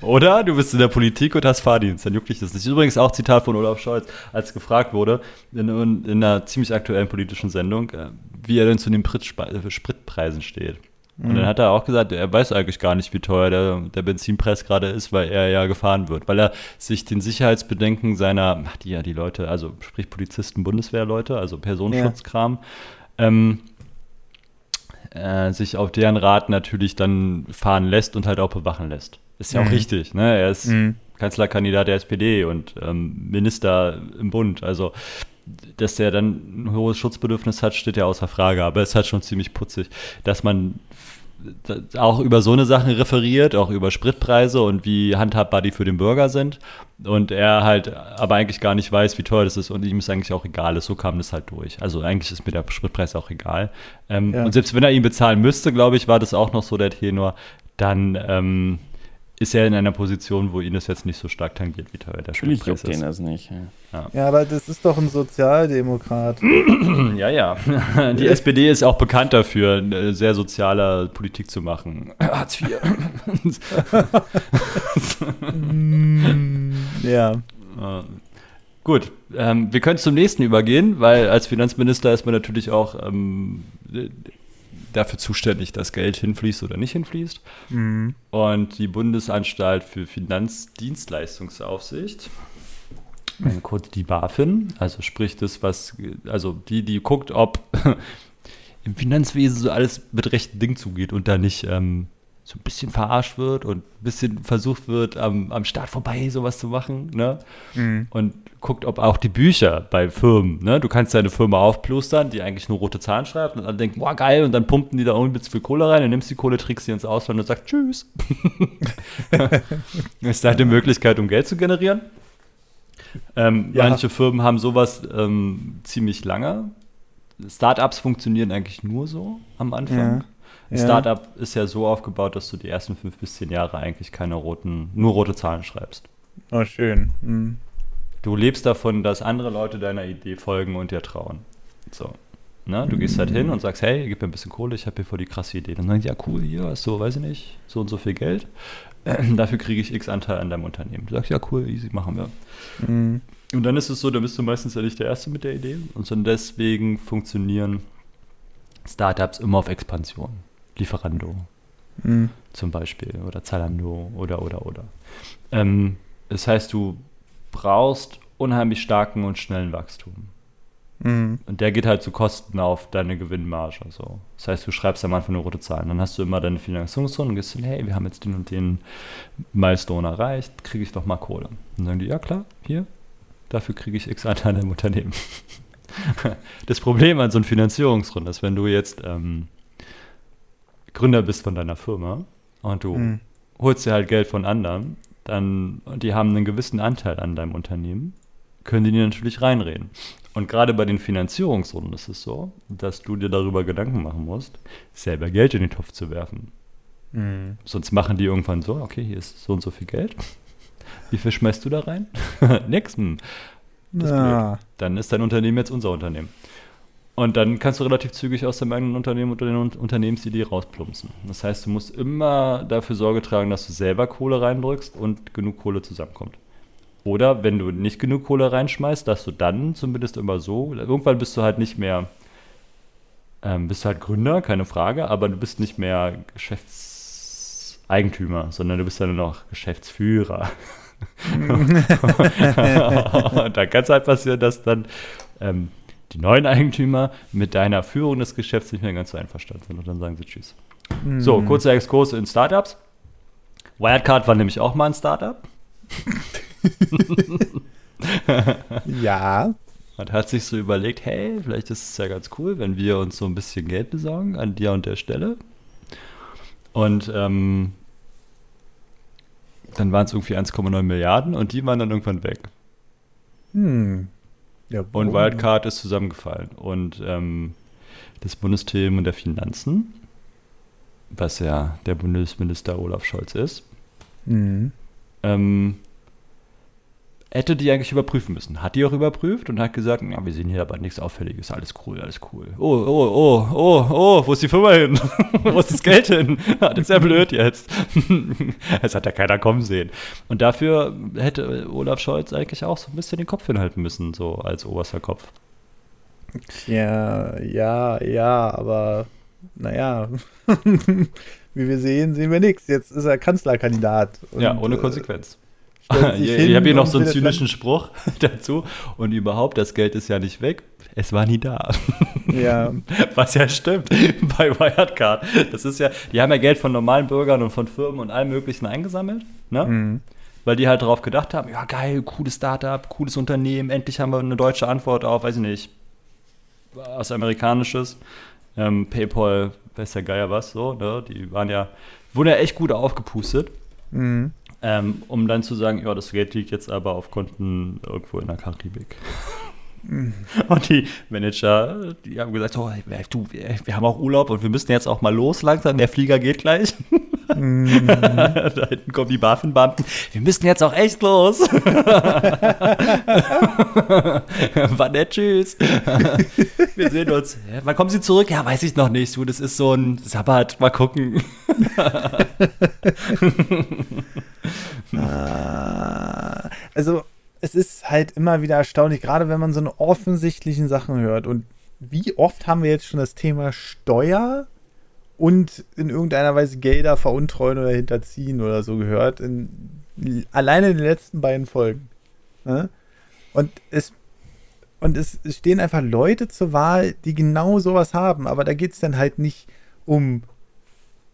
Oder du bist in der Politik und hast Fahrdienst, dann juckt dich das nicht. Übrigens auch Zitat von Olaf Scholz, als gefragt wurde, in, in einer ziemlich aktuellen politischen Sendung, äh, wie er denn zu den Spritpreisen steht. Und dann mhm. hat er auch gesagt, er weiß eigentlich gar nicht, wie teuer der, der Benzinpreis gerade ist, weil er ja gefahren wird. Weil er sich den Sicherheitsbedenken seiner, die ja die Leute, also sprich Polizisten, Bundeswehrleute, also Personenschutzkram, ja. ähm, äh, sich auf deren Rat natürlich dann fahren lässt und halt auch bewachen lässt. Ist ja mhm. auch richtig, ne? Er ist mhm. Kanzlerkandidat der SPD und ähm, Minister im Bund. Also dass der dann ein hohes Schutzbedürfnis hat, steht ja außer Frage. Aber es ist halt schon ziemlich putzig, dass man auch über so eine Sachen referiert, auch über Spritpreise und wie handhabbar die für den Bürger sind. Und er halt aber eigentlich gar nicht weiß, wie teuer das ist und ihm ist eigentlich auch egal ist. So kam das halt durch. Also eigentlich ist mir der Spritpreis auch egal. Ähm, ja. Und selbst wenn er ihn bezahlen müsste, glaube ich, war das auch noch so der Tenor, dann ähm, ist er in einer Position, wo ihn das jetzt nicht so stark tangiert, wie teuer der Natürlich juckt ihn das nicht. Ja. ja. aber das ist doch ein Sozialdemokrat. ja, ja. Die SPD ist auch bekannt dafür, sehr soziale Politik zu machen. Hartz IV. ja. Gut, ähm, wir können zum nächsten übergehen, weil als Finanzminister ist man natürlich auch ähm, dafür zuständig, dass Geld hinfließt oder nicht hinfließt. Mhm. Und die Bundesanstalt für Finanzdienstleistungsaufsicht, kurz die BaFin, also sprich das, was, also die, die guckt, ob im Finanzwesen so alles mit rechten Ding zugeht und da nicht ähm, so ein bisschen verarscht wird und ein bisschen versucht wird, am, am Start vorbei sowas zu machen. Ne? Mhm. Und guckt, ob auch die Bücher bei Firmen, ne? du kannst deine Firma aufplustern, die eigentlich nur rote Zahlen schreibt und dann denkt, boah, geil, und dann pumpen die da irgendwie viel Kohle rein, dann nimmst du die Kohle, trickst sie ins Ausland und sagst Tschüss. ist halt eine Möglichkeit, um Geld zu generieren. Ähm, ja. Manche Firmen haben sowas ähm, ziemlich lange. Startups funktionieren eigentlich nur so am Anfang. Ja. Ein ja. Startup ist ja so aufgebaut, dass du die ersten fünf bis zehn Jahre eigentlich keine roten, nur rote Zahlen schreibst. Oh, schön. Mhm. Du lebst davon, dass andere Leute deiner Idee folgen und dir trauen. So. Na, du gehst halt hin und sagst, hey, gib mir ein bisschen Kohle, ich habe hier voll die krasse Idee. Dann sagen die, ja cool, hier hast du, weiß ich nicht, so und so viel Geld. dafür kriege ich X Anteil an deinem Unternehmen. Du sagst, ja cool, easy, machen wir. Mhm. Und dann ist es so, dann bist du meistens ja nicht der Erste mit der Idee. Und so deswegen funktionieren Startups immer auf Expansion. Lieferando mhm. zum Beispiel oder Zalando oder oder oder. Ähm, das heißt, du brauchst unheimlich starken und schnellen Wachstum. Mhm. Und der geht halt zu Kosten auf deine Gewinnmarge. So. Das heißt, du schreibst am Anfang eine rote Zahl. Dann hast du immer deine Finanzierungsrunde und gehst hin, hey, wir haben jetzt den und den Milestone erreicht, kriege ich doch mal Kohle. Und dann sagen die, ja klar, hier, dafür kriege ich x Anteile im Unternehmen. das Problem an so einer Finanzierungsrunde ist, wenn du jetzt ähm, Gründer bist von deiner Firma und du mhm. holst dir halt Geld von anderen, dann, die haben einen gewissen Anteil an deinem Unternehmen, können die dir natürlich reinreden. Und gerade bei den Finanzierungsrunden ist es so, dass du dir darüber Gedanken machen musst, selber Geld in den Topf zu werfen. Mhm. Sonst machen die irgendwann so, okay, hier ist so und so viel Geld. Wie viel schmeißt du da rein? Nix. Hm. Ja. Dann ist dein Unternehmen jetzt unser Unternehmen. Und dann kannst du relativ zügig aus deinem eigenen Unternehmen oder der Unternehmensidee rausplumpsen. Das heißt, du musst immer dafür Sorge tragen, dass du selber Kohle reindrückst und genug Kohle zusammenkommt. Oder wenn du nicht genug Kohle reinschmeißt, dass du dann zumindest immer so, irgendwann bist du halt nicht mehr, ähm, bist du halt Gründer, keine Frage, aber du bist nicht mehr Geschäftseigentümer, sondern du bist dann nur noch Geschäftsführer. und da kann es halt passieren, dass dann ähm, die neuen Eigentümer mit deiner Führung des Geschäfts nicht mehr ganz so einverstanden sind und dann sagen sie Tschüss. Mhm. So, kurzer Exkurs in Startups. Wirecard war nämlich auch mal ein Startup. ja. Man hat sich so überlegt, hey, vielleicht ist es ja ganz cool, wenn wir uns so ein bisschen Geld besorgen an dir und der Stelle. Und ähm, dann waren es irgendwie 1,9 Milliarden und die waren dann irgendwann weg. Hm. Ja, und Wildcard ist zusammengefallen. Und ähm, das Bundesthemen der Finanzen, was ja der Bundesminister Olaf Scholz ist, mhm. ähm, hätte die eigentlich überprüfen müssen. Hat die auch überprüft und hat gesagt, ja, wir sehen hier aber nichts Auffälliges, alles cool, alles cool. Oh, oh, oh, oh, oh, wo ist die Firma hin? wo ist das Geld hin? das ist ja blöd jetzt. Es hat ja keiner kommen sehen. Und dafür hätte Olaf Scholz eigentlich auch so ein bisschen den Kopf hinhalten müssen, so als oberster Kopf. Ja, ja, ja, aber naja, wie wir sehen, sehen wir nichts. Jetzt ist er Kanzlerkandidat. ja, ohne äh, Konsequenz ich habe hier noch so einen zynischen Spruch dazu. Und überhaupt, das Geld ist ja nicht weg. Es war nie da. Ja. Was ja stimmt bei Wirecard. Das ist ja, die haben ja Geld von normalen Bürgern und von Firmen und allem Möglichen eingesammelt. Ne? Mhm. Weil die halt darauf gedacht haben: ja, geil, cooles Startup, cooles Unternehmen. Endlich haben wir eine deutsche Antwort auf, weiß ich nicht, was Amerikanisches. Ähm, PayPal, weiß der Geier was, so. Ne? Die waren ja, wurden ja echt gut aufgepustet. Mhm. Ähm, um dann zu sagen, ja, das Geld liegt jetzt aber auf Konten irgendwo in der Karibik. Und die Manager, die haben gesagt, oh, du, wir haben auch Urlaub und wir müssen jetzt auch mal los langsam, der Flieger geht gleich. Mm. da hinten kommen die BaFin-Beamten. Wir müssen jetzt auch echt los. War nett, tschüss. wir sehen uns. Wann kommen Sie zurück? Ja, weiß ich noch nicht. Du, das ist so ein Sabbat. Mal gucken. Ah, also es ist halt immer wieder erstaunlich, gerade wenn man so eine offensichtlichen Sachen hört. Und wie oft haben wir jetzt schon das Thema Steuer und in irgendeiner Weise Gelder veruntreuen oder hinterziehen oder so gehört? In, alleine in den letzten beiden Folgen. Ne? Und es und es, es stehen einfach Leute zur Wahl, die genau sowas haben, aber da geht es dann halt nicht um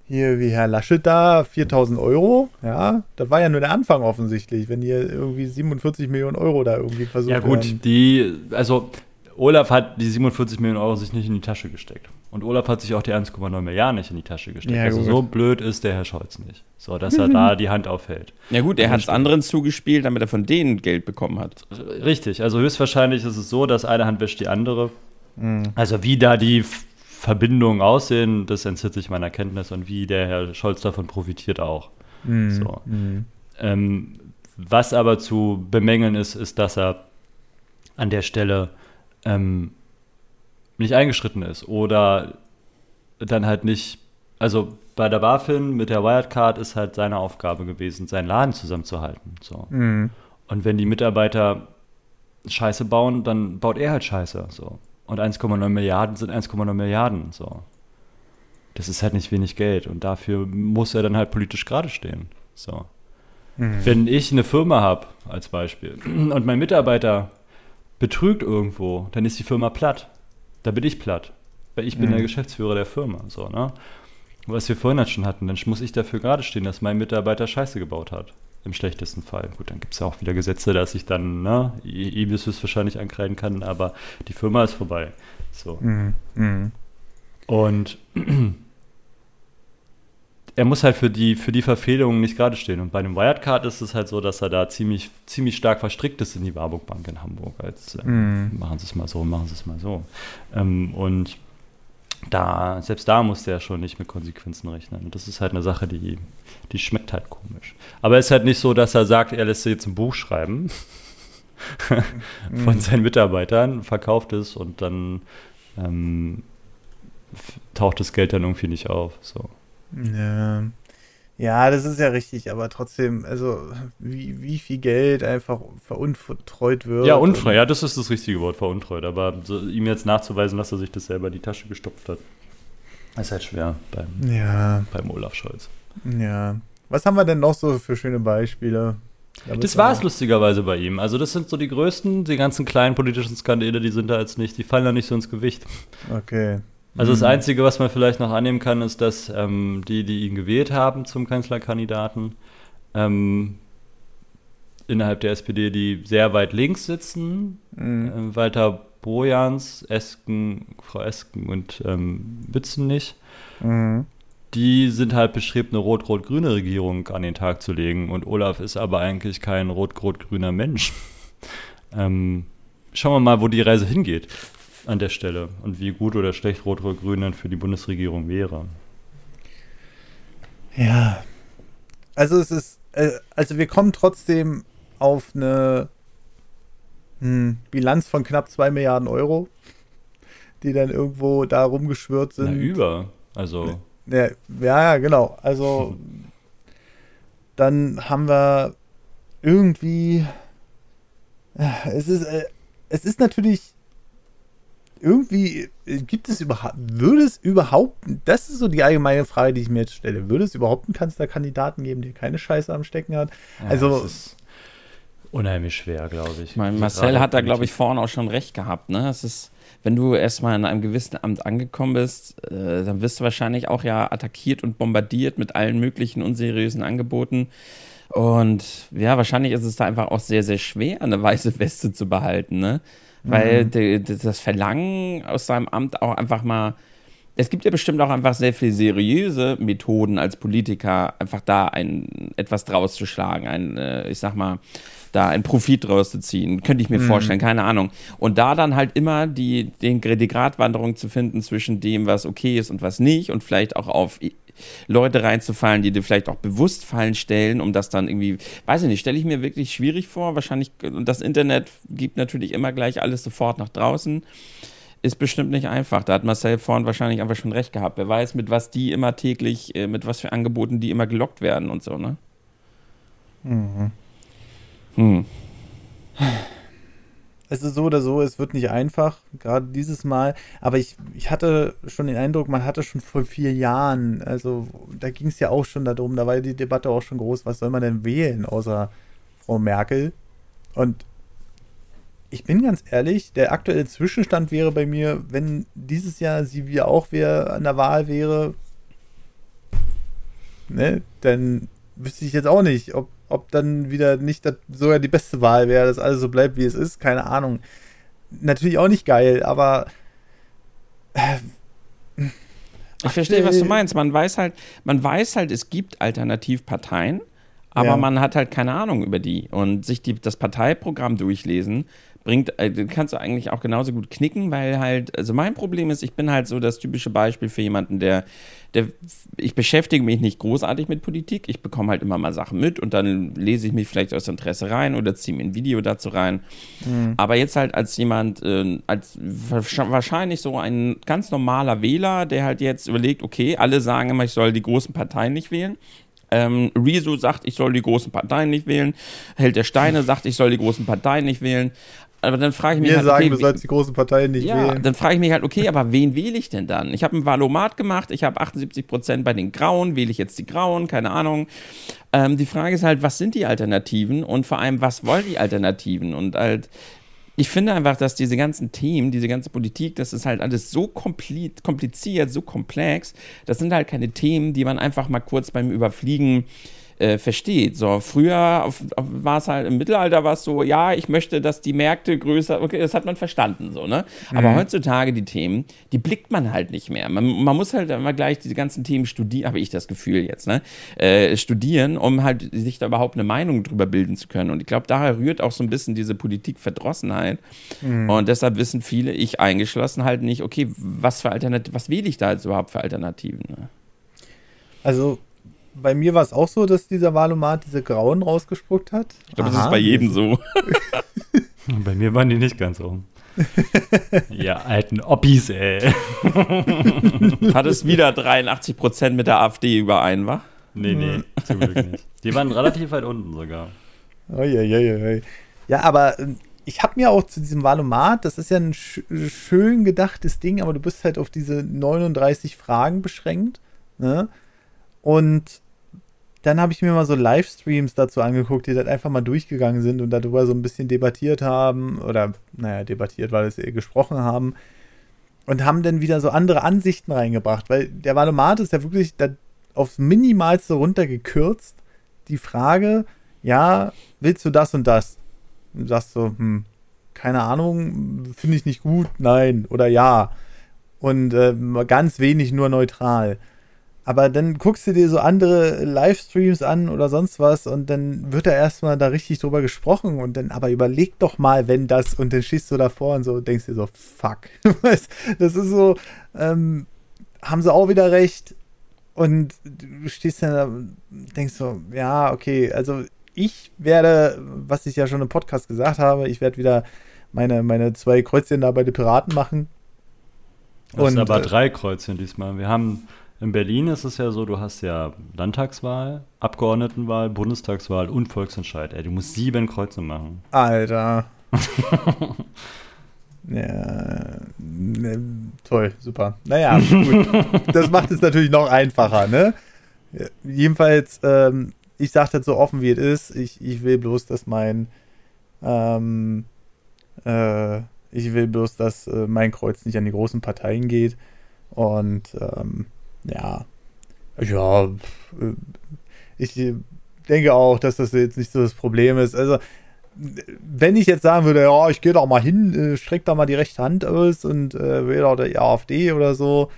hier wie Herr Laschet da, 4000 Euro, ja, das war ja nur der Anfang offensichtlich, wenn hier irgendwie 47 Millionen Euro da irgendwie versucht Ja gut, werden. die, also Olaf hat die 47 Millionen Euro sich nicht in die Tasche gesteckt. Und Olaf hat sich auch die 1,9 Milliarden nicht in die Tasche gesteckt. Ja, also gut. so blöd ist der Herr Scholz nicht. So, dass er da die Hand aufhält. Ja gut, er hat es anderen zugespielt, damit er von denen Geld bekommen hat. Richtig, also höchstwahrscheinlich ist es so, dass eine Hand wäscht die andere. Mhm. Also wie da die Verbindungen aussehen, das entzieht sich meiner Kenntnis und wie der Herr Scholz davon profitiert auch. Mhm. So. Mhm. Ähm, was aber zu bemängeln ist, ist, dass er an der Stelle ähm, nicht eingeschritten ist oder dann halt nicht, also bei der BaFin mit der Wirecard ist halt seine Aufgabe gewesen, seinen Laden zusammenzuhalten. So. Mhm. Und wenn die Mitarbeiter Scheiße bauen, dann baut er halt Scheiße. So. Und 1,9 Milliarden sind 1,9 Milliarden. So. Das ist halt nicht wenig Geld. Und dafür muss er dann halt politisch gerade stehen. So. Mhm. Wenn ich eine Firma habe, als Beispiel, und mein Mitarbeiter betrügt irgendwo, dann ist die Firma platt. Da bin ich platt. Weil ich bin mhm. der Geschäftsführer der Firma. So, ne? Was wir vorhin halt schon hatten, dann muss ich dafür gerade stehen, dass mein Mitarbeiter Scheiße gebaut hat im schlechtesten Fall. Gut, dann gibt es ja auch wieder Gesetze, dass ich dann, ne, ihm das wahrscheinlich ankreiden kann, aber die Firma ist vorbei. So. Mhm. Mhm. Und er muss halt für die, für die Verfehlungen nicht gerade stehen. Und bei einem Wirecard ist es halt so, dass er da ziemlich, ziemlich stark verstrickt ist in die Warburg Bank in Hamburg. Als, äh, mhm. Machen Sie es mal so, machen Sie es mal so. Ähm, und da, selbst da muss der schon nicht mit Konsequenzen rechnen. Und das ist halt eine Sache, die, die schmeckt halt komisch. Aber es ist halt nicht so, dass er sagt, er lässt sich jetzt ein Buch schreiben von mhm. seinen Mitarbeitern, verkauft es und dann ähm, taucht das Geld dann irgendwie nicht auf. So. Ja. Ja, das ist ja richtig, aber trotzdem, also wie, wie viel Geld einfach veruntreut wird. Ja, unfrei, ja, das ist das richtige Wort, veruntreut. Aber so, ihm jetzt nachzuweisen, dass er sich das selber in die Tasche gestopft hat, ist halt schwer beim, ja. beim Olaf Scholz. Ja. Was haben wir denn noch so für schöne Beispiele? Das war es lustigerweise bei ihm. Also, das sind so die größten, die ganzen kleinen politischen Skandale, die sind da jetzt nicht, die fallen da nicht so ins Gewicht. Okay. Also das mhm. Einzige, was man vielleicht noch annehmen kann, ist, dass ähm, die, die ihn gewählt haben zum Kanzlerkandidaten, ähm, innerhalb der SPD, die sehr weit links sitzen, mhm. äh, Walter Bojans, Esken, Frau Esken und ähm, Bützenich, mhm. die sind halt bestrebt, eine rot-rot-grüne Regierung an den Tag zu legen. Und Olaf ist aber eigentlich kein rot-rot-grüner Mensch. Ähm, schauen wir mal, wo die Reise hingeht an der Stelle und wie gut oder schlecht Rot-Rot-Grün dann für die Bundesregierung wäre. Ja, also es ist, äh, also wir kommen trotzdem auf eine hm, Bilanz von knapp 2 Milliarden Euro, die dann irgendwo da rumgeschwört sind. Na, über, also. Ja, ja, genau. Also dann haben wir irgendwie, es ist, äh, es ist natürlich irgendwie äh, gibt es überhaupt, würde es überhaupt, das ist so die allgemeine Frage, die ich mir jetzt stelle, würde es überhaupt einen Kanzlerkandidaten geben, der keine Scheiße am Stecken hat? Ja, also. Das ist unheimlich schwer, glaube ich. meine, Marcel hat da, glaube ich, vorhin auch schon recht gehabt. Ne? Es ist, wenn du erstmal in einem gewissen Amt angekommen bist, äh, dann wirst du wahrscheinlich auch ja attackiert und bombardiert mit allen möglichen unseriösen Angeboten. Und ja, wahrscheinlich ist es da einfach auch sehr, sehr schwer, eine weiße Weste zu behalten. Ne? Weil mhm. die, das Verlangen aus seinem Amt auch einfach mal. Es gibt ja bestimmt auch einfach sehr viel seriöse Methoden als Politiker, einfach da ein etwas draus zu schlagen, ein, äh, ich sag mal, da einen Profit draus zu ziehen. Könnte ich mir mhm. vorstellen, keine Ahnung. Und da dann halt immer die, den, die Gratwanderung zu finden zwischen dem, was okay ist und was nicht und vielleicht auch auf Leute reinzufallen, die dir vielleicht auch bewusst Fallen stellen, um das dann irgendwie, weiß ich nicht, stelle ich mir wirklich schwierig vor. Wahrscheinlich, und das Internet gibt natürlich immer gleich alles sofort nach draußen. Ist bestimmt nicht einfach. Da hat Marcel vorhin wahrscheinlich einfach schon recht gehabt. Wer weiß, mit was die immer täglich, äh, mit was für Angeboten die immer gelockt werden und so, ne? Mhm. Hm es ist so oder so, es wird nicht einfach, gerade dieses Mal. Aber ich, ich hatte schon den Eindruck, man hatte schon vor vier Jahren, also da ging es ja auch schon darum, da war die Debatte auch schon groß, was soll man denn wählen außer Frau Merkel? Und ich bin ganz ehrlich, der aktuelle Zwischenstand wäre bei mir, wenn dieses Jahr sie wieder auch wer an der Wahl wäre, ne, dann wüsste ich jetzt auch nicht, ob ob dann wieder nicht sogar die beste Wahl wäre, dass alles so bleibt, wie es ist, keine Ahnung. Natürlich auch nicht geil, aber. Äh, ich verstehe, was du meinst. Man weiß halt, man weiß halt, es gibt Alternativparteien, aber ja. man hat halt keine Ahnung über die. Und sich die, das Parteiprogramm durchlesen, bringt, äh, kannst du eigentlich auch genauso gut knicken, weil halt, also mein Problem ist, ich bin halt so das typische Beispiel für jemanden, der, der, ich beschäftige mich nicht großartig mit Politik, ich bekomme halt immer mal Sachen mit und dann lese ich mich vielleicht aus Interesse rein oder ziehe mir ein Video dazu rein. Mhm. Aber jetzt halt als jemand, äh, als wahrscheinlich so ein ganz normaler Wähler, der halt jetzt überlegt, okay, alle sagen immer, ich soll die großen Parteien nicht wählen. Ähm, Rezo sagt, ich soll die großen Parteien nicht wählen. Held der Steine sagt, ich soll die großen Parteien nicht wählen. Aber dann frage ich mich Wir halt, sagen, okay, du sollst die großen Parteien nicht ja, wählen. Dann frage ich mich halt, okay, aber wen wähle ich denn dann? Ich habe ein Valomat gemacht, ich habe 78 Prozent bei den Grauen, wähle ich jetzt die Grauen, keine Ahnung. Ähm, die Frage ist halt, was sind die Alternativen und vor allem, was wollen die Alternativen? Und halt, ich finde einfach, dass diese ganzen Themen, diese ganze Politik, das ist halt alles so kompliziert, so komplex. Das sind halt keine Themen, die man einfach mal kurz beim Überfliegen äh, versteht. So, früher war es halt im Mittelalter war es so, ja, ich möchte, dass die Märkte größer, okay, das hat man verstanden, so, ne? Aber mhm. heutzutage die Themen, die blickt man halt nicht mehr. Man, man muss halt immer gleich diese ganzen Themen studieren, habe ich das Gefühl jetzt, ne? Äh, studieren, um halt sich da überhaupt eine Meinung drüber bilden zu können. Und ich glaube, daher rührt auch so ein bisschen diese Politikverdrossenheit. Mhm. Und deshalb wissen viele, ich eingeschlossen, halt nicht, okay, was für Alternativen, was wähle ich da jetzt überhaupt für Alternativen? Ne? Also bei mir war es auch so, dass dieser Valomat diese Grauen rausgespuckt hat. Ich glaube, das ist bei jedem so. bei mir waren die nicht ganz so. ja, alten Oppis, ey. Hat es wieder 83% mit der AfD überein, wa? Nee, nee, zum Glück nicht. Die waren relativ weit unten sogar. Oh, ja, ja, ja. ja, aber ähm, ich habe mir auch zu diesem Valomat, das ist ja ein sch schön gedachtes Ding, aber du bist halt auf diese 39 Fragen beschränkt. Ne? Und dann habe ich mir mal so Livestreams dazu angeguckt, die dann einfach mal durchgegangen sind und darüber so ein bisschen debattiert haben. Oder, naja, debattiert, weil es eh gesprochen haben. Und haben dann wieder so andere Ansichten reingebracht. Weil der Valomat ist ja wirklich aufs Minimalste runtergekürzt. Die Frage, ja, willst du das und das? Und sagst so, hm, keine Ahnung, finde ich nicht gut, nein oder ja. Und äh, ganz wenig nur neutral. Aber dann guckst du dir so andere Livestreams an oder sonst was und dann wird da erstmal da richtig drüber gesprochen und dann, aber überleg doch mal, wenn das und dann stehst du davor und so denkst dir so, fuck. das ist so, ähm, haben sie auch wieder recht und du stehst dann da und denkst so, ja, okay, also ich werde, was ich ja schon im Podcast gesagt habe, ich werde wieder meine, meine zwei Kreuzchen da bei den Piraten machen. Das sind aber äh, drei Kreuzchen diesmal. Wir haben in Berlin ist es ja so, du hast ja Landtagswahl, Abgeordnetenwahl, Bundestagswahl und Volksentscheid. Ey, du musst sieben Kreuze machen. Alter. ja, ne, toll, super. Naja, gut. das macht es natürlich noch einfacher, ne? Jedenfalls, ähm, ich sage das so offen, wie es ist. Ich, ich will bloß, dass mein ähm, äh, ich will bloß, dass äh, mein Kreuz nicht an die großen Parteien geht. Und ähm, ja, ja, äh, ich denke auch, dass das jetzt nicht so das Problem ist. Also, wenn ich jetzt sagen würde, ja, ich gehe doch mal hin, äh, streck da mal die rechte Hand aus und äh, wähle auch die AfD oder so.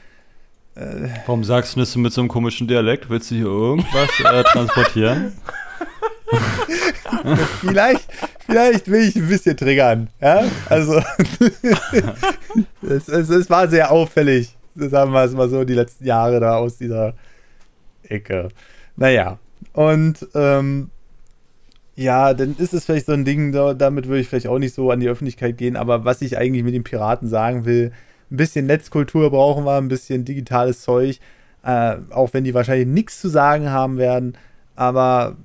Äh, Warum sagst du das mit so einem komischen Dialekt? Willst du hier irgendwas äh, transportieren? vielleicht, vielleicht will ich ein bisschen triggern. Ja? Also, es, es, es, war sehr auffällig, sagen wir es mal so, die letzten Jahre da aus dieser Ecke. Naja, und ähm, ja, dann ist es vielleicht so ein Ding, damit würde ich vielleicht auch nicht so an die Öffentlichkeit gehen, aber was ich eigentlich mit den Piraten sagen will, ein bisschen Netzkultur brauchen wir, ein bisschen digitales Zeug, äh, auch wenn die wahrscheinlich nichts zu sagen haben werden, aber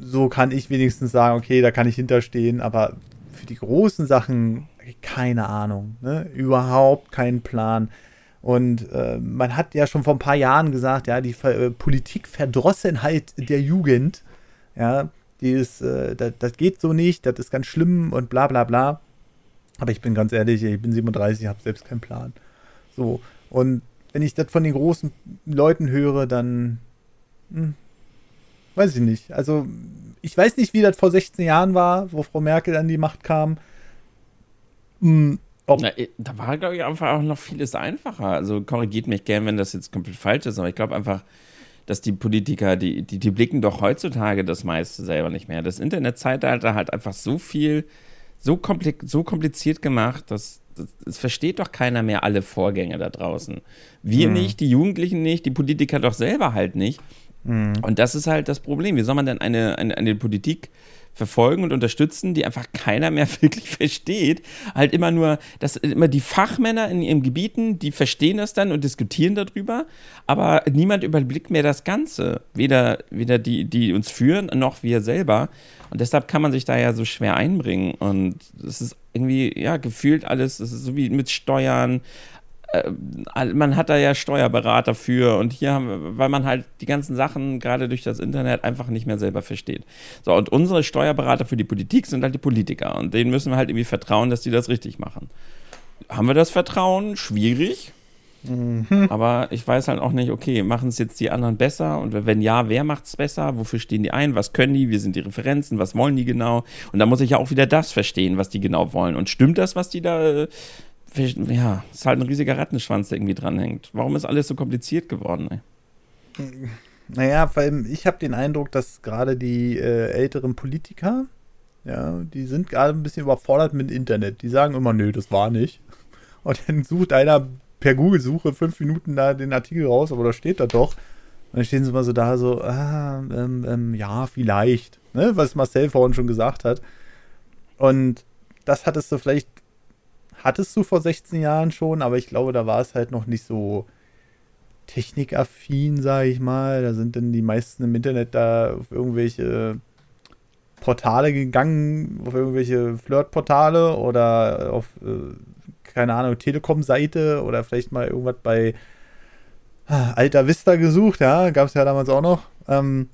so kann ich wenigstens sagen, okay, da kann ich hinterstehen, aber für die großen Sachen keine Ahnung, ne? überhaupt keinen Plan. Und äh, man hat ja schon vor ein paar Jahren gesagt, ja, die äh, Politikverdrossenheit der Jugend, ja, die ist, äh, das, das, geht so nicht, das ist ganz schlimm und bla bla bla. Aber ich bin ganz ehrlich, ich bin 37, habe selbst keinen Plan. So, und wenn ich das von den großen Leuten höre, dann hm, weiß ich nicht. Also, ich weiß nicht, wie das vor 16 Jahren war, wo Frau Merkel an die Macht kam. Hm, Na, da war, glaube ich, einfach auch noch vieles einfacher. Also, korrigiert mich gern, wenn das jetzt komplett falsch ist, aber ich glaube einfach, dass die Politiker, die, die, die blicken doch heutzutage das meiste selber nicht mehr. Das Internetzeitalter hat einfach so viel, so, kompli so kompliziert gemacht, dass es versteht doch keiner mehr alle Vorgänge da draußen. Wir hm. nicht, die Jugendlichen nicht, die Politiker doch selber halt nicht. Mhm. Und das ist halt das Problem. Wie soll man denn eine, eine, eine Politik verfolgen und unterstützen, die einfach keiner mehr wirklich versteht. Halt immer nur, dass immer die Fachmänner in ihren Gebieten, die verstehen das dann und diskutieren darüber, aber niemand überblickt mehr das Ganze. Weder, weder die, die uns führen, noch wir selber. Und deshalb kann man sich da ja so schwer einbringen. Und es ist irgendwie, ja, gefühlt alles, es ist so wie mit Steuern, man hat da ja Steuerberater für und hier haben, weil man halt die ganzen Sachen gerade durch das Internet einfach nicht mehr selber versteht. So, und unsere Steuerberater für die Politik sind halt die Politiker und denen müssen wir halt irgendwie vertrauen, dass die das richtig machen. Haben wir das Vertrauen? Schwierig. Mhm. Aber ich weiß halt auch nicht, okay, machen es jetzt die anderen besser? Und wenn ja, wer macht es besser? Wofür stehen die ein? Was können die? Wie sind die Referenzen? Was wollen die genau? Und da muss ich ja auch wieder das verstehen, was die genau wollen. Und stimmt das, was die da äh, ja, ist halt ein riesiger Rattenschwanz, der irgendwie dranhängt. Warum ist alles so kompliziert geworden, ey? Naja, weil ich habe den Eindruck, dass gerade die äh, älteren Politiker, ja, die sind gerade ein bisschen überfordert mit Internet. Die sagen immer, nö, das war nicht. Und dann sucht einer per Google-Suche fünf Minuten da den Artikel raus, aber da steht da doch. Und dann stehen sie mal so da, so, ah, ähm, ähm, ja, vielleicht. Ne? Was Marcel vorhin schon gesagt hat. Und das hattest du vielleicht hattest du vor 16 Jahren schon, aber ich glaube, da war es halt noch nicht so technikaffin, sage ich mal. Da sind dann die meisten im Internet da auf irgendwelche Portale gegangen, auf irgendwelche Flirtportale oder auf, äh, keine Ahnung, Telekom-Seite oder vielleicht mal irgendwas bei ah, Alter Vista gesucht, ja, gab es ja damals auch noch. Ähm,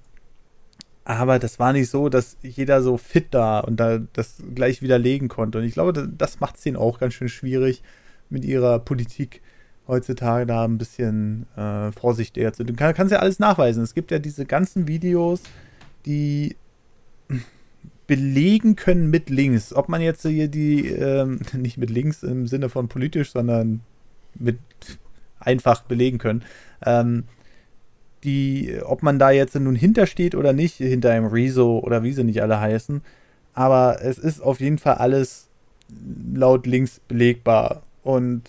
aber das war nicht so, dass jeder so fit da und da das gleich widerlegen konnte. Und ich glaube, das macht es denen auch ganz schön schwierig, mit ihrer Politik heutzutage da ein bisschen äh, vorsichtiger zu. Du kann, kannst ja alles nachweisen. Es gibt ja diese ganzen Videos, die belegen können mit Links. Ob man jetzt hier die, ähm, nicht mit Links im Sinne von politisch, sondern mit einfach belegen können. Ähm, die, ob man da jetzt nun hintersteht oder nicht, hinter einem Rezo oder wie sie nicht alle heißen. Aber es ist auf jeden Fall alles laut links belegbar. Und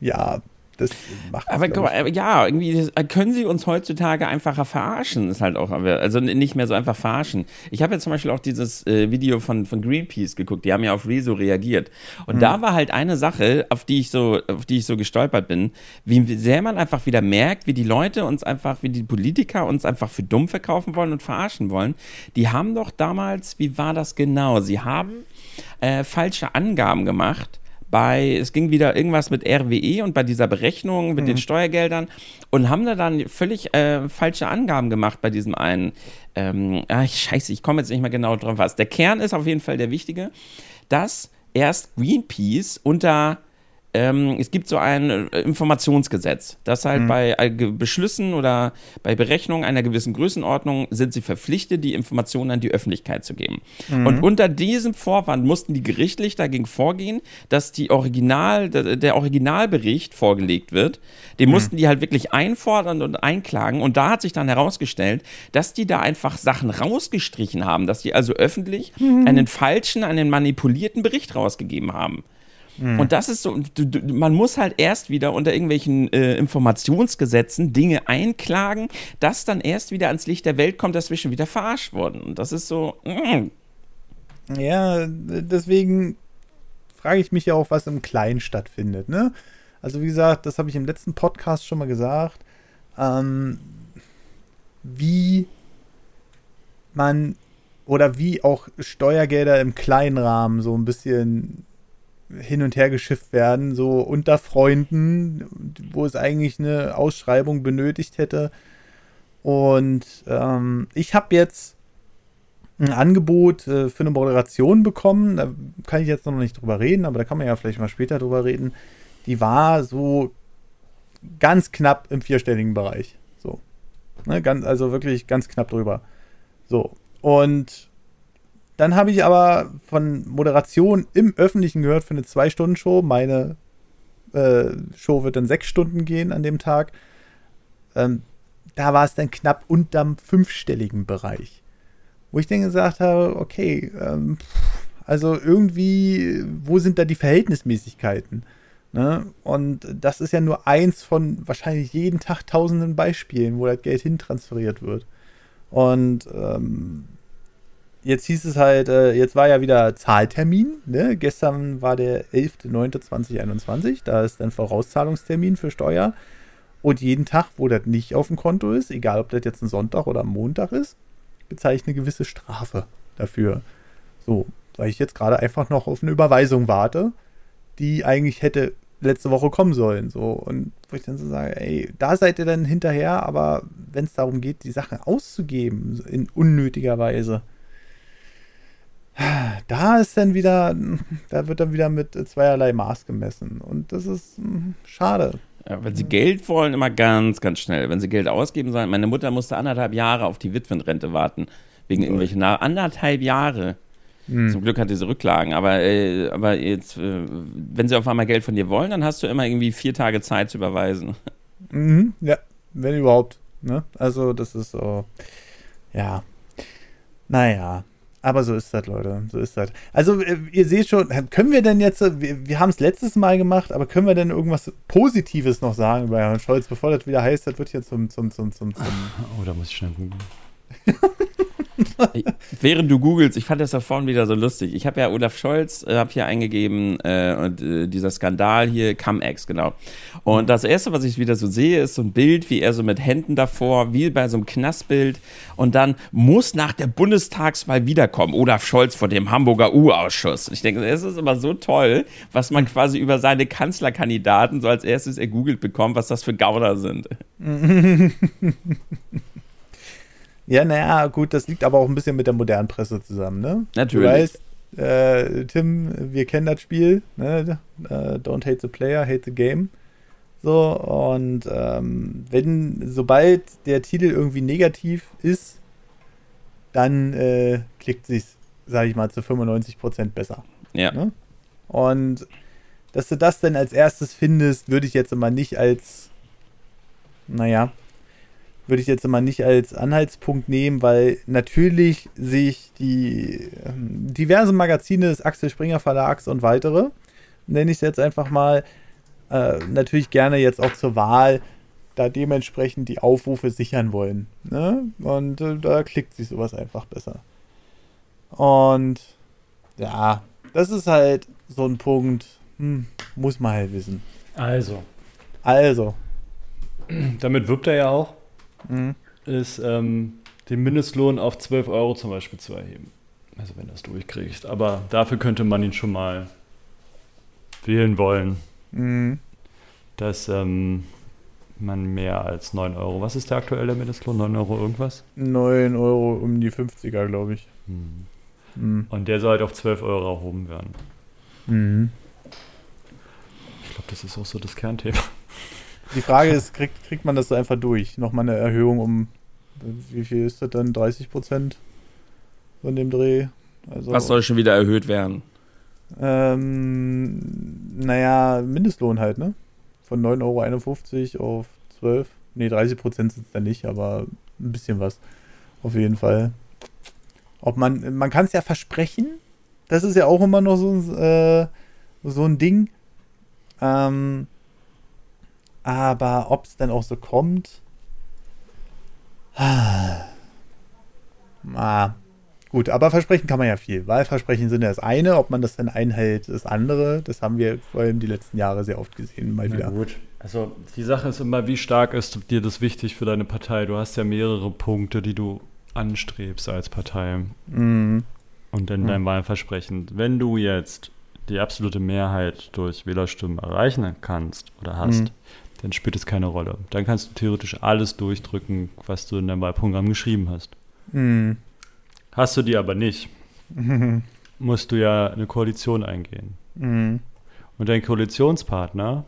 ja, das macht aber guck mal, ja, irgendwie können sie uns heutzutage einfacher verarschen, ist halt auch, also nicht mehr so einfach verarschen. Ich habe ja zum Beispiel auch dieses äh, Video von, von Greenpeace geguckt, die haben ja auf Rezo reagiert. Und mhm. da war halt eine Sache, auf die ich so, auf die ich so gestolpert bin, wie sehr man einfach wieder merkt, wie die Leute uns einfach, wie die Politiker uns einfach für dumm verkaufen wollen und verarschen wollen. Die haben doch damals, wie war das genau? Sie haben äh, falsche Angaben gemacht bei, es ging wieder irgendwas mit RWE und bei dieser Berechnung mit mhm. den Steuergeldern und haben da dann völlig äh, falsche Angaben gemacht bei diesem einen. Ähm, ach, scheiße, ich komme jetzt nicht mehr genau drauf was. Der Kern ist auf jeden Fall der wichtige, dass erst Greenpeace unter ähm, es gibt so ein äh, Informationsgesetz, das halt mhm. bei äh, Beschlüssen oder bei Berechnungen einer gewissen Größenordnung sind sie verpflichtet, die Informationen an die Öffentlichkeit zu geben. Mhm. Und unter diesem Vorwand mussten die gerichtlich dagegen vorgehen, dass die Original, der Originalbericht vorgelegt wird. Den mhm. mussten die halt wirklich einfordern und einklagen. Und da hat sich dann herausgestellt, dass die da einfach Sachen rausgestrichen haben, dass die also öffentlich mhm. einen falschen, einen manipulierten Bericht rausgegeben haben. Mhm. Und das ist so, man muss halt erst wieder unter irgendwelchen äh, Informationsgesetzen Dinge einklagen, dass dann erst wieder ans Licht der Welt kommt, dass wir schon wieder verarscht wurden. Und das ist so. Mm. Ja, deswegen frage ich mich ja auch, was im Kleinen stattfindet. Ne? Also wie gesagt, das habe ich im letzten Podcast schon mal gesagt. Ähm, wie man oder wie auch Steuergelder im kleinen Rahmen so ein bisschen hin und her geschifft werden, so unter Freunden, wo es eigentlich eine Ausschreibung benötigt hätte. Und ähm, ich habe jetzt ein Angebot äh, für eine Moderation bekommen. Da kann ich jetzt noch nicht drüber reden, aber da kann man ja vielleicht mal später drüber reden. Die war so ganz knapp im vierstelligen Bereich. So. Ne, ganz, also wirklich ganz knapp drüber. So. Und dann habe ich aber von Moderation im Öffentlichen gehört für eine Zwei-Stunden-Show. Meine äh, Show wird dann sechs Stunden gehen an dem Tag. Ähm, da war es dann knapp unterm fünfstelligen Bereich. Wo ich dann gesagt habe, okay, ähm, also irgendwie, wo sind da die Verhältnismäßigkeiten? Ne? Und das ist ja nur eins von wahrscheinlich jeden Tag tausenden Beispielen, wo das Geld hintransferiert wird. Und ähm, jetzt hieß es halt, äh, jetzt war ja wieder Zahltermin. Ne? Gestern war der 11.09.2021. Da ist dann Vorauszahlungstermin für Steuer. Und jeden Tag, wo das nicht auf dem Konto ist, egal ob das jetzt ein Sonntag oder ein Montag ist, bezeichne eine gewisse Strafe dafür. So, weil ich jetzt gerade einfach noch auf eine Überweisung warte, die eigentlich hätte letzte Woche kommen sollen. So, und wo ich dann so sage, ey, da seid ihr dann hinterher, aber wenn es darum geht, die Sachen auszugeben, in unnötiger Weise, da ist dann wieder, da wird dann wieder mit zweierlei Maß gemessen. Und das ist hm, schade. Ja, wenn sie Geld wollen, immer ganz, ganz schnell. Wenn sie Geld ausgeben sollen. Meine Mutter musste anderthalb Jahre auf die Witwenrente warten. Wegen irgendwelchen Na anderthalb Jahre. Hm. Zum Glück hat diese Rücklagen. Aber, äh, aber jetzt, äh, wenn sie auf einmal Geld von dir wollen, dann hast du immer irgendwie vier Tage Zeit zu überweisen. Mhm, ja, wenn überhaupt. Ne? Also, das ist so. Ja. Naja. Aber so ist das, Leute. So ist das. Also, äh, ihr seht schon, können wir denn jetzt, wir, wir haben es letztes Mal gemacht, aber können wir denn irgendwas Positives noch sagen über Herrn Scholz, bevor das wieder heißt, das wird hier zum, zum, zum, zum, zum. Oh, da muss ich schnell googeln. Während du googelst, ich fand das da vorhin wieder so lustig. Ich habe ja Olaf Scholz, äh, habe hier eingegeben, äh, und, äh, dieser Skandal hier, Cum-Ex, genau. Und das Erste, was ich wieder so sehe, ist so ein Bild, wie er so mit Händen davor, wie bei so einem Knastbild. Und dann muss nach der Bundestagswahl wiederkommen, Olaf Scholz vor dem Hamburger U-Ausschuss. Ich denke, es ist immer so toll, was man quasi über seine Kanzlerkandidaten so als erstes ergoogelt bekommt, was das für Gauner sind. Ja, naja, gut, das liegt aber auch ein bisschen mit der modernen Presse zusammen, ne? Natürlich. Du weißt, äh, Tim, wir kennen das Spiel, ne? Uh, don't hate the player, hate the game. So, und ähm, wenn, sobald der Titel irgendwie negativ ist, dann äh, klickt sich, sage ich mal, zu 95% besser. Ja. Ne? Und dass du das denn als erstes findest, würde ich jetzt immer nicht als, naja, würde ich jetzt immer nicht als Anhaltspunkt nehmen, weil natürlich sich die ähm, diverse Magazine des Axel Springer Verlags und weitere, nenne ich es jetzt einfach mal, äh, natürlich gerne jetzt auch zur Wahl da dementsprechend die Aufrufe sichern wollen. Ne? Und äh, da klickt sich sowas einfach besser. Und ja, das ist halt so ein Punkt, hm, muss man halt wissen. Also. Also. Damit wirbt er ja auch mhm. ist ähm, den Mindestlohn auf 12 Euro zum Beispiel zu erheben. Also wenn du das durchkriegst. Aber dafür könnte man ihn schon mal wählen wollen. Mhm. Dass ähm, man mehr als 9 Euro. Was ist der aktuelle Mindestlohn? 9 Euro irgendwas? 9 Euro um die 50er, glaube ich. Mhm. Mhm. Und der soll halt auf 12 Euro erhoben werden. Mhm. Ich glaube, das ist auch so das Kernthema. Die Frage ist, kriegt, kriegt man das so einfach durch? Nochmal eine Erhöhung um, wie viel ist das dann? 30 Prozent von dem Dreh? Also, Was soll schon wieder erhöht werden? Ähm, naja, Mindestlohn halt, ne? Von 9,51 Euro auf 12. Ne, 30 Prozent sind es dann nicht, aber ein bisschen was. Auf jeden Fall. Ob man, man kann es ja versprechen. Das ist ja auch immer noch so, äh, so ein Ding. Ähm, aber ob es dann auch so kommt. Ah. ah. Gut, aber versprechen kann man ja viel. Wahlversprechen sind ja das eine, ob man das dann einhält, das andere. Das haben wir vor allem die letzten Jahre sehr oft gesehen, mal Na wieder. Gut. Also die Sache ist immer, wie stark ist dir das wichtig für deine Partei? Du hast ja mehrere Punkte, die du anstrebst als Partei. Mhm. Und in deinem mhm. Wahlversprechen. Wenn du jetzt die absolute Mehrheit durch Wählerstimmen erreichen kannst oder hast, mhm dann spielt es keine Rolle. Dann kannst du theoretisch alles durchdrücken, was du in deinem Wahlprogramm geschrieben hast. Mhm. Hast du die aber nicht, mhm. musst du ja eine Koalition eingehen. Mhm. Und dein Koalitionspartner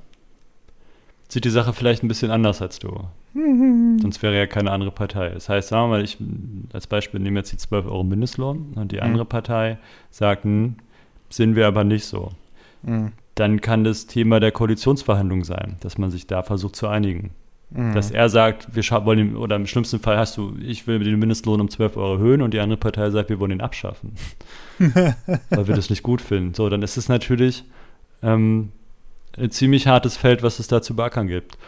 sieht die Sache vielleicht ein bisschen anders als du. Mhm. Sonst wäre ja keine andere Partei. Das heißt, sagen wir mal, ich als Beispiel nehme jetzt die 12 Euro Mindestlohn und die mhm. andere Partei sagt, hm, sind wir aber nicht so. Dann kann das Thema der Koalitionsverhandlung sein, dass man sich da versucht zu einigen. Mhm. Dass er sagt, wir wollen, oder im schlimmsten Fall hast du, ich will den Mindestlohn um 12 Euro erhöhen und die andere Partei sagt, wir wollen ihn abschaffen. weil wir das nicht gut finden. So, dann ist es natürlich ähm, ein ziemlich hartes Feld, was es da zu beackern gibt.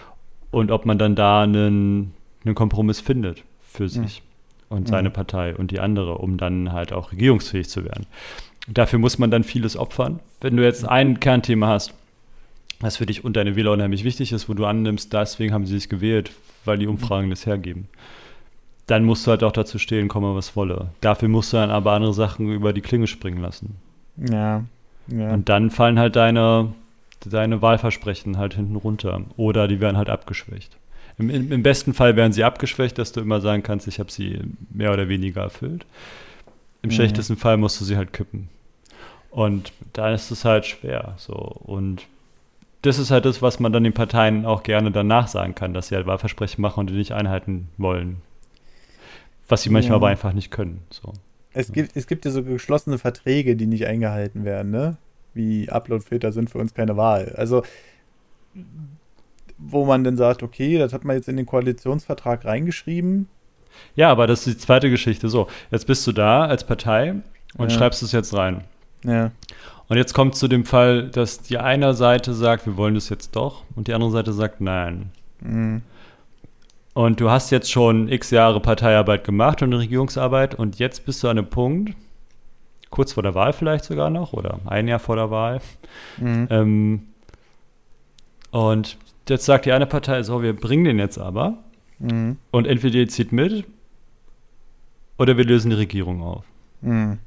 Und ob man dann da einen, einen Kompromiss findet für sich mhm. und seine mhm. Partei und die andere, um dann halt auch regierungsfähig zu werden. Dafür muss man dann vieles opfern. Wenn du jetzt ein Kernthema hast, was für dich und deine Wähler unheimlich wichtig ist, wo du annimmst, deswegen haben sie sich gewählt, weil die Umfragen das hergeben. Dann musst du halt auch dazu stehen, komme was wolle. Dafür musst du dann aber andere Sachen über die Klinge springen lassen. Ja. ja. Und dann fallen halt deine, deine Wahlversprechen halt hinten runter. Oder die werden halt abgeschwächt. Im, Im, besten Fall werden sie abgeschwächt, dass du immer sagen kannst, ich habe sie mehr oder weniger erfüllt. Im mhm. schlechtesten Fall musst du sie halt kippen. Und da ist es halt schwer. So. Und das ist halt das, was man dann den Parteien auch gerne danach sagen kann, dass sie halt Wahlversprechen machen und die nicht einhalten wollen. Was sie manchmal ja. aber einfach nicht können. So. Es, gibt, es gibt ja so geschlossene Verträge, die nicht eingehalten werden, ne? Wie Uploadfilter sind für uns keine Wahl. Also, wo man dann sagt, okay, das hat man jetzt in den Koalitionsvertrag reingeschrieben. Ja, aber das ist die zweite Geschichte. So, jetzt bist du da als Partei und ja. schreibst es jetzt rein. Ja. Und jetzt kommt zu dem Fall, dass die eine Seite sagt, wir wollen das jetzt doch, und die andere Seite sagt nein. Mhm. Und du hast jetzt schon x Jahre Parteiarbeit gemacht und Regierungsarbeit und jetzt bist du an einem Punkt, kurz vor der Wahl vielleicht sogar noch oder ein Jahr vor der Wahl. Mhm. Ähm, und jetzt sagt die eine Partei, so, wir bringen den jetzt aber. Mhm. Und entweder ihr zieht mit oder wir lösen die Regierung auf. Mhm.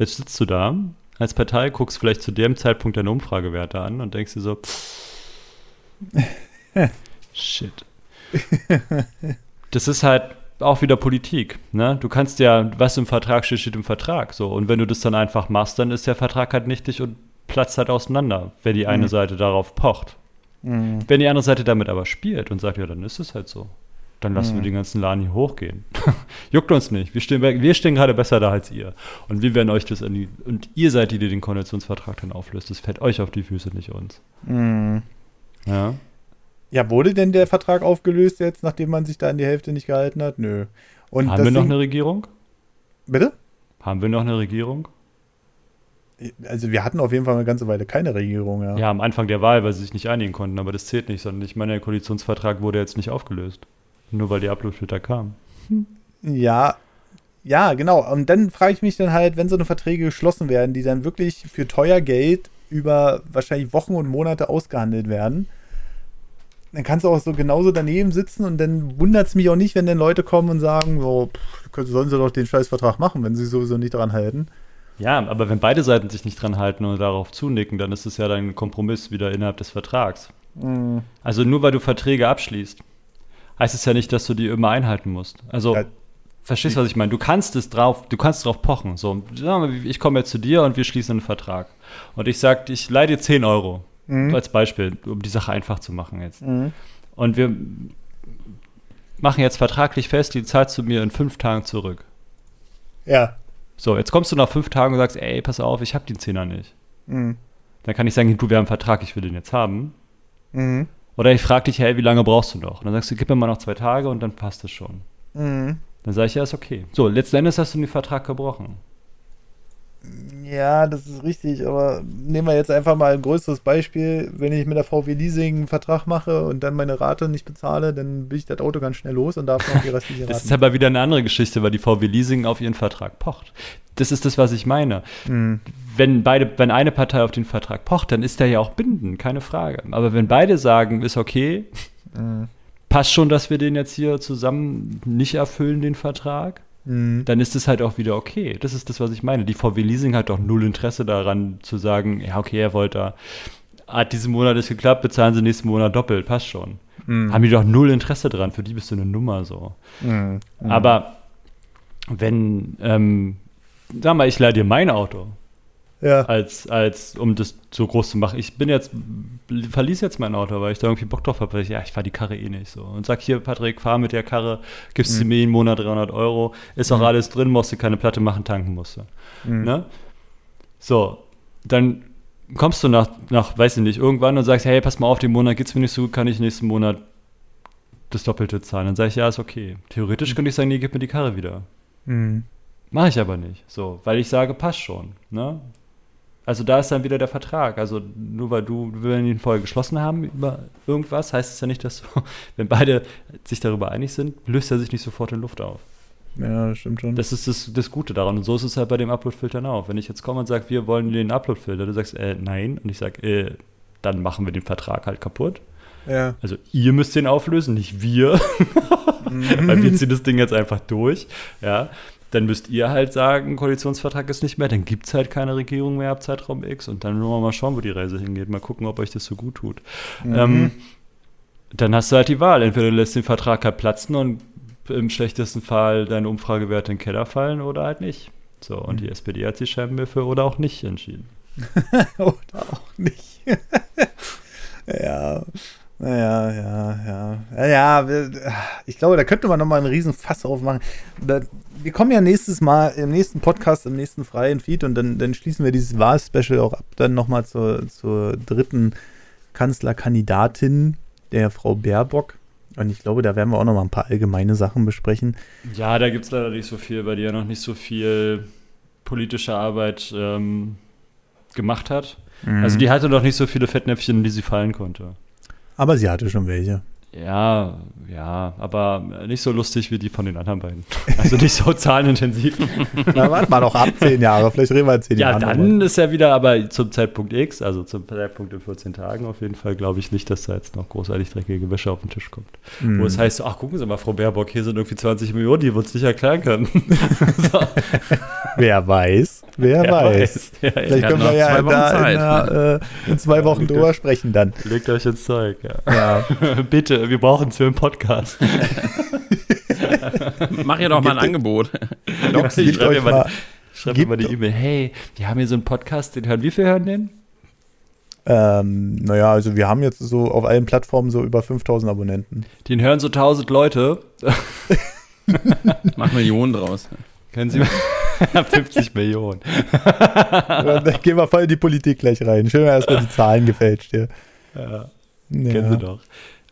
Jetzt sitzt du da als Partei, guckst vielleicht zu dem Zeitpunkt deine Umfragewerte an und denkst dir so, shit. Das ist halt auch wieder Politik. Ne? Du kannst ja, was im Vertrag steht, steht im Vertrag. So. Und wenn du das dann einfach machst, dann ist der Vertrag halt nichtig und platzt halt auseinander, wenn die eine mhm. Seite darauf pocht. Mhm. Wenn die andere Seite damit aber spielt und sagt, ja, dann ist es halt so. Dann lassen mhm. wir den ganzen Laden hier hochgehen. Juckt uns nicht. Wir stehen, wir stehen gerade besser da als ihr. Und wir werden euch das an die, und ihr seid die, die den Koalitionsvertrag dann auflöst. Das fällt euch auf die Füße, nicht uns. Mhm. Ja. Ja, wurde denn der Vertrag aufgelöst jetzt, nachdem man sich da an die Hälfte nicht gehalten hat? Nö. Und Haben wir noch eine Regierung? Bitte? Haben wir noch eine Regierung? Also wir hatten auf jeden Fall eine ganze Weile keine Regierung, ja. Ja, am Anfang der Wahl, weil sie sich nicht einigen konnten, aber das zählt nicht, sondern ich meine, der Koalitionsvertrag wurde jetzt nicht aufgelöst. Nur weil die Upload-Filter kamen. Ja, ja, genau. Und dann frage ich mich dann halt, wenn so eine Verträge geschlossen werden, die dann wirklich für teuer Geld über wahrscheinlich Wochen und Monate ausgehandelt werden, dann kannst du auch so genauso daneben sitzen und dann wundert es mich auch nicht, wenn dann Leute kommen und sagen, so, pff, sollen sie doch den Scheißvertrag machen, wenn sie sowieso nicht daran halten. Ja, aber wenn beide Seiten sich nicht dran halten und darauf zunicken, dann ist es ja dann ein Kompromiss wieder innerhalb des Vertrags. Mhm. Also nur weil du Verträge abschließt, heißt es ja nicht, dass du die immer einhalten musst. Also ja, verstehst du, was ich meine? Du kannst es drauf, du kannst drauf pochen. So, ich komme jetzt zu dir und wir schließen einen Vertrag. Und ich sage, ich leih dir 10 Euro. Mhm. Als Beispiel, um die Sache einfach zu machen jetzt. Mhm. Und wir machen jetzt vertraglich fest, die zahlst du mir in fünf Tagen zurück. Ja. So, jetzt kommst du nach fünf Tagen und sagst, ey, pass auf, ich habe den Zehner nicht. Mhm. Dann kann ich sagen, du, wir haben einen Vertrag, ich will den jetzt haben. Mhm. Oder ich frage dich, hey, wie lange brauchst du noch? Und dann sagst du, gib mir mal noch zwei Tage und dann passt es schon. Mhm. Dann sage ich, ja, ist okay. So, letzten Endes hast du den Vertrag gebrochen. Ja, das ist richtig, aber nehmen wir jetzt einfach mal ein größeres Beispiel. Wenn ich mit der VW Leasing einen Vertrag mache und dann meine Rate nicht bezahle, dann bin ich das Auto ganz schnell los und darf noch die restliche Rate. das ist aber wieder eine andere Geschichte, weil die VW Leasing auf ihren Vertrag pocht. Das ist das, was ich meine. Mhm. Wenn beide, wenn eine Partei auf den Vertrag pocht, dann ist der ja auch bindend, keine Frage. Aber wenn beide sagen, ist okay, mhm. passt schon, dass wir den jetzt hier zusammen nicht erfüllen, den Vertrag, Mhm. dann ist es halt auch wieder okay. Das ist das, was ich meine. Die VW Leasing hat doch null Interesse daran zu sagen, ja, okay, er wollte da, hat diesen Monat nicht geklappt, bezahlen sie nächsten Monat doppelt, passt schon. Mhm. Haben die doch null Interesse dran, für die bist du eine Nummer so. Mhm. Aber wenn, ähm, sag mal, ich leih dir mein Auto, ja. Als, als, um das so groß zu machen. Ich bin jetzt, verließ jetzt mein Auto, weil ich da irgendwie Bock drauf habe. Ja, ich fahre die Karre eh nicht so. Und sag hier, Patrick, fahr mit der Karre, gibst mhm. du mir jeden Monat 300 Euro, ist auch mhm. alles drin, musst du keine Platte machen, tanken musst du. Mhm. Ne? So, dann kommst du nach, nach, weiß ich nicht, irgendwann und sagst, hey, pass mal auf, den Monat geht's mir nicht so gut, kann ich nächsten Monat das Doppelte zahlen. Dann sage ich, ja, ist okay. Theoretisch könnte ich sagen, nee, gib mir die Karre wieder. Mhm. Mache ich aber nicht. So, weil ich sage, passt schon. Ne? Also da ist dann wieder der Vertrag. Also nur weil du, wir ihn vorher geschlossen haben über irgendwas, heißt es ja nicht, dass so, wenn beide sich darüber einig sind, löst er sich nicht sofort in Luft auf. Ja, stimmt schon. Das ist das, das Gute daran. Und so ist es halt bei dem Upload-Filtern auch. Wenn ich jetzt komme und sage, wir wollen den Upload-Filter, du sagst, äh, nein. Und ich sage, äh, dann machen wir den Vertrag halt kaputt. Ja. Also ihr müsst den auflösen, nicht wir. Mhm. Weil wir ziehen das Ding jetzt einfach durch. Ja dann müsst ihr halt sagen, Koalitionsvertrag ist nicht mehr, dann gibt es halt keine Regierung mehr ab Zeitraum X und dann wollen wir mal schauen, wo die Reise hingeht, mal gucken, ob euch das so gut tut. Mhm. Ähm, dann hast du halt die Wahl, entweder du lässt den Vertrag halt platzen und im schlechtesten Fall deine Umfragewerte in den Keller fallen oder halt nicht. So, und mhm. die SPD hat sich scheinbar für oder auch nicht entschieden. oder auch nicht. ja. Ja, ja. Ja, ja, ich glaube, da könnte man nochmal einen riesen Fass aufmachen. wir kommen ja nächstes Mal im nächsten Podcast, im nächsten freien Feed und dann, dann schließen wir dieses Wahlspecial auch ab, dann nochmal zur, zur dritten Kanzlerkandidatin, der Frau Baerbock. Und ich glaube, da werden wir auch nochmal ein paar allgemeine Sachen besprechen. Ja, da gibt es leider nicht so viel, weil die ja noch nicht so viel politische Arbeit ähm, gemacht hat. Mhm. Also die hatte noch nicht so viele Fettnäpfchen, die sie fallen konnte. Aber sie hatte schon welche. Ja, ja, aber nicht so lustig wie die von den anderen beiden. Also nicht so zahlenintensiv. Na, warte mal noch ab zehn Jahre, vielleicht reden wir in zehn ja, Jahren. Ja, dann ist er wieder, aber zum Zeitpunkt X, also zum Zeitpunkt in 14 Tagen auf jeden Fall, glaube ich nicht, dass da jetzt noch großartig dreckige Wäsche auf den Tisch kommt. Mm. Wo es heißt, ach, gucken Sie mal, Frau Baerbock, hier sind irgendwie 20 Millionen, die wir uns nicht erklären können. so. Wer weiß, wer, wer weiß. weiß. Ja, vielleicht können wir ja da in, einer, äh, in, zwei Wochen drüber sprechen dann. Legt euch ins Zeug, ja. ja. Bitte wir brauchen es für einen Podcast. Mach ihr doch mal ein Angebot. Docs, ich schreibe mir mal, schreib mir mal die E-Mail. Hey, wir haben hier so einen Podcast, den hören. Wie viel hören den? Ähm, naja, also wir haben jetzt so auf allen Plattformen so über 5000 Abonnenten. Den hören so 1000 Leute. Mach Millionen draus. Können Sie 50 Millionen. Dann gehen wir voll in die Politik gleich rein. Schön, erstmal die Zahlen gefälscht hier. Ja. ja. Kennen Sie doch.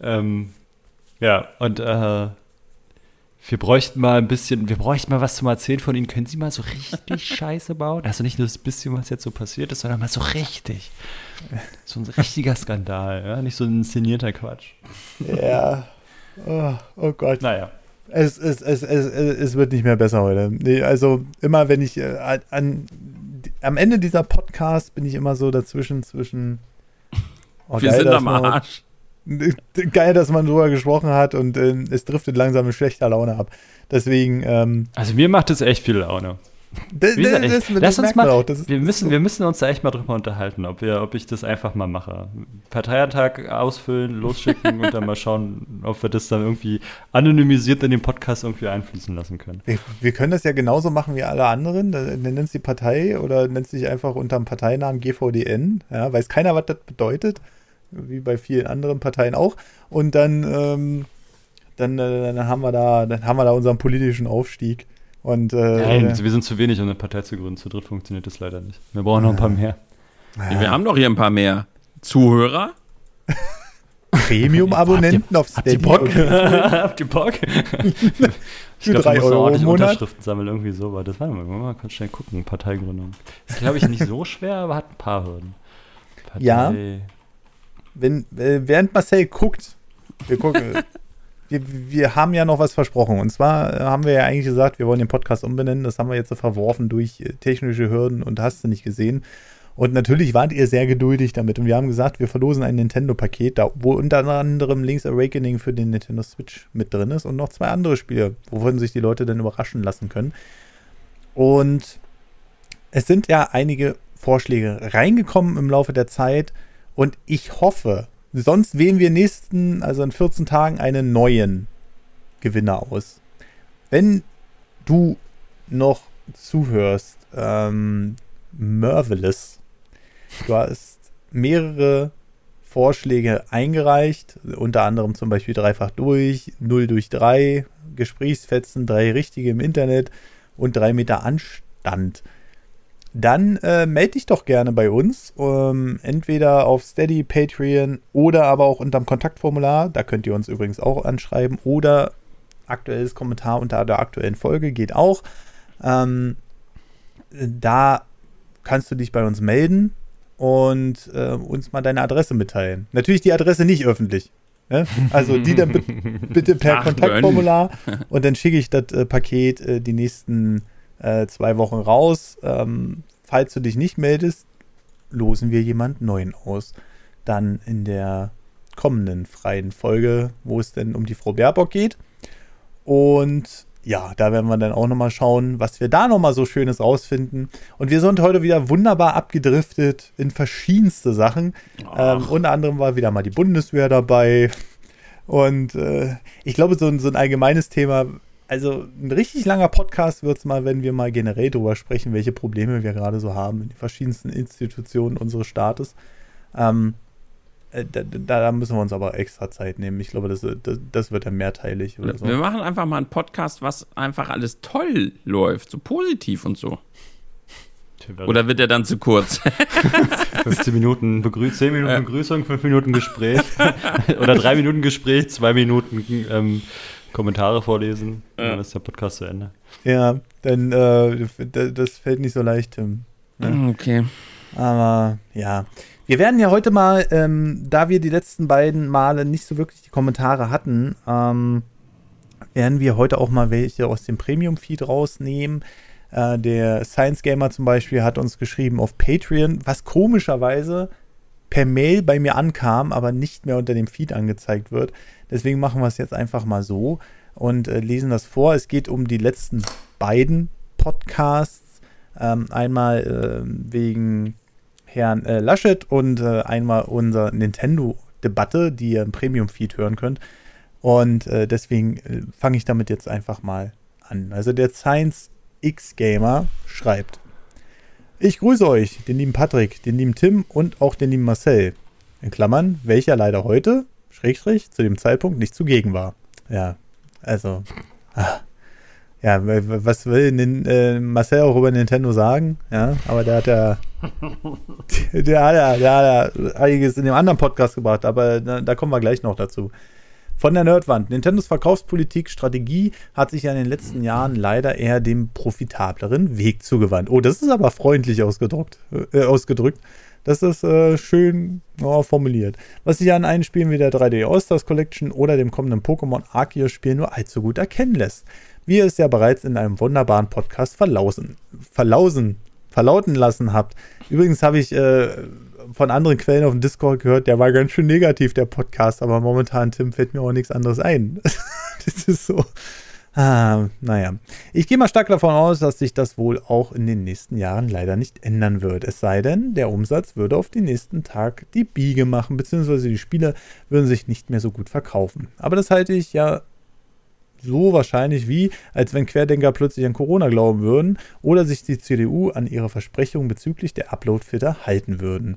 Ähm, ja, und äh, wir bräuchten mal ein bisschen, wir bräuchten mal was zum Erzählen von Ihnen. Können Sie mal so richtig Scheiße bauen? Also nicht nur das bisschen, was jetzt so passiert ist, sondern mal so richtig. So ein richtiger Skandal, ja? Nicht so ein inszenierter Quatsch. Ja. Oh, oh Gott. Naja. Es, es, es, es, es wird nicht mehr besser heute. Nee, also immer wenn ich äh, an, am Ende dieser Podcast bin ich immer so dazwischen zwischen oh, Wir geil, sind am Arsch. geil, dass man drüber gesprochen hat und äh, es driftet langsam eine schlechte Laune ab. Deswegen. Ähm, also mir macht es echt viel Laune. Das, das, das, lass uns mal, wir, müssen, wir müssen uns da echt mal drüber unterhalten, ob, wir, ob ich das einfach mal mache. Parteitag ausfüllen, losschicken und dann mal schauen, ob wir das dann irgendwie anonymisiert in den Podcast irgendwie einfließen lassen können. Wir, wir können das ja genauso machen wie alle anderen. Nennt es die Partei oder nennt sich einfach unter dem Parteinamen GVDN. Ja, weiß keiner, was das bedeutet wie bei vielen anderen Parteien auch. Und dann, ähm, dann, äh, dann haben wir da, dann haben wir da unseren politischen Aufstieg. Und, äh, Nein, wir sind zu wenig, um eine Partei zu gründen. Zu dritt funktioniert das leider nicht. Wir brauchen noch ein paar mehr. Ja, wir haben doch hier ein paar mehr Zuhörer. Premium-Abonnenten auf Steady. Habt ihr Bock? habt ihr Bock? ich glaube, wir müssen ordentlich Unterschriften sammeln, irgendwie so. Aber das war mal, mal ganz schnell gucken. Parteigründung. Ist, glaube ich, nicht so schwer, aber hat ein paar Hürden. Partei. Ja wenn, äh, während Marcel guckt, wir gucken, wir, wir haben ja noch was versprochen. Und zwar äh, haben wir ja eigentlich gesagt, wir wollen den Podcast umbenennen. Das haben wir jetzt so verworfen durch äh, technische Hürden und hast du nicht gesehen. Und natürlich wart ihr sehr geduldig damit. Und wir haben gesagt, wir verlosen ein Nintendo-Paket, wo unter anderem Link's Awakening für den Nintendo Switch mit drin ist und noch zwei andere Spiele, wovon sich die Leute dann überraschen lassen können. Und es sind ja einige Vorschläge reingekommen im Laufe der Zeit. Und ich hoffe, sonst wählen wir nächsten, also in 14 Tagen, einen neuen Gewinner aus. Wenn du noch zuhörst, ähm, Marvelous, du hast mehrere Vorschläge eingereicht, unter anderem zum Beispiel dreifach durch, 0 durch 3, Gesprächsfetzen, drei richtige im Internet und drei Meter Anstand dann äh, melde dich doch gerne bei uns. Ähm, entweder auf Steady, Patreon oder aber auch unterm Kontaktformular. Da könnt ihr uns übrigens auch anschreiben. Oder aktuelles Kommentar unter der aktuellen Folge geht auch. Ähm, da kannst du dich bei uns melden und äh, uns mal deine Adresse mitteilen. Natürlich die Adresse nicht öffentlich. Ne? Also die dann bitte per Ach, Kontaktformular und dann schicke ich das äh, Paket äh, die nächsten äh, zwei Wochen raus. Ähm, falls du dich nicht meldest, losen wir jemand neuen aus. Dann in der kommenden freien Folge, wo es denn um die Frau Baerbock geht. Und ja, da werden wir dann auch nochmal schauen, was wir da nochmal so Schönes rausfinden. Und wir sind heute wieder wunderbar abgedriftet in verschiedenste Sachen. Ähm, unter anderem war wieder mal die Bundeswehr dabei. Und äh, ich glaube, so, so ein allgemeines Thema also ein richtig langer Podcast wird es mal, wenn wir mal generell darüber sprechen, welche Probleme wir gerade so haben in den verschiedensten Institutionen unseres Staates. Ähm, äh, da, da, müssen wir uns aber extra Zeit nehmen. Ich glaube, das, das, das wird dann mehrteilig. Oder so. Wir machen einfach mal einen Podcast, was einfach alles toll läuft, so positiv und so. Oder wird der dann zu kurz? 15 Minuten, Begrü 10 Minuten. Begrüßung, 5 Minuten Gespräch. Oder 3 Minuten Gespräch, 2 Minuten ähm, Kommentare vorlesen, ja. dann ist der Podcast zu Ende. Ja, denn äh, das fällt nicht so leicht, Tim. Ne? Okay. Aber ja. Wir werden ja heute mal, ähm, da wir die letzten beiden Male nicht so wirklich die Kommentare hatten, ähm, werden wir heute auch mal welche aus dem Premium-Feed rausnehmen. Äh, der Science Gamer zum Beispiel hat uns geschrieben auf Patreon, was komischerweise per Mail bei mir ankam, aber nicht mehr unter dem Feed angezeigt wird. Deswegen machen wir es jetzt einfach mal so und äh, lesen das vor. Es geht um die letzten beiden Podcasts. Ähm, einmal äh, wegen Herrn äh, Laschet und äh, einmal unser Nintendo-Debatte, die ihr im Premium-Feed hören könnt. Und äh, deswegen äh, fange ich damit jetzt einfach mal an. Also der Science X Gamer schreibt. Ich grüße euch, den lieben Patrick, den lieben Tim und auch den lieben Marcel. In Klammern, welcher leider heute, Schrägstrich, zu dem Zeitpunkt nicht zugegen war. Ja, also. Ah. Ja, was will äh, Marcel auch über Nintendo sagen? Ja, aber der hat ja der hat ja, der hat ja einiges in dem anderen Podcast gebracht, aber da, da kommen wir gleich noch dazu. Von der Nerdwand. Nintendos Verkaufspolitik, Strategie hat sich ja in den letzten Jahren leider eher dem profitableren Weg zugewandt. Oh, das ist aber freundlich ausgedrückt. Äh, ausgedrückt. Das ist äh, schön oh, formuliert. Was sich an einen Spielen wie der 3D All-Stars Collection oder dem kommenden Pokémon Arceus Spiel nur allzu gut erkennen lässt. Wie ihr es ja bereits in einem wunderbaren Podcast verlausen, verlausen, verlauten lassen habt. Übrigens habe ich äh, von anderen Quellen auf dem Discord gehört, der war ganz schön negativ, der Podcast, aber momentan, Tim, fällt mir auch nichts anderes ein. das ist so. Ah, naja. Ich gehe mal stark davon aus, dass sich das wohl auch in den nächsten Jahren leider nicht ändern wird. Es sei denn, der Umsatz würde auf den nächsten Tag die Biege machen, beziehungsweise die Spiele würden sich nicht mehr so gut verkaufen. Aber das halte ich ja so wahrscheinlich wie, als wenn Querdenker plötzlich an Corona glauben würden oder sich die CDU an ihre Versprechungen bezüglich der Uploadfilter halten würden.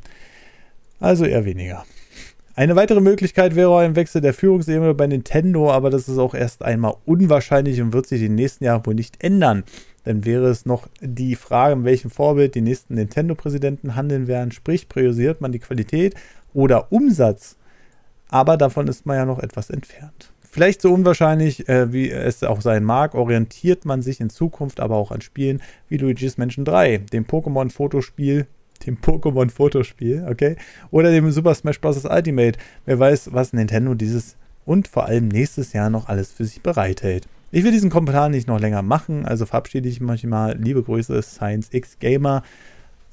Also eher weniger. Eine weitere Möglichkeit wäre ein Wechsel der Führungsebene bei Nintendo, aber das ist auch erst einmal unwahrscheinlich und wird sich in den nächsten Jahren wohl nicht ändern. Dann wäre es noch die Frage, in welchem Vorbild die nächsten Nintendo-Präsidenten handeln werden. Sprich, priorisiert man die Qualität oder Umsatz? Aber davon ist man ja noch etwas entfernt. Vielleicht so unwahrscheinlich, äh, wie es auch sein mag, orientiert man sich in Zukunft aber auch an Spielen wie Luigi's Mansion 3, dem Pokémon-Fotospiel, dem Pokémon-Fotospiel, okay? Oder dem Super Smash Bros. Ultimate. Wer weiß, was Nintendo dieses und vor allem nächstes Jahr noch alles für sich bereithält. Ich will diesen Kommentar nicht noch länger machen, also verabschiede ich mich mal. Liebe Grüße, Science X Gamer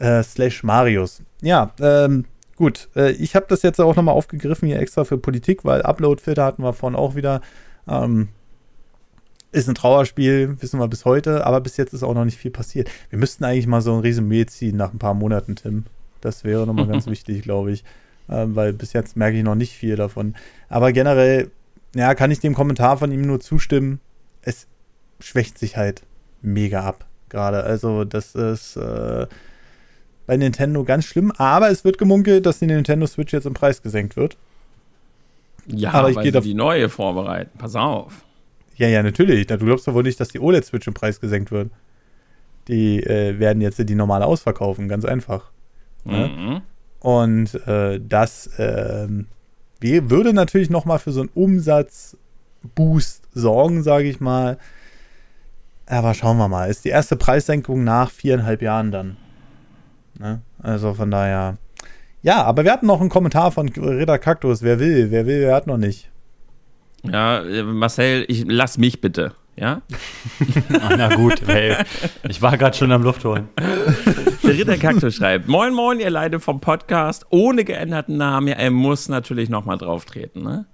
äh, slash Marius. Ja, ähm, Gut, äh, ich habe das jetzt auch nochmal aufgegriffen hier extra für Politik, weil Upload-Filter hatten wir vorhin auch wieder. Ähm, ist ein Trauerspiel, wissen wir bis heute, aber bis jetzt ist auch noch nicht viel passiert. Wir müssten eigentlich mal so ein Resümee ziehen nach ein paar Monaten, Tim. Das wäre nochmal ganz wichtig, glaube ich. Ähm, weil bis jetzt merke ich noch nicht viel davon. Aber generell, ja, kann ich dem Kommentar von ihm nur zustimmen. Es schwächt sich halt mega ab, gerade. Also, das ist. Äh, bei Nintendo ganz schlimm, aber es wird gemunkelt, dass die Nintendo Switch jetzt im Preis gesenkt wird. Ja, aber ich weil sie die neue vorbereiten. Pass auf. Ja, ja, natürlich. Du glaubst doch wohl nicht, dass die OLED-Switch im Preis gesenkt wird. Die äh, werden jetzt die normale ausverkaufen, ganz einfach. Ne? Mhm. Und äh, das äh, würde natürlich noch mal für so einen Umsatzboost sorgen, sage ich mal. Aber schauen wir mal. Ist die erste Preissenkung nach viereinhalb Jahren dann. Ne? Also von daher. Ja, aber wir hatten noch einen Kommentar von Ritter Kaktus. Wer will? Wer will, wer hat noch nicht. Ja, Marcel, ich lass mich bitte. Ja? Ach, na gut, hey. Ich war gerade schon am Luft holen. Der Ritter Kaktus schreibt: Moin, moin, ihr Leute vom Podcast ohne geänderten Namen. Ja, er muss natürlich nochmal drauf treten, ne?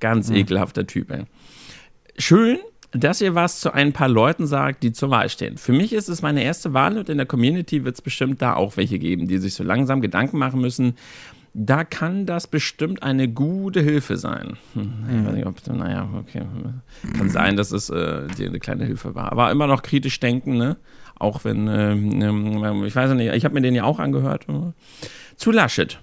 Ganz mhm. ekelhafter Typ, ey. Schön, dass ihr was zu ein paar Leuten sagt, die zur Wahl stehen. Für mich ist es meine erste Wahl und in der Community wird es bestimmt da auch welche geben, die sich so langsam Gedanken machen müssen. Da kann das bestimmt eine gute Hilfe sein. Hm, ich weiß nicht, ob, naja, okay. Kann sein, dass es äh, eine kleine Hilfe war. Aber immer noch kritisch denken, ne? Auch wenn, äh, ich weiß nicht, ich habe mir den ja auch angehört. Zu Laschet.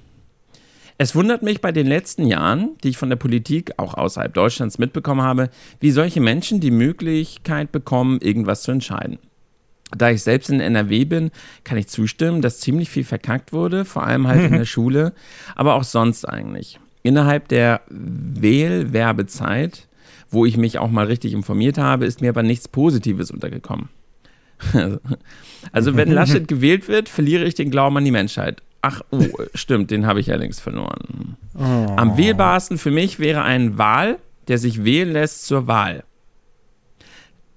Es wundert mich bei den letzten Jahren, die ich von der Politik auch außerhalb Deutschlands mitbekommen habe, wie solche Menschen die Möglichkeit bekommen, irgendwas zu entscheiden. Da ich selbst in NRW bin, kann ich zustimmen, dass ziemlich viel verkackt wurde, vor allem halt in der Schule, aber auch sonst eigentlich. Innerhalb der Wählwerbezeit, wo ich mich auch mal richtig informiert habe, ist mir aber nichts Positives untergekommen. also wenn Laschet gewählt wird, verliere ich den Glauben an die Menschheit. Ach, oh, stimmt, den habe ich ja längst verloren. Oh. Am wählbarsten für mich wäre ein Wahl, der sich wählen lässt zur Wahl.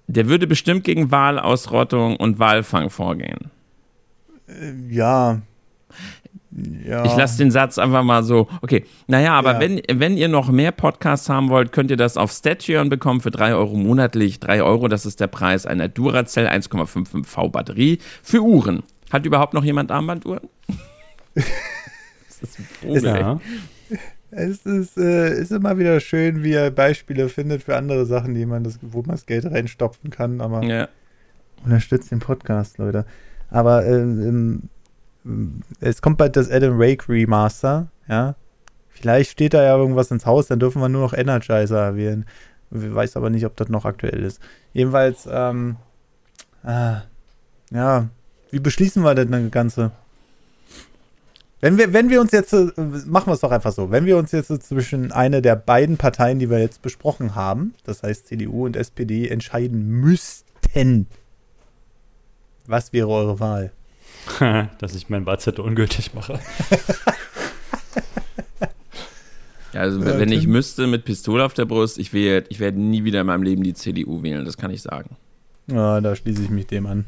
Der würde bestimmt gegen Wahlausrottung und Wahlfang vorgehen. Äh, ja. ja. Ich lasse den Satz einfach mal so. Okay, naja, aber ja. wenn, wenn ihr noch mehr Podcasts haben wollt, könnt ihr das auf Statuon bekommen für 3 Euro monatlich. 3 Euro, das ist der Preis einer Duracell 1,55V Batterie für Uhren. Hat überhaupt noch jemand Armbanduhren? Das ist ein Vogel, ja. Es ist, äh, ist immer wieder schön, wie er Beispiele findet für andere Sachen, die man das, wo man das Geld reinstopfen kann, aber ja. unterstützt den Podcast, Leute. Aber ähm, es kommt bald das Adam Rake Remaster, ja. Vielleicht steht da ja irgendwas ins Haus, dann dürfen wir nur noch Energizer wählen. Ich weiß aber nicht, ob das noch aktuell ist. Jedenfalls, ähm, ah, ja, wie beschließen wir denn das Ganze? Wenn wir, wenn wir uns jetzt, äh, machen wir es doch einfach so, wenn wir uns jetzt zwischen eine der beiden Parteien, die wir jetzt besprochen haben, das heißt CDU und SPD, entscheiden müssten, was wäre eure Wahl? Dass ich meinen Wahlzettel ungültig mache. ja, also ja, wenn ich müsste mit Pistole auf der Brust, ich, wähl, ich werde nie wieder in meinem Leben die CDU wählen, das kann ich sagen. Ja, da schließe ich mich dem an.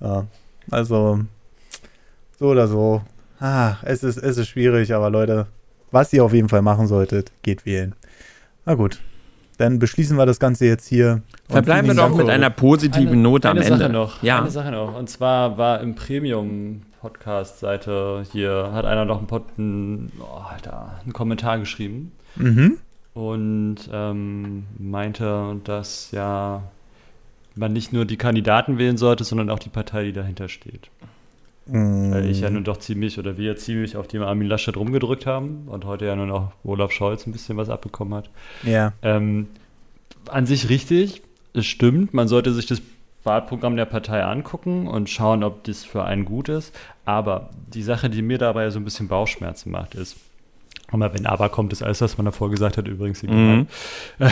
Ja, also so oder so. Ah, es ist, es ist schwierig, aber Leute, was ihr auf jeden Fall machen solltet, geht wählen. Na gut, dann beschließen wir das Ganze jetzt hier. Verbleiben wir doch mit einer positiven eine, Note am eine Ende. Sache noch. Ja. Eine Sache noch. Und zwar war im Premium-Podcast-Seite hier, hat einer noch einen, Pod, einen, oh, Alter, einen Kommentar geschrieben. Mhm. Und ähm, meinte, dass ja man nicht nur die Kandidaten wählen sollte, sondern auch die Partei, die dahinter steht. Mm. Weil ich ja nun doch ziemlich, oder wir ziemlich auf die Armin Laschet rumgedrückt haben und heute ja nur noch Olaf Scholz ein bisschen was abbekommen hat. Ja. Ähm, an sich richtig, es stimmt, man sollte sich das Wahlprogramm der Partei angucken und schauen, ob das für einen gut ist. Aber die Sache, die mir dabei so ein bisschen Bauchschmerzen macht, ist, aber wenn aber kommt, ist alles, was man davor gesagt hat, übrigens egal. Mhm.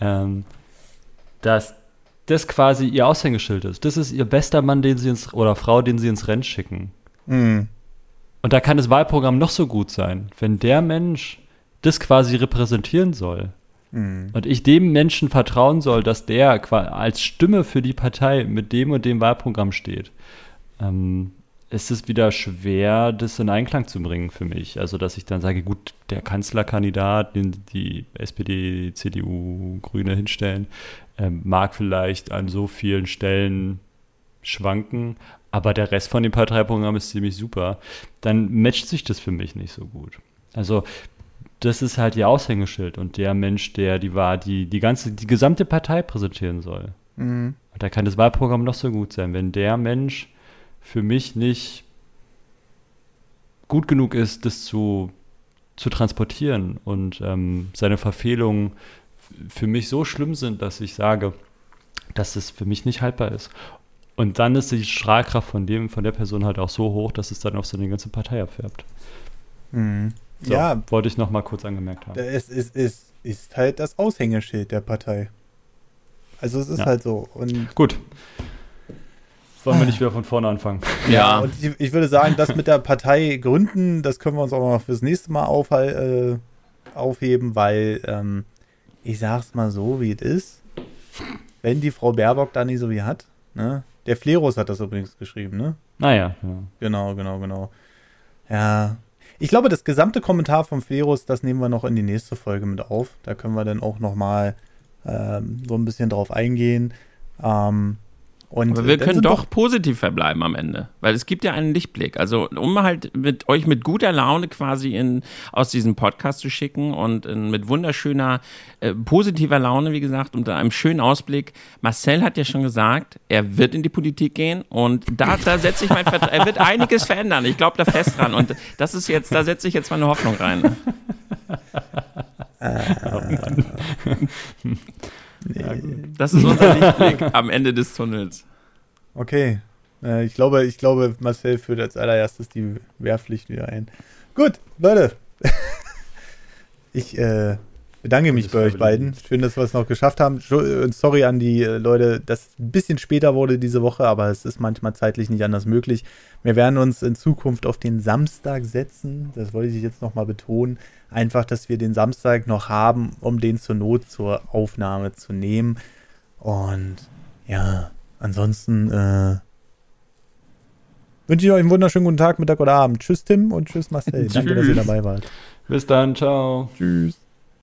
ähm, dass das quasi ihr Aushängeschild ist. Das ist ihr bester Mann, den sie ins oder Frau, den sie ins Rennen schicken. Mhm. Und da kann das Wahlprogramm noch so gut sein, wenn der Mensch das quasi repräsentieren soll. Mhm. Und ich dem Menschen vertrauen soll, dass der als Stimme für die Partei mit dem und dem Wahlprogramm steht. Ähm, ist es wieder schwer, das in Einklang zu bringen für mich. Also, dass ich dann sage, gut, der Kanzlerkandidat, den die SPD, CDU, Grüne hinstellen, äh, mag vielleicht an so vielen Stellen schwanken, aber der Rest von dem Parteiprogramm ist ziemlich super. Dann matcht sich das für mich nicht so gut. Also, das ist halt ihr Aushängeschild und der Mensch, der die war, die die ganze, die gesamte Partei präsentieren soll. Mhm. Und da kann das Wahlprogramm noch so gut sein. Wenn der Mensch für mich nicht gut genug ist, das zu, zu transportieren und ähm, seine Verfehlungen für mich so schlimm sind, dass ich sage, dass es für mich nicht haltbar ist. Und dann ist die Strahlkraft von dem, von der Person halt auch so hoch, dass es dann auf seine ganze Partei abfärbt. Mhm. So, ja. Wollte ich noch mal kurz angemerkt haben. Es ist, ist, ist halt das Aushängeschild der Partei. Also es ist ja. halt so. Und Gut. Wollen wir nicht wieder von vorne anfangen? Ja, und ich, ich, würde sagen, das mit der Partei gründen, das können wir uns auch noch fürs nächste Mal auf, äh, aufheben, weil ähm, ich sag's mal so, wie es ist. Wenn die Frau Baerbock da nicht so wie hat, ne? Der Flerus hat das übrigens geschrieben, ne? Naja, ah, ja. Genau, genau, genau. Ja. Ich glaube, das gesamte Kommentar vom Flerus, das nehmen wir noch in die nächste Folge mit auf. Da können wir dann auch noch mal ähm, so ein bisschen drauf eingehen. Ähm, und Aber wir können doch, doch positiv verbleiben am Ende, weil es gibt ja einen Lichtblick. Also um halt mit euch mit guter Laune quasi in, aus diesem Podcast zu schicken und in, mit wunderschöner äh, positiver Laune, wie gesagt, unter einem schönen Ausblick. Marcel hat ja schon gesagt, er wird in die Politik gehen und da, da setze ich mein Vertrauen. er wird einiges verändern. Ich glaube da fest dran und das ist jetzt, da setze ich jetzt meine Hoffnung rein. Das ist unser Lichtblick am Ende des Tunnels. Okay. Äh, ich, glaube, ich glaube, Marcel führt als allererstes die Wehrpflicht wieder ein. Gut, Leute. ich äh, bedanke mich bei euch beiden. Schön, dass wir es noch geschafft haben. Äh, sorry an die äh, Leute, dass es ein bisschen später wurde diese Woche, aber es ist manchmal zeitlich nicht anders möglich. Wir werden uns in Zukunft auf den Samstag setzen. Das wollte ich jetzt nochmal betonen einfach, dass wir den Samstag noch haben, um den zur Not zur Aufnahme zu nehmen. Und ja, ansonsten äh, wünsche ich euch einen wunderschönen guten Tag, Mittag oder Abend. Tschüss, Tim und tschüss, Marcel. Danke, dass ihr dabei wart. Bis dann, ciao. Tschüss.